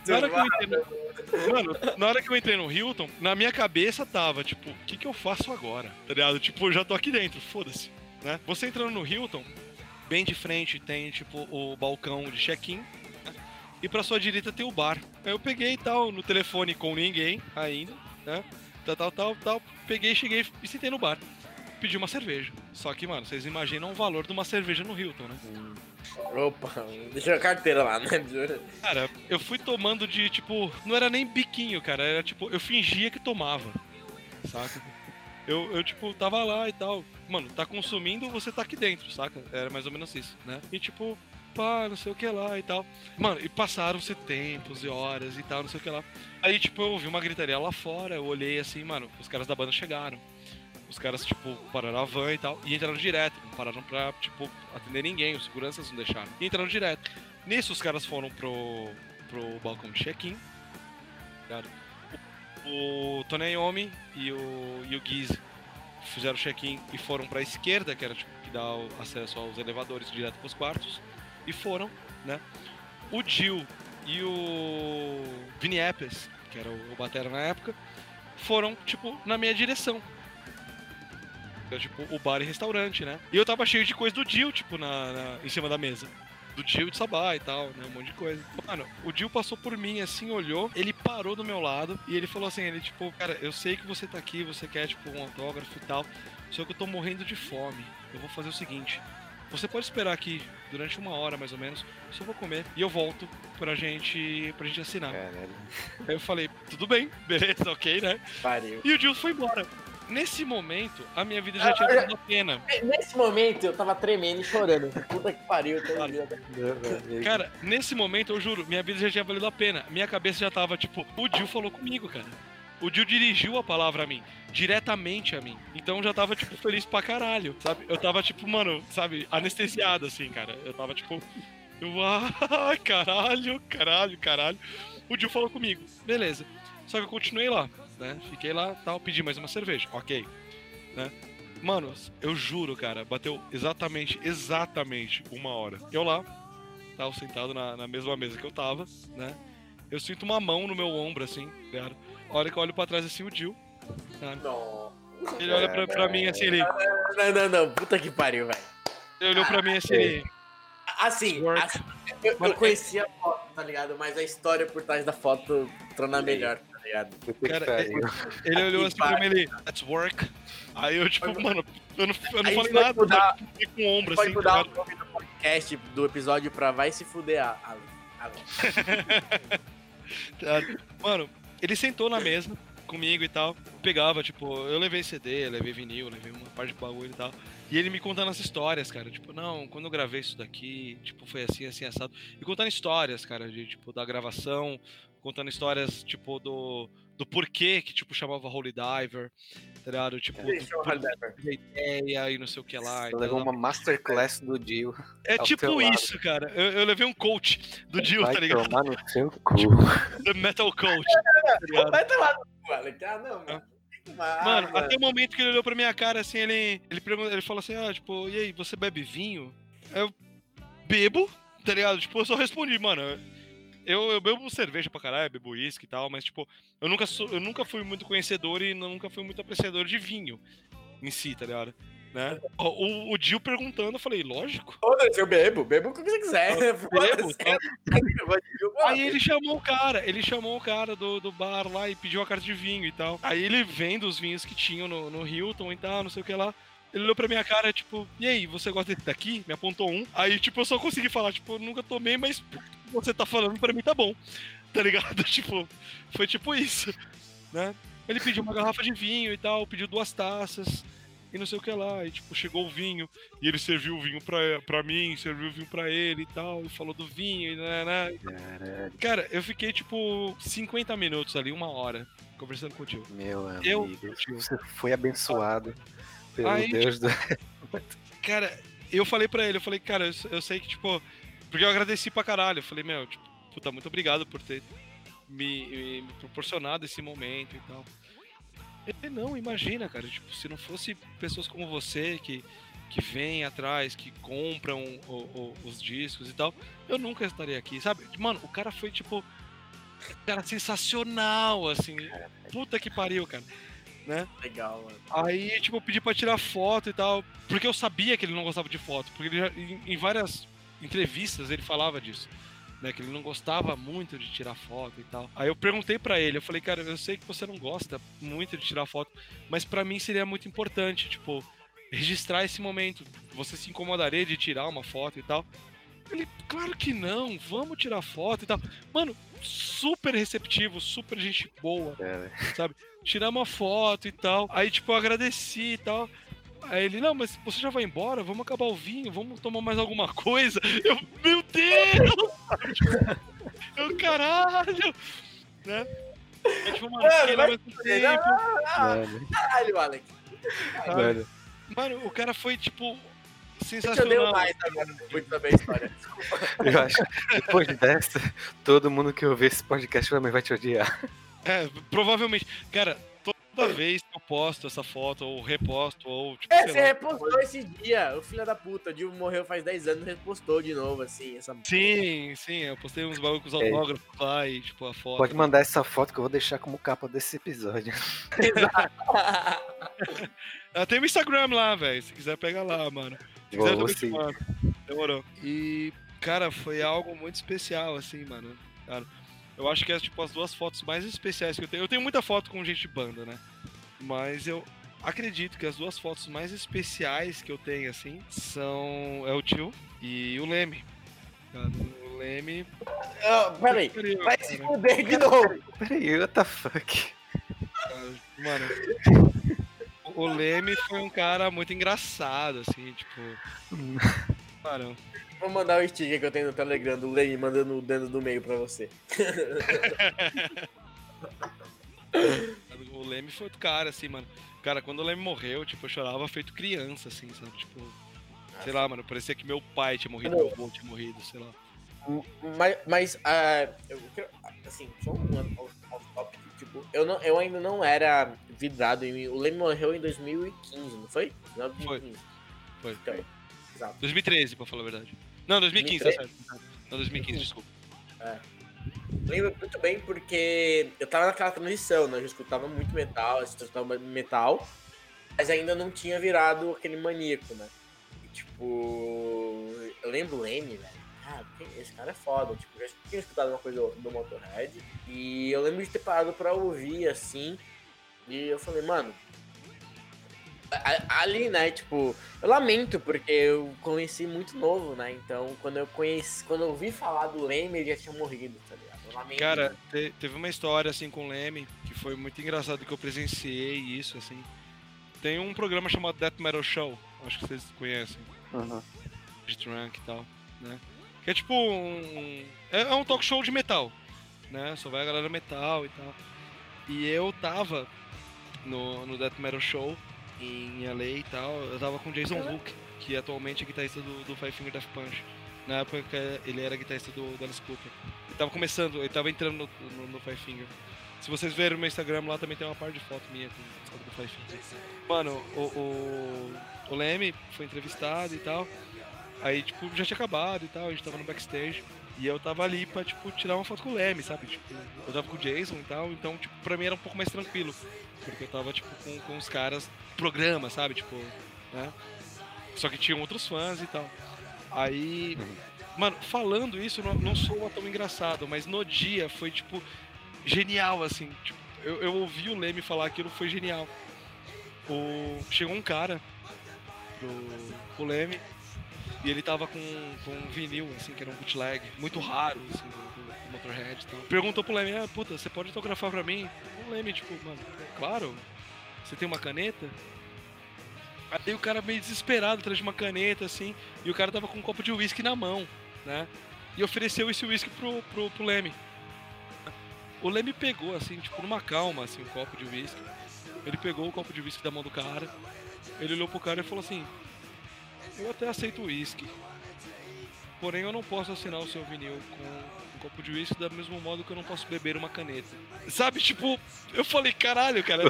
Na hora, que eu entrei no... Mano, na hora que eu entrei no Hilton, na minha cabeça tava, tipo, o que, que eu faço agora? Tá ligado? Tipo, eu já tô aqui dentro, foda-se. Né? Você entrando no Hilton, bem de frente tem, tipo, o balcão de check-in. né? E pra sua direita tem o bar. Aí eu peguei e tal, no telefone com ninguém ainda, né? Tal, tal, tal, tal. Peguei, cheguei e sentei no bar. Pedi uma cerveja. Só que, mano, vocês imaginam o valor de uma cerveja no Hilton, né? Opa, deixa a carteira lá, né? Cara, eu fui tomando de, tipo, não era nem biquinho, cara, era tipo, eu fingia que tomava, saca? Eu, eu, tipo, tava lá e tal. Mano, tá consumindo, você tá aqui dentro, saca? Era mais ou menos isso, né? E tipo, pá, não sei o que lá e tal. Mano, e passaram-se tempos e horas e tal, não sei o que lá. Aí, tipo, eu ouvi uma gritaria lá fora, eu olhei assim, mano, os caras da banda chegaram. Os caras, tipo, pararam a van e tal, e entraram direto. Não pararam pra, tipo, atender ninguém, os seguranças não deixaram. E entraram direto. Nisso, os caras foram pro, pro balcão de check-in. ligado? O, o Tony Iommi e o, e o Giz fizeram check-in e foram pra esquerda, que era tipo, que dá acesso aos elevadores direto pros quartos. E foram, né? O Jill e o Vini Epes, que era o, o batera na época, foram, tipo, na minha direção. Era, tipo, o bar e restaurante, né? E eu tava cheio de coisa do Jill, tipo, na, na- em cima da mesa. Do Jill e de Sabá e tal, né? Um monte de coisa. Mano, o Jill passou por mim, assim, olhou, ele parou do meu lado e ele falou assim, ele, tipo, cara, eu sei que você tá aqui, você quer, tipo, um autógrafo e tal, só que eu tô morrendo de fome. Eu vou fazer o seguinte, você pode esperar aqui durante uma hora, mais ou menos, eu só vou comer e eu volto pra gente, pra gente assinar. Caralho. Aí eu falei, tudo bem, beleza, ok, né? Pariu. E o Jill foi embora. Nesse momento, a minha vida já tinha valido a pena. Nesse momento eu tava tremendo e chorando. Puta que pariu, tô ligado. Cara, nesse momento, eu juro, minha vida já tinha valido a pena. Minha cabeça já tava, tipo, o Jill falou comigo, cara. O Jill dirigiu a palavra a mim, diretamente a mim. Então eu já tava, tipo, feliz pra caralho, sabe? Eu tava, tipo, mano, sabe, anestesiado, assim, cara. Eu tava, tipo, eu, ah, caralho, caralho, caralho. O Jill falou comigo, beleza. Só que eu continuei lá, né? Fiquei lá, tal, pedi mais uma cerveja, ok. Né? Mano, eu juro, cara, bateu exatamente, exatamente uma hora. Eu lá, tava sentado na, na mesma mesa que eu tava, né? Eu sinto uma mão no meu ombro, assim, cara. A hora que eu olho pra trás, assim, o Jill. sabe? Não. Ele olha pra, pra mim, assim, ele, Não, não, não. Puta que pariu, velho. ele olhou pra mim, assim, ele... Assim, Work. assim, eu, eu conhecia a foto, tá ligado? Mas a história por trás da foto torna melhor, ligado? Cara, pariu. Ele olhou assim pra mim, ele, let's work. Aí eu, tipo, mano, eu não, eu não falei nada, mudar- eu fiquei com o ombro, Pode assim, mudar tá o nome do podcast do episódio pra Vai Se Fuder a- a- a- ligado? Mano, ele sentou na mesa comigo e tal, pegava, tipo, eu levei CD, levei vinil, levei uma parte de bagulho e tal. E ele me contando as histórias, cara, tipo, não, quando eu gravei isso daqui, tipo, foi assim, assim, assado. E contando histórias, cara, de, tipo, da gravação, contando histórias, tipo, do, do porquê que, tipo, chamava Holy Diver, tá ligado? Tipo, do- da ideia e não sei o que lá. Você levou tal. uma masterclass do Dio. É tipo lado. isso, cara. Eu, eu levei um coach do Vai tá ligado? tomar no seu cu. The Metal Coach. tá? Vai tomar no cu, Alec. Ah, não, mano. Ah, Mano, até o momento que ele olhou pra minha cara, assim, ele, ele, pergunta, ele falou assim, ah, tipo, e aí, você bebe vinho? Eu bebo, tá ligado? Tipo, eu só respondi, mano, eu, eu bebo cerveja pra caralho, bebo uísque e tal, mas, tipo, eu nunca, sou, eu nunca fui muito conhecedor e nunca fui muito apreciador de vinho em si, tá ligado? Né? O, o, o Gil perguntando, eu falei, lógico. Foda-se, eu bebo. Bebo o que você quiser. Bebo, tá? Aí ele chamou o cara, ele chamou o cara do, do bar lá e pediu a carta de vinho e tal. Aí ele vendo os vinhos que tinham no, no Hilton e tal, não sei o que lá. Ele olhou pra minha cara, tipo, e aí, você gosta desse daqui? Me apontou um. Aí, tipo, eu só consegui falar, tipo, eu nunca tomei, mas você tá falando pra mim tá bom. Tá ligado? Tipo, foi tipo isso, né? Ele pediu uma garrafa de vinho e tal, pediu duas taças e não sei o que lá. E, tipo, chegou o vinho e ele serviu o vinho pra, pra mim, serviu o vinho pra ele e tal, e falou do vinho e né, né, Caralho, Cara, eu fiquei tipo 50 minutos ali, uma hora, conversando com o tio. meu Eu- amigo. Você foi abençoado pelo Aí, Deus do. Cara, eu falei pra ele, eu falei, cara, eu, eu sei que, tipo. Porque eu agradeci pra caralho. Eu falei, meu, tipo, puta, muito obrigado por ter me, me- me proporcionado esse momento e tal. Ele, não, imagina, cara, tipo, se não fosse pessoas como você que, que vêm atrás, que compram o- o- os discos e tal, eu nunca estaria aqui, sabe? Mano, o cara foi, tipo, cara sensacional, assim. Puta que pariu, cara. Legal, mano. Aí, tipo, eu pedi pra tirar foto e tal, porque eu sabia que ele não gostava de foto, porque ele já, em, em várias entrevistas ele falava disso, né, que ele não gostava muito de tirar foto e tal. Aí eu perguntei pra ele, eu falei, cara, eu sei que você não gosta muito de tirar foto, mas pra mim seria muito importante, tipo, registrar esse momento. Você se incomodaria de tirar uma foto e tal? Ele, claro que não, vamos tirar foto e tal. Mano, super receptivo, super gente boa Cara, tirar uma foto e tal. Aí, tipo, eu agradeci e tal. Aí ele, não, mas você já vai embora? Vamos acabar o vinho, vamos tomar mais alguma coisa. Eu, meu Deus! eu, caralho! Né? Aí, tipo, mano, Mano, vai tempo. mano, Caralho, Alec. mano. Mano, o cara foi, tipo, Eu te sensacional. mais agora, depois de saber a história. Eu acho que depois dessa, todo mundo que ouvir esse podcast também vai te odiar. É, provavelmente. Cara, toda vez que eu posto essa foto, ou reposto, ou, tipo, É, sei você lá. repostou esse dia. O filho da puta, o Dilma morreu faz 10 anos e repostou de novo, assim. Essa... Sim, sim, eu postei uns bagulho com os É. autógrafos lá e, tipo, a foto. Pode mandar essa foto que eu vou deixar como capa desse episódio. Ah, tem o Instagram lá, velho. Se quiser, pega lá, mano. Se quiser, também. Demorou. E, cara, foi algo muito especial, assim, mano. Cara, eu acho que é, tipo, as duas fotos mais especiais que eu tenho. Eu tenho muita foto com gente de banda, né? Mas eu acredito que as duas fotos mais especiais que eu tenho, assim, são... É o tio e o Leme. O Leme... Ah, peraí, vai cara, se fuder de novo. Peraí, what the fuck? Mano... O Leme foi um cara muito engraçado, assim, tipo... Cara, Vou mandar o sticker que eu tenho no Telegram do Lane mandando o dedo do meio pra você. O Leme foi outro cara, assim, mano. Cara, quando o Leme morreu, tipo, eu chorava feito criança, assim, sabe? Tipo, sei lá, mano, parecia que meu pai tinha morrido, meu avô tinha morrido, sei lá. Mas, mas ah, eu quero, assim, só um off- off-topic, tipo, eu, não, eu ainda não era vidrado em mim. O Leme morreu em 2015, não foi? Não, 2015. Foi. Então, exato. 2013, pra falar a verdade. Não, 2015, tá certo. Não, 2015, desculpa. Lembro muito bem porque eu tava naquela transição, né? Eu já escutava muito metal, eu escutava metal, mas ainda não tinha virado aquele maníaco, né? E, tipo, eu lembro o Leme, velho. Cara, que- esse cara é foda. Tipo, eu já tinha escutado uma coisa ou outra do Motorhead. E eu lembro de ter parado pra ouvir assim. E eu falei, mano. Ali, né, tipo, eu lamento porque eu conheci muito novo, né? Então, quando eu conheci, quando eu ouvi falar do Leme, ele já tinha morrido, tá ligado? Eu lamento. Cara, te- teve uma história, assim, com o Leme, que foi muito engraçado que eu presenciei isso, assim. Tem um programa chamado Death Metal Show, acho que vocês conhecem. Uhum. de Trunk e tal, né? Que é tipo um. É é um talk show de metal, né? Só vai a galera metal e tal. E eu tava no, no Death Metal Show em LA e tal, eu tava com o Jason Hook, que atualmente é guitarrista do, do Five Finger Death Punch. Na época ele era guitarrista do, do Alice Cooper. Ele tava começando, ele tava entrando no, no, no Five Finger. Se vocês verem no meu Instagram lá também tem uma parte de foto minha com o do Five Finger. Mano, o, o, o Leme foi entrevistado e tal. Aí, tipo, já tinha acabado e tal, a gente tava no backstage. E eu tava ali pra, tipo, tirar uma foto com o Leme, sabe? Tipo, eu tava com o Jason e tal, então, tipo, pra mim era um pouco mais tranquilo. Porque eu tava, tipo, com, com os caras do programa, sabe? Tipo, né? Só que tinham outros fãs e tal. Aí, mano, falando isso, não, não soa tão engraçado, mas no dia foi, tipo, genial, assim. Tipo, eu, eu ouvi o Leme falar aquilo, foi genial. O, chegou um cara pro, pro Leme e ele tava com, com um vinil, assim, que era um bootleg, muito raro, assim, do, do, Motorhead e tal. Perguntou pro Leme, ah, puta, você pode autografar pra mim? O Leme, tipo, mano, claro, você tem uma caneta? Aí o cara meio desesperado atrás de uma caneta, assim, e o cara tava com um copo de uísque na mão, né? E ofereceu esse uísque pro, pro, pro Leme. O Leme pegou, assim, tipo, numa calma, assim, um copo de uísque. Ele pegou o copo de uísque da mão do cara, ele olhou pro cara e falou assim: Eu até aceito uísque, porém eu não posso assinar o seu vinil com um copo de uísque da mesmo modo que eu não posso beber uma caneta. Sabe, tipo, eu falei, caralho, cara,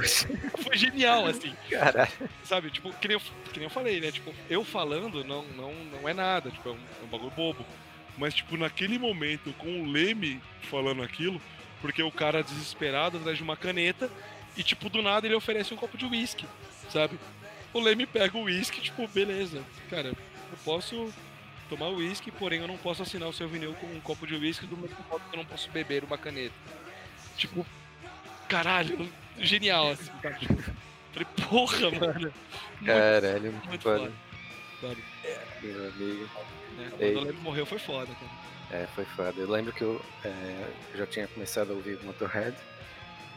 foi genial, assim. Caralho. Sabe, tipo, que nem, eu, que nem eu falei, né? Tipo, eu falando não, não, não é nada, tipo, é um, é um bagulho bobo. Mas, tipo, naquele momento, com o Leme falando aquilo, porque o cara desesperado atrás de uma caneta, e, tipo, do nada ele oferece um copo de uísque, sabe? O Leme pega o uísque, tipo, beleza, cara, eu posso tomar uísque, porém eu não posso assinar o seu vinil com um copo de uísque do mesmo modo que eu não posso beber uma caneta. Tipo, caralho, genial, assim, cara. Tipo, falei, porra, mano. Caralho, Muito, muito foda. foda. Sabe? Meu amigo. Ei. Quando o Leme morreu foi foda, cara. É, foi foda. Eu lembro que eu é, já tinha começado a ouvir Motorhead.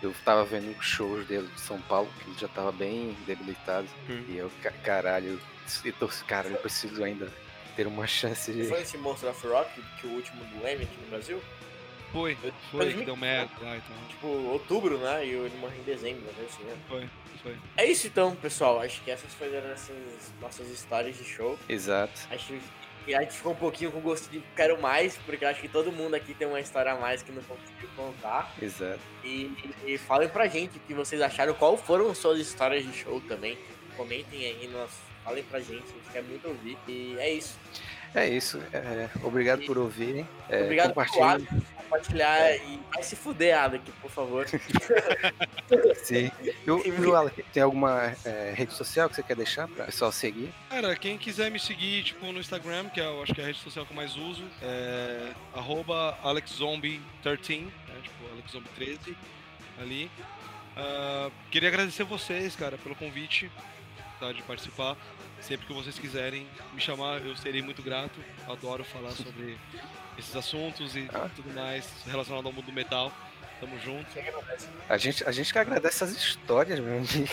Eu tava vendo os shows dele de São Paulo, que ele já tava bem debilitado. Hum. E eu, ca- caralho, eu tô, cara, eu preciso ainda ter uma chance de. Foi esse Monster of Rock, que o último do Leme aqui no Brasil? Foi, Eu- foi que deu merda lá e tal. Tipo, outubro, né? E ele morreu em dezembro, né? Assim, né? Foi, foi. É isso então, pessoal. Acho que essas foram essas nossas histórias de show. Exato. Acho que a gente ficou um pouquinho com gosto de quero mais, porque acho que todo mundo aqui tem uma história a mais que não conseguiu contar. Exato. E, e falem pra gente o que vocês acharam, qual foram suas histórias de show também. Comentem aí, nós, falem pra gente, a gente quer muito ouvir. E é isso. É isso. é, obrigado por ouvirem. É, Obrigado por compartilhar e vai se fuder, Alec, por favor. Sim. E o, e Alec, tem alguma é, rede social que você quer deixar para o pessoal seguir? Cara, quem quiser me seguir, tipo, no Instagram, que eu acho que é a rede social que eu mais uso, é arroba AlexZombie13, né, tipo, AlexZombie13, ali. Ah, queria agradecer vocês, cara, pelo convite, tá, de participar. Sempre que vocês quiserem me chamar, eu serei muito grato. Adoro falar sobre esses assuntos e Ah. tudo mais relacionado ao mundo do metal. Tamo junto. A gente, a gente que agradece as histórias, meu amigo.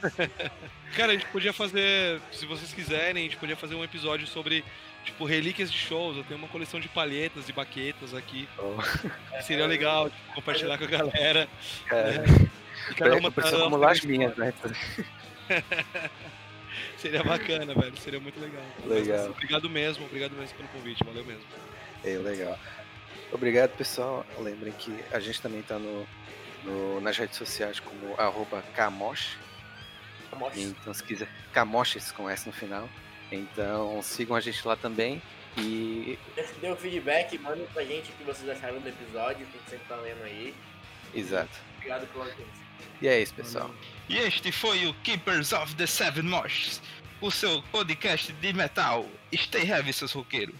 Cara, a gente podia fazer, se vocês quiserem, a gente podia fazer um episódio sobre, tipo, relíquias de shows. Eu tenho uma coleção de palhetas e baquetas aqui. Oh, Seria legal tipo, compartilhar com a galera. cara, E cada uma eu preciso acumular as minhas, né? Seria bacana, velho. Seria muito legal. Legal. Mas, obrigado mesmo, obrigado mesmo pelo convite. Valeu mesmo. É legal. Obrigado, pessoal. Lembrem que a gente também tá no, no- nas redes sociais como arroba Camosh. Então, se quiser, Camoches com S no final. Então, sigam a gente lá também. E, Dê um feedback, mandem pra gente o que vocês acharam do episódio, que a gente sempre tá lendo aí. exato. Obrigado pela audiência. E é isso, pessoal. E este foi o Keepers of the Seven Moshes, o seu podcast de metal. Stay heavy, seus roqueiros.